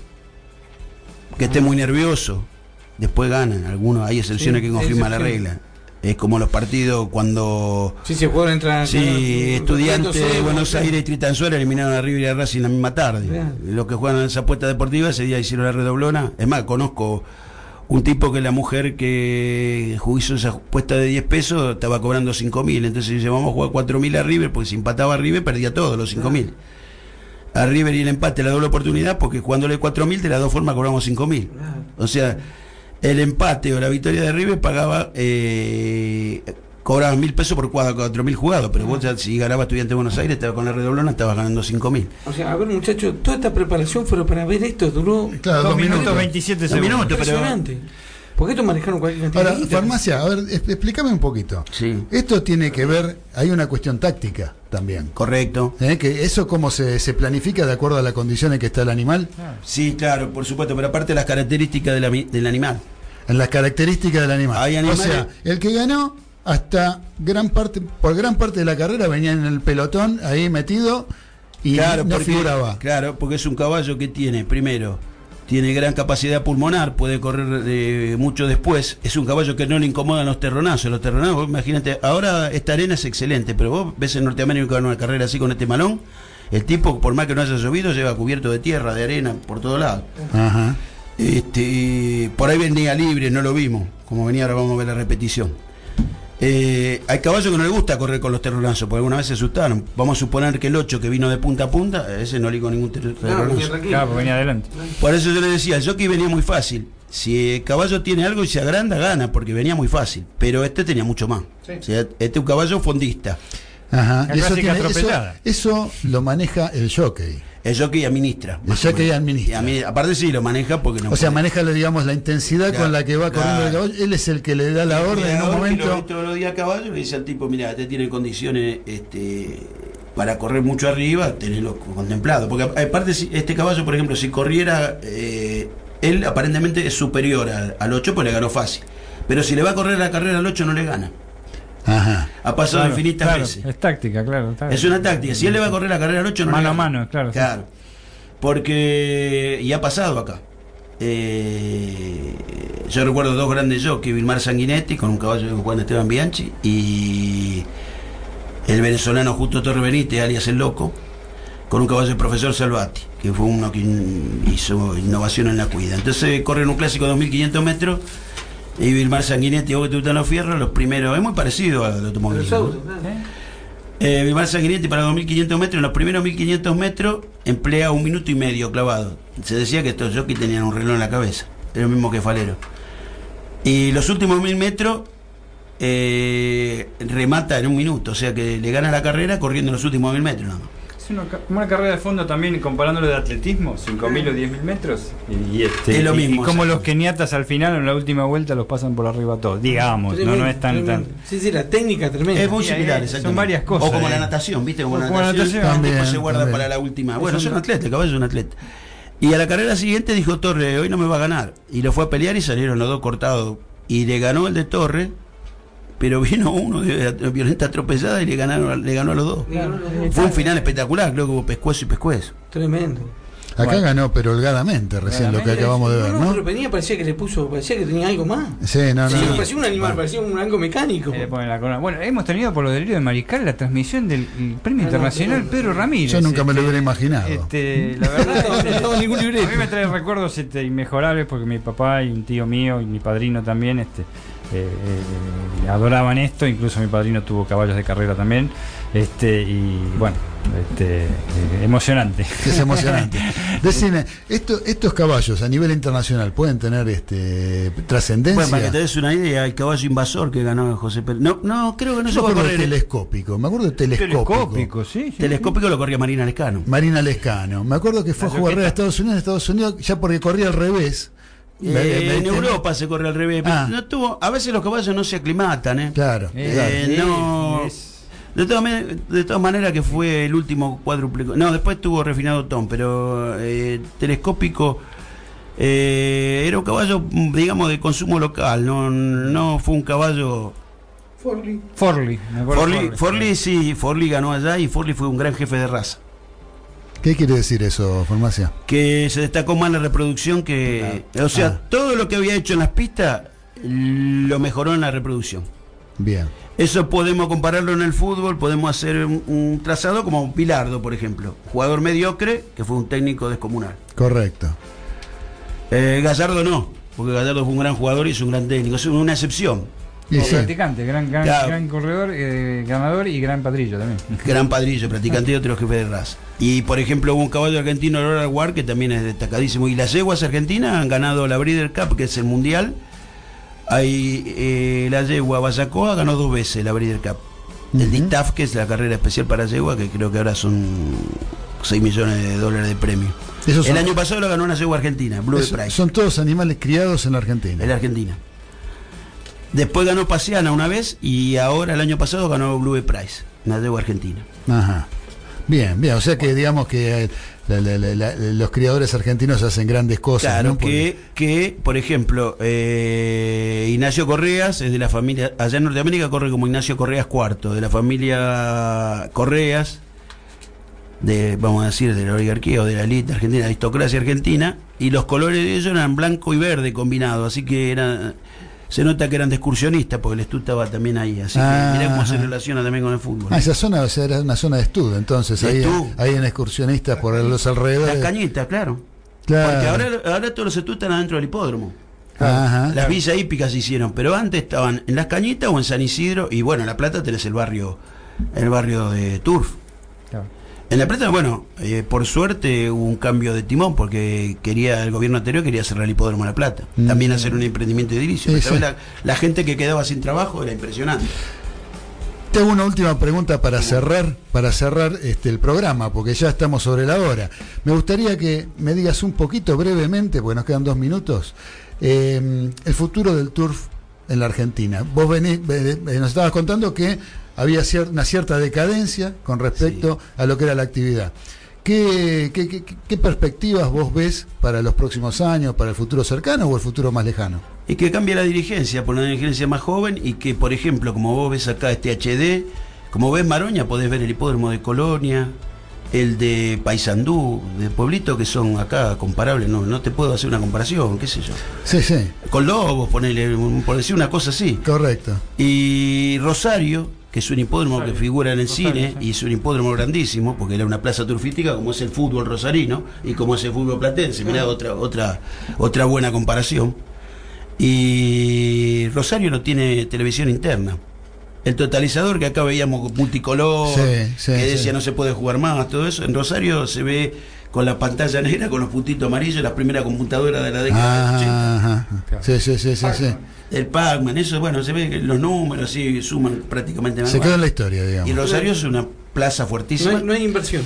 Que esté muy nervioso. Después ganan. Algunos, hay excepciones Sí, que confirman la regla. Es como los partidos cuando. Sí, sí, el jugador entra. Sí, estudiantes de Buenos. Aires y Tritanzuela eliminaron a River y a Racing la misma tarde. Los que juegan en esa apuesta deportiva ese día hicieron la redoblona. Es más, conozco un tipo que la mujer que hizo esa apuesta de 10 pesos estaba cobrando 5 mil. Entonces dice, vamos a jugar 4 mil a River, porque si empataba a River perdía todos los 5 mil. A River y el empate la doble oportunidad, porque jugándole 4 mil de las dos formas cobramos 5 mil. O sea, el empate o la victoria de River pagaba eh, cobrabas mil pesos por cuatro, cuatro mil jugados, pero vos ya, si ganabas estudiante de Buenos Aires, estaba con la redoblona, estabas ganando cinco mil. O sea, a ver, muchachos, toda esta preparación fue para ver esto, duró Claro, Dos dos minutos, minutos. 27 Dos segundos. minutos, pero. impresionante. ¿Por qué esto manejaron cualquier cantidad Ahora, de farmacia, a ver, explícame un poquito. Sí. Esto tiene que ver, hay una cuestión táctica también. Correcto. ¿eh? Que eso cómo se, se planifica de acuerdo a las condiciones que está el animal, Sí, claro, por supuesto, pero aparte las características del animal. En las características del animal. Hay o sea, el que ganó hasta gran parte, por gran parte de la carrera venía en el pelotón ahí metido y claro, no porque, figuraba. Claro, porque es un caballo que tiene, primero, tiene gran capacidad pulmonar, puede correr eh, mucho después. Es un caballo que no le incomodan los terronazos. Los terronazos, vos imagínate, ahora esta arena es excelente, pero vos ves en Norteamérica una carrera así con este malón, el tipo, por más que no haya llovido, lleva cubierto de tierra, de arena, por todos lados. Ajá. Este, por ahí venía libre, no lo vimos. Como venía, ahora vamos a ver la repetición. Eh, hay caballos que no les gusta correr con los terronazos, porque alguna vez se asustaron. Vamos a suponer que el 8 que vino de punta a punta, a ese no le con ningún terronazo. venía tranquilo. Claro, venía adelante. Por eso yo le decía, el jockey venía muy fácil. Si el caballo tiene algo y se agranda, gana, porque venía muy fácil. Pero este tenía mucho más. O sea, este es un caballo fondista. Ajá. Eso, tiene- eso, atropellada. eso lo maneja el jockey. El jockey administra. El jockey administra. Y a mí- aparte sí, lo maneja porque no O sea, maneja, digamos, la intensidad Claro, con la que va corriendo el caballo. Él es el que le da la orden en un Lo ve momento. todos los días a caballo y le dice al tipo, mira, este tiene condiciones este, para correr mucho arriba, tenerlo contemplado. Porque aparte, si- este caballo, por ejemplo, si corriera, eh, él aparentemente es superior al, al 8, pues le ganó fácil. Pero si le va a correr la carrera al 8, no le gana. Ajá. Ha pasado Claro, infinitas claro, veces. Es táctica, claro. Es una táctica. Si él le va a correr la carrera al 8, no Mano a mano, claro, sí. Claro. Porque. Y ha pasado acá. Eh, yo recuerdo dos grandes jockeys, Vilmar Sanguinetti con un caballo de Juan Esteban Bianchi y el venezolano Justo Torre Benítez, alias El Loco, con un caballo del profesor Salvati, que fue uno que hizo innovación en la cuida. Entonces corren un clásico de 2500 metros y Vilmar Sanguinetti, vos que te gustan los fierros, los primeros, es muy parecido al automovilismo. claro. Eh, Vilmar Sanguinetti para 2500 metros, en los primeros 1500 metros emplea un minuto y medio clavado. Se decía que estos jockeys tenían un reloj en la cabeza, es lo mismo que Falero. Y los últimos mil metros eh, remata en un minuto, o sea que le gana la carrera corriendo los últimos mil metros. nada más. Es una, una carrera de fondo también, comparándolo de atletismo, 5.000 o 10.000 metros. Y, y este, Es lo y- mismo, Y como o sea. los keniatas al final, en la última vuelta, los pasan por arriba todos. Digamos, no, Tremendo, no es tan. tremendo. tan Sí, sí, la técnica tremenda. Es muy similar, son varias cosas, O como eh. la natación, ¿viste? Como, O la como la natación, También, se guarda también. para la última. Bueno, Es un atleta, caballo es un atleta. Y a la carrera siguiente dijo Torre, hoy no me va a ganar. Y lo fue a pelear y salieron los dos cortados. Y le ganó el de Torre, pero vino uno de, violenta atropellada y le ganaron, le ganó a los dos. Claro, Fue un final espectacular, creo que hubo pescuezo y pescuezo. Tremendo. Acá Bueno. ganó, pero holgadamente recién lo que acabamos de No, ver, no, ¿no? pero venía, parecía que le puso, parecía que tenía algo más. Sí, no, Sí, no. no. parecía un animal, Bueno. parecía un algo mecánico. Eh, la. Bueno, hemos tenido por lo del lío de Mariscal la transmisión del el premio Ah, internacional no, Pedro Ramírez. Yo nunca me lo Este, hubiera imaginado. Este, la verdad, [laughs] No estaba- ningún libreto. A mí me trae recuerdos este, inmejorables porque mi papá y un tío mío y mi padrino también este, eh, eh, adoraban esto. Incluso mi padrino tuvo caballos de carrera también. Este, y bueno, este, eh, emocionante. Es emocionante. [laughs] Decime, esto, estos caballos a nivel internacional pueden tener este trascendencia. Bueno, para que te des una idea, el caballo invasor que ganó José Pérez. No, no, creo que no Yo se me acuerdo de telescópico, me acuerdo de telescópico. Telescópico, sí. sí, Telescópico lo corría Marina Lescano. Marina Lescano. Me acuerdo que fue a jugar a Estados Unidos, en Estados Unidos, ya porque corría al revés. Eh, en Europa se corre al revés. pero Ah. No tuvo, a veces los caballos no se aclimatan, ¿eh? Claro. Eh, claro. No. es- De todas, de todas maneras que fue el último cuádruple. No, después tuvo refinado Tom, pero eh, telescópico eh, era un caballo, digamos, de consumo local. No, no fue un caballo. Forley. Forley, me acuerdo Forley, Forley. Forley sí, Forley ganó allá y Forley fue un gran jefe de raza. ¿Qué quiere decir eso, Farmacia? Que se destacó más la reproducción que. O sea, Ah. todo lo que había hecho en las pistas lo mejoró en la reproducción. Bien. Eso podemos compararlo en el fútbol, podemos hacer un, un trazado como Pilardo, por ejemplo. Jugador mediocre, que fue un técnico descomunal. Correcto. Eh, Gallardo no, porque Gallardo fue un gran jugador y es un gran técnico, es una excepción. Sí. practicante, gran, gran, Claro. gran corredor, eh, ganador y gran padrillo también. [laughs] Gran padrillo, practicante y otro jefe de raza. Y por ejemplo hubo un caballo argentino, Aurora War, que también es destacadísimo. Y las yeguas argentinas han ganado la Breeder Cup, que es el mundial, Hay eh, la yegua Bayacoa ganó dos veces la Breeder Cup. El DITAF, que es la carrera especial para yegua, que creo que ahora son 6 millones de dólares de premio. Esos El son- año pasado lo ganó una yegua argentina, Blue Es- Price. son todos animales criados en la Argentina. En la Argentina. Después ganó Paseana una vez y ahora el año pasado ganó Blue Price, una yegua argentina. Ajá. Bien, bien. O sea que digamos que eh, la- la- la- la- los criadores argentinos hacen grandes cosas. Claro, ¿no? que, que, por ejemplo, eh, Ignacio Correas es de la familia, allá en Norteamérica corre como Ignacio Correas IV, de la familia Correas, de, vamos a decir, de la oligarquía o de la élite argentina, aristocracia argentina, y los colores de ellos eran blanco y verde combinados, así que era, se nota que eran de excursionistas, porque el estudio estaba también ahí, así Ah, que mirá cómo se relaciona también con el fútbol. Ah, esa zona o sea, era una zona de estudio, entonces De ahí, estudio. ahí en excursionistas por los alrededores. Las cañitas, claro. Claro. Porque ahora, ahora todos los estudios están adentro del hipódromo. Ajá. Las villas hípicas se hicieron, pero antes estaban en Las Cañitas o en San Isidro, y bueno, en La Plata tenés el barrio, el barrio de Turf. En La Plata, bueno, eh, por suerte hubo un cambio de timón, porque quería el gobierno anterior quería cerrar el hipódromo de La Plata. Mm. También hacer un emprendimiento edilicio. Sí, ¿Sabés sí. La, la gente que quedaba sin trabajo era impresionante. Te hago una última pregunta para cerrar, para cerrar este, el programa, porque ya estamos sobre la hora. Me gustaría que me digas un poquito brevemente, porque nos quedan dos minutos, eh, el futuro del turf en la Argentina. Vos venís, nos estabas contando que había cier- una cierta decadencia con respecto a lo que era la actividad. ¿Qué, qué, qué- qué perspectivas vos ves para los próximos años, para el futuro cercano o el futuro más lejano? Y que cambie la dirigencia por una dirigencia más joven y que, por ejemplo, como vos ves acá este HD, como ves Maroña, podés ver el hipódromo de Colonia, el de Paysandú, de Pueblito, que son acá comparables, no, no te puedo hacer una comparación, qué sé yo. Sí, sí, Con Lobos, ponele, por decir una cosa así. correcto. Y Rosario, que es un hipódromo que figura en el cine, y es un hipódromo grandísimo, porque era una plaza turfística, como es el fútbol rosarino y como es el fútbol platense. Mirá, otra, otra, otra buena comparación. Y Rosario no tiene televisión interna. El totalizador que acá veíamos multicolor, Sí, sí, que decía no se puede jugar más, todo eso, en Rosario se ve con la pantalla negra, con los puntitos amarillos, la primera computadora de la década del 80. Ah, Ajá. Sí, sí, sí, sí, sí. El Pac-Man, eso, bueno, se ve que los números sí suman prácticamente nada Se quedó en la historia, digamos. Y Rosario es una plaza No fuertísima. hay, no hay inversión.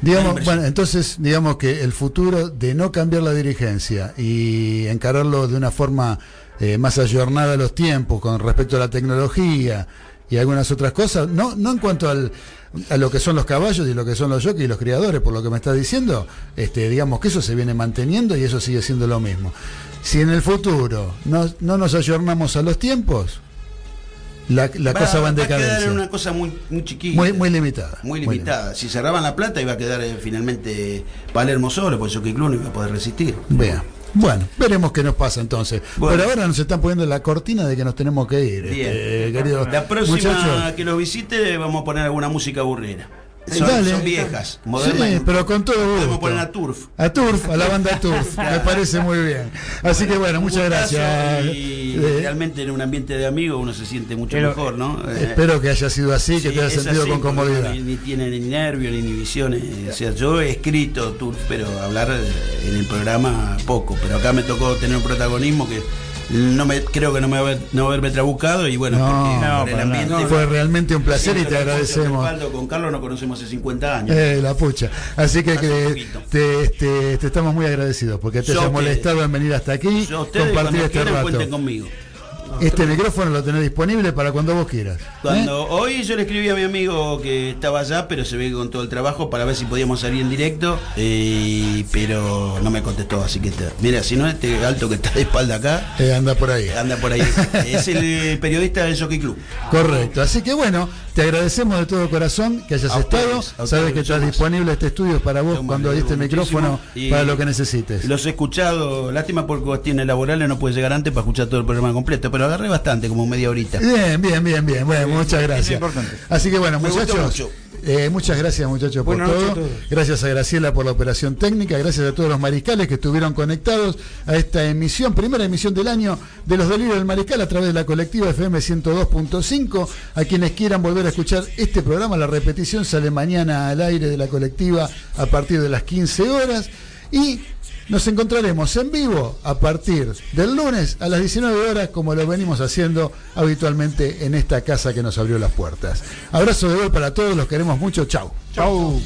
Digamos, bueno, entonces, digamos que el futuro de no cambiar la dirigencia y encararlo de una forma eh, más ayornada a los tiempos con respecto a la tecnología y algunas otras cosas, no, no en cuanto al, a lo que son los caballos y lo que son los jockeys y los criadores, por lo que me estás diciendo, este, digamos que eso se viene manteniendo y eso sigue siendo lo mismo. Si en el futuro no, no nos ayornamos a los tiempos, la, la cosa va en a quedar en decadencia. una cosa muy, muy chiquita. Muy, muy limitada. Muy limitada. Si cerraban la plata iba a quedar eh, finalmente Palermo solo, porque Jockey Club no iba a poder resistir. Vea. Bueno, veremos qué nos pasa entonces. Bueno. Por ahora nos están poniendo la cortina de que nos tenemos que ir. Bien. este, querido La próxima muchacho. que lo visite vamos a poner alguna música burrera. Son, Dale. son viejas, modernas. Sí, pero con todo gusto. Podemos poner a Turf. A Turf, a la banda Turf. [laughs] Me parece muy bien. Así que bueno, muchas gracias. Y Eh, realmente en un ambiente de amigos uno se siente mucho Pero, mejor, ¿no? Eh, espero que haya sido así, que te haya sentido así, con comodidad. Ni, ni tiene ni nervios ni inhibiciones. O sea, yo he escrito Turf, pero hablar eh, en el programa poco. Pero acá me tocó tener un protagonismo que no me creo que no me va a haber, no haberme trabucado y bueno, No, no, por el ambiente. nada. Fue realmente un placer y te agradecemos. respaldo, Con Carlos nos conocemos hace 50 años. Eh, la pucha. Así que, que poquito. te, este, te estamos muy agradecidos porque te Yo ustedes. molestado en venir hasta aquí, compartir este rato. cuenten conmigo. Este micrófono lo tenés disponible para cuando vos quieras. ¿eh? Cuando hoy yo le escribí a mi amigo que estaba allá, pero se ve con todo el trabajo para ver si podíamos salir en directo, eh, pero no me contestó, así que mira, si no este alto que está de espalda acá, Eh, anda por ahí. anda por ahí. [laughs] es el periodista del Jockey Club. Correcto. Así que bueno, te agradecemos de todo corazón que hayas A estado. ustedes, Sabes que estás disponible este estudio para vos Yo cuando hay este micrófono para lo que necesites. Los he escuchado, lástima por cuestiones laborales no pude llegar antes para escuchar todo el programa completo, pero agarré bastante, como media horita. Bien, bien, bien, bien. Bueno, muchas gracias. importante. Así que bueno, muchachos. Eh, muchas gracias muchachos por Buenas todo. Gracias a Graciela por la operación técnica. Gracias a todos los mariscales que estuvieron conectados a esta emisión, primera emisión del año de los delirios del mariscal a través de la colectiva FM 102.5. A quienes quieran volver a escuchar este programa, la repetición sale mañana al aire de la colectiva a partir de las 15 horas. Y Nos encontraremos en vivo a partir del lunes a las 19 horas, como lo venimos haciendo habitualmente en esta casa que nos abrió las puertas. Abrazo de gol para todos, los queremos mucho. Chau. Chau.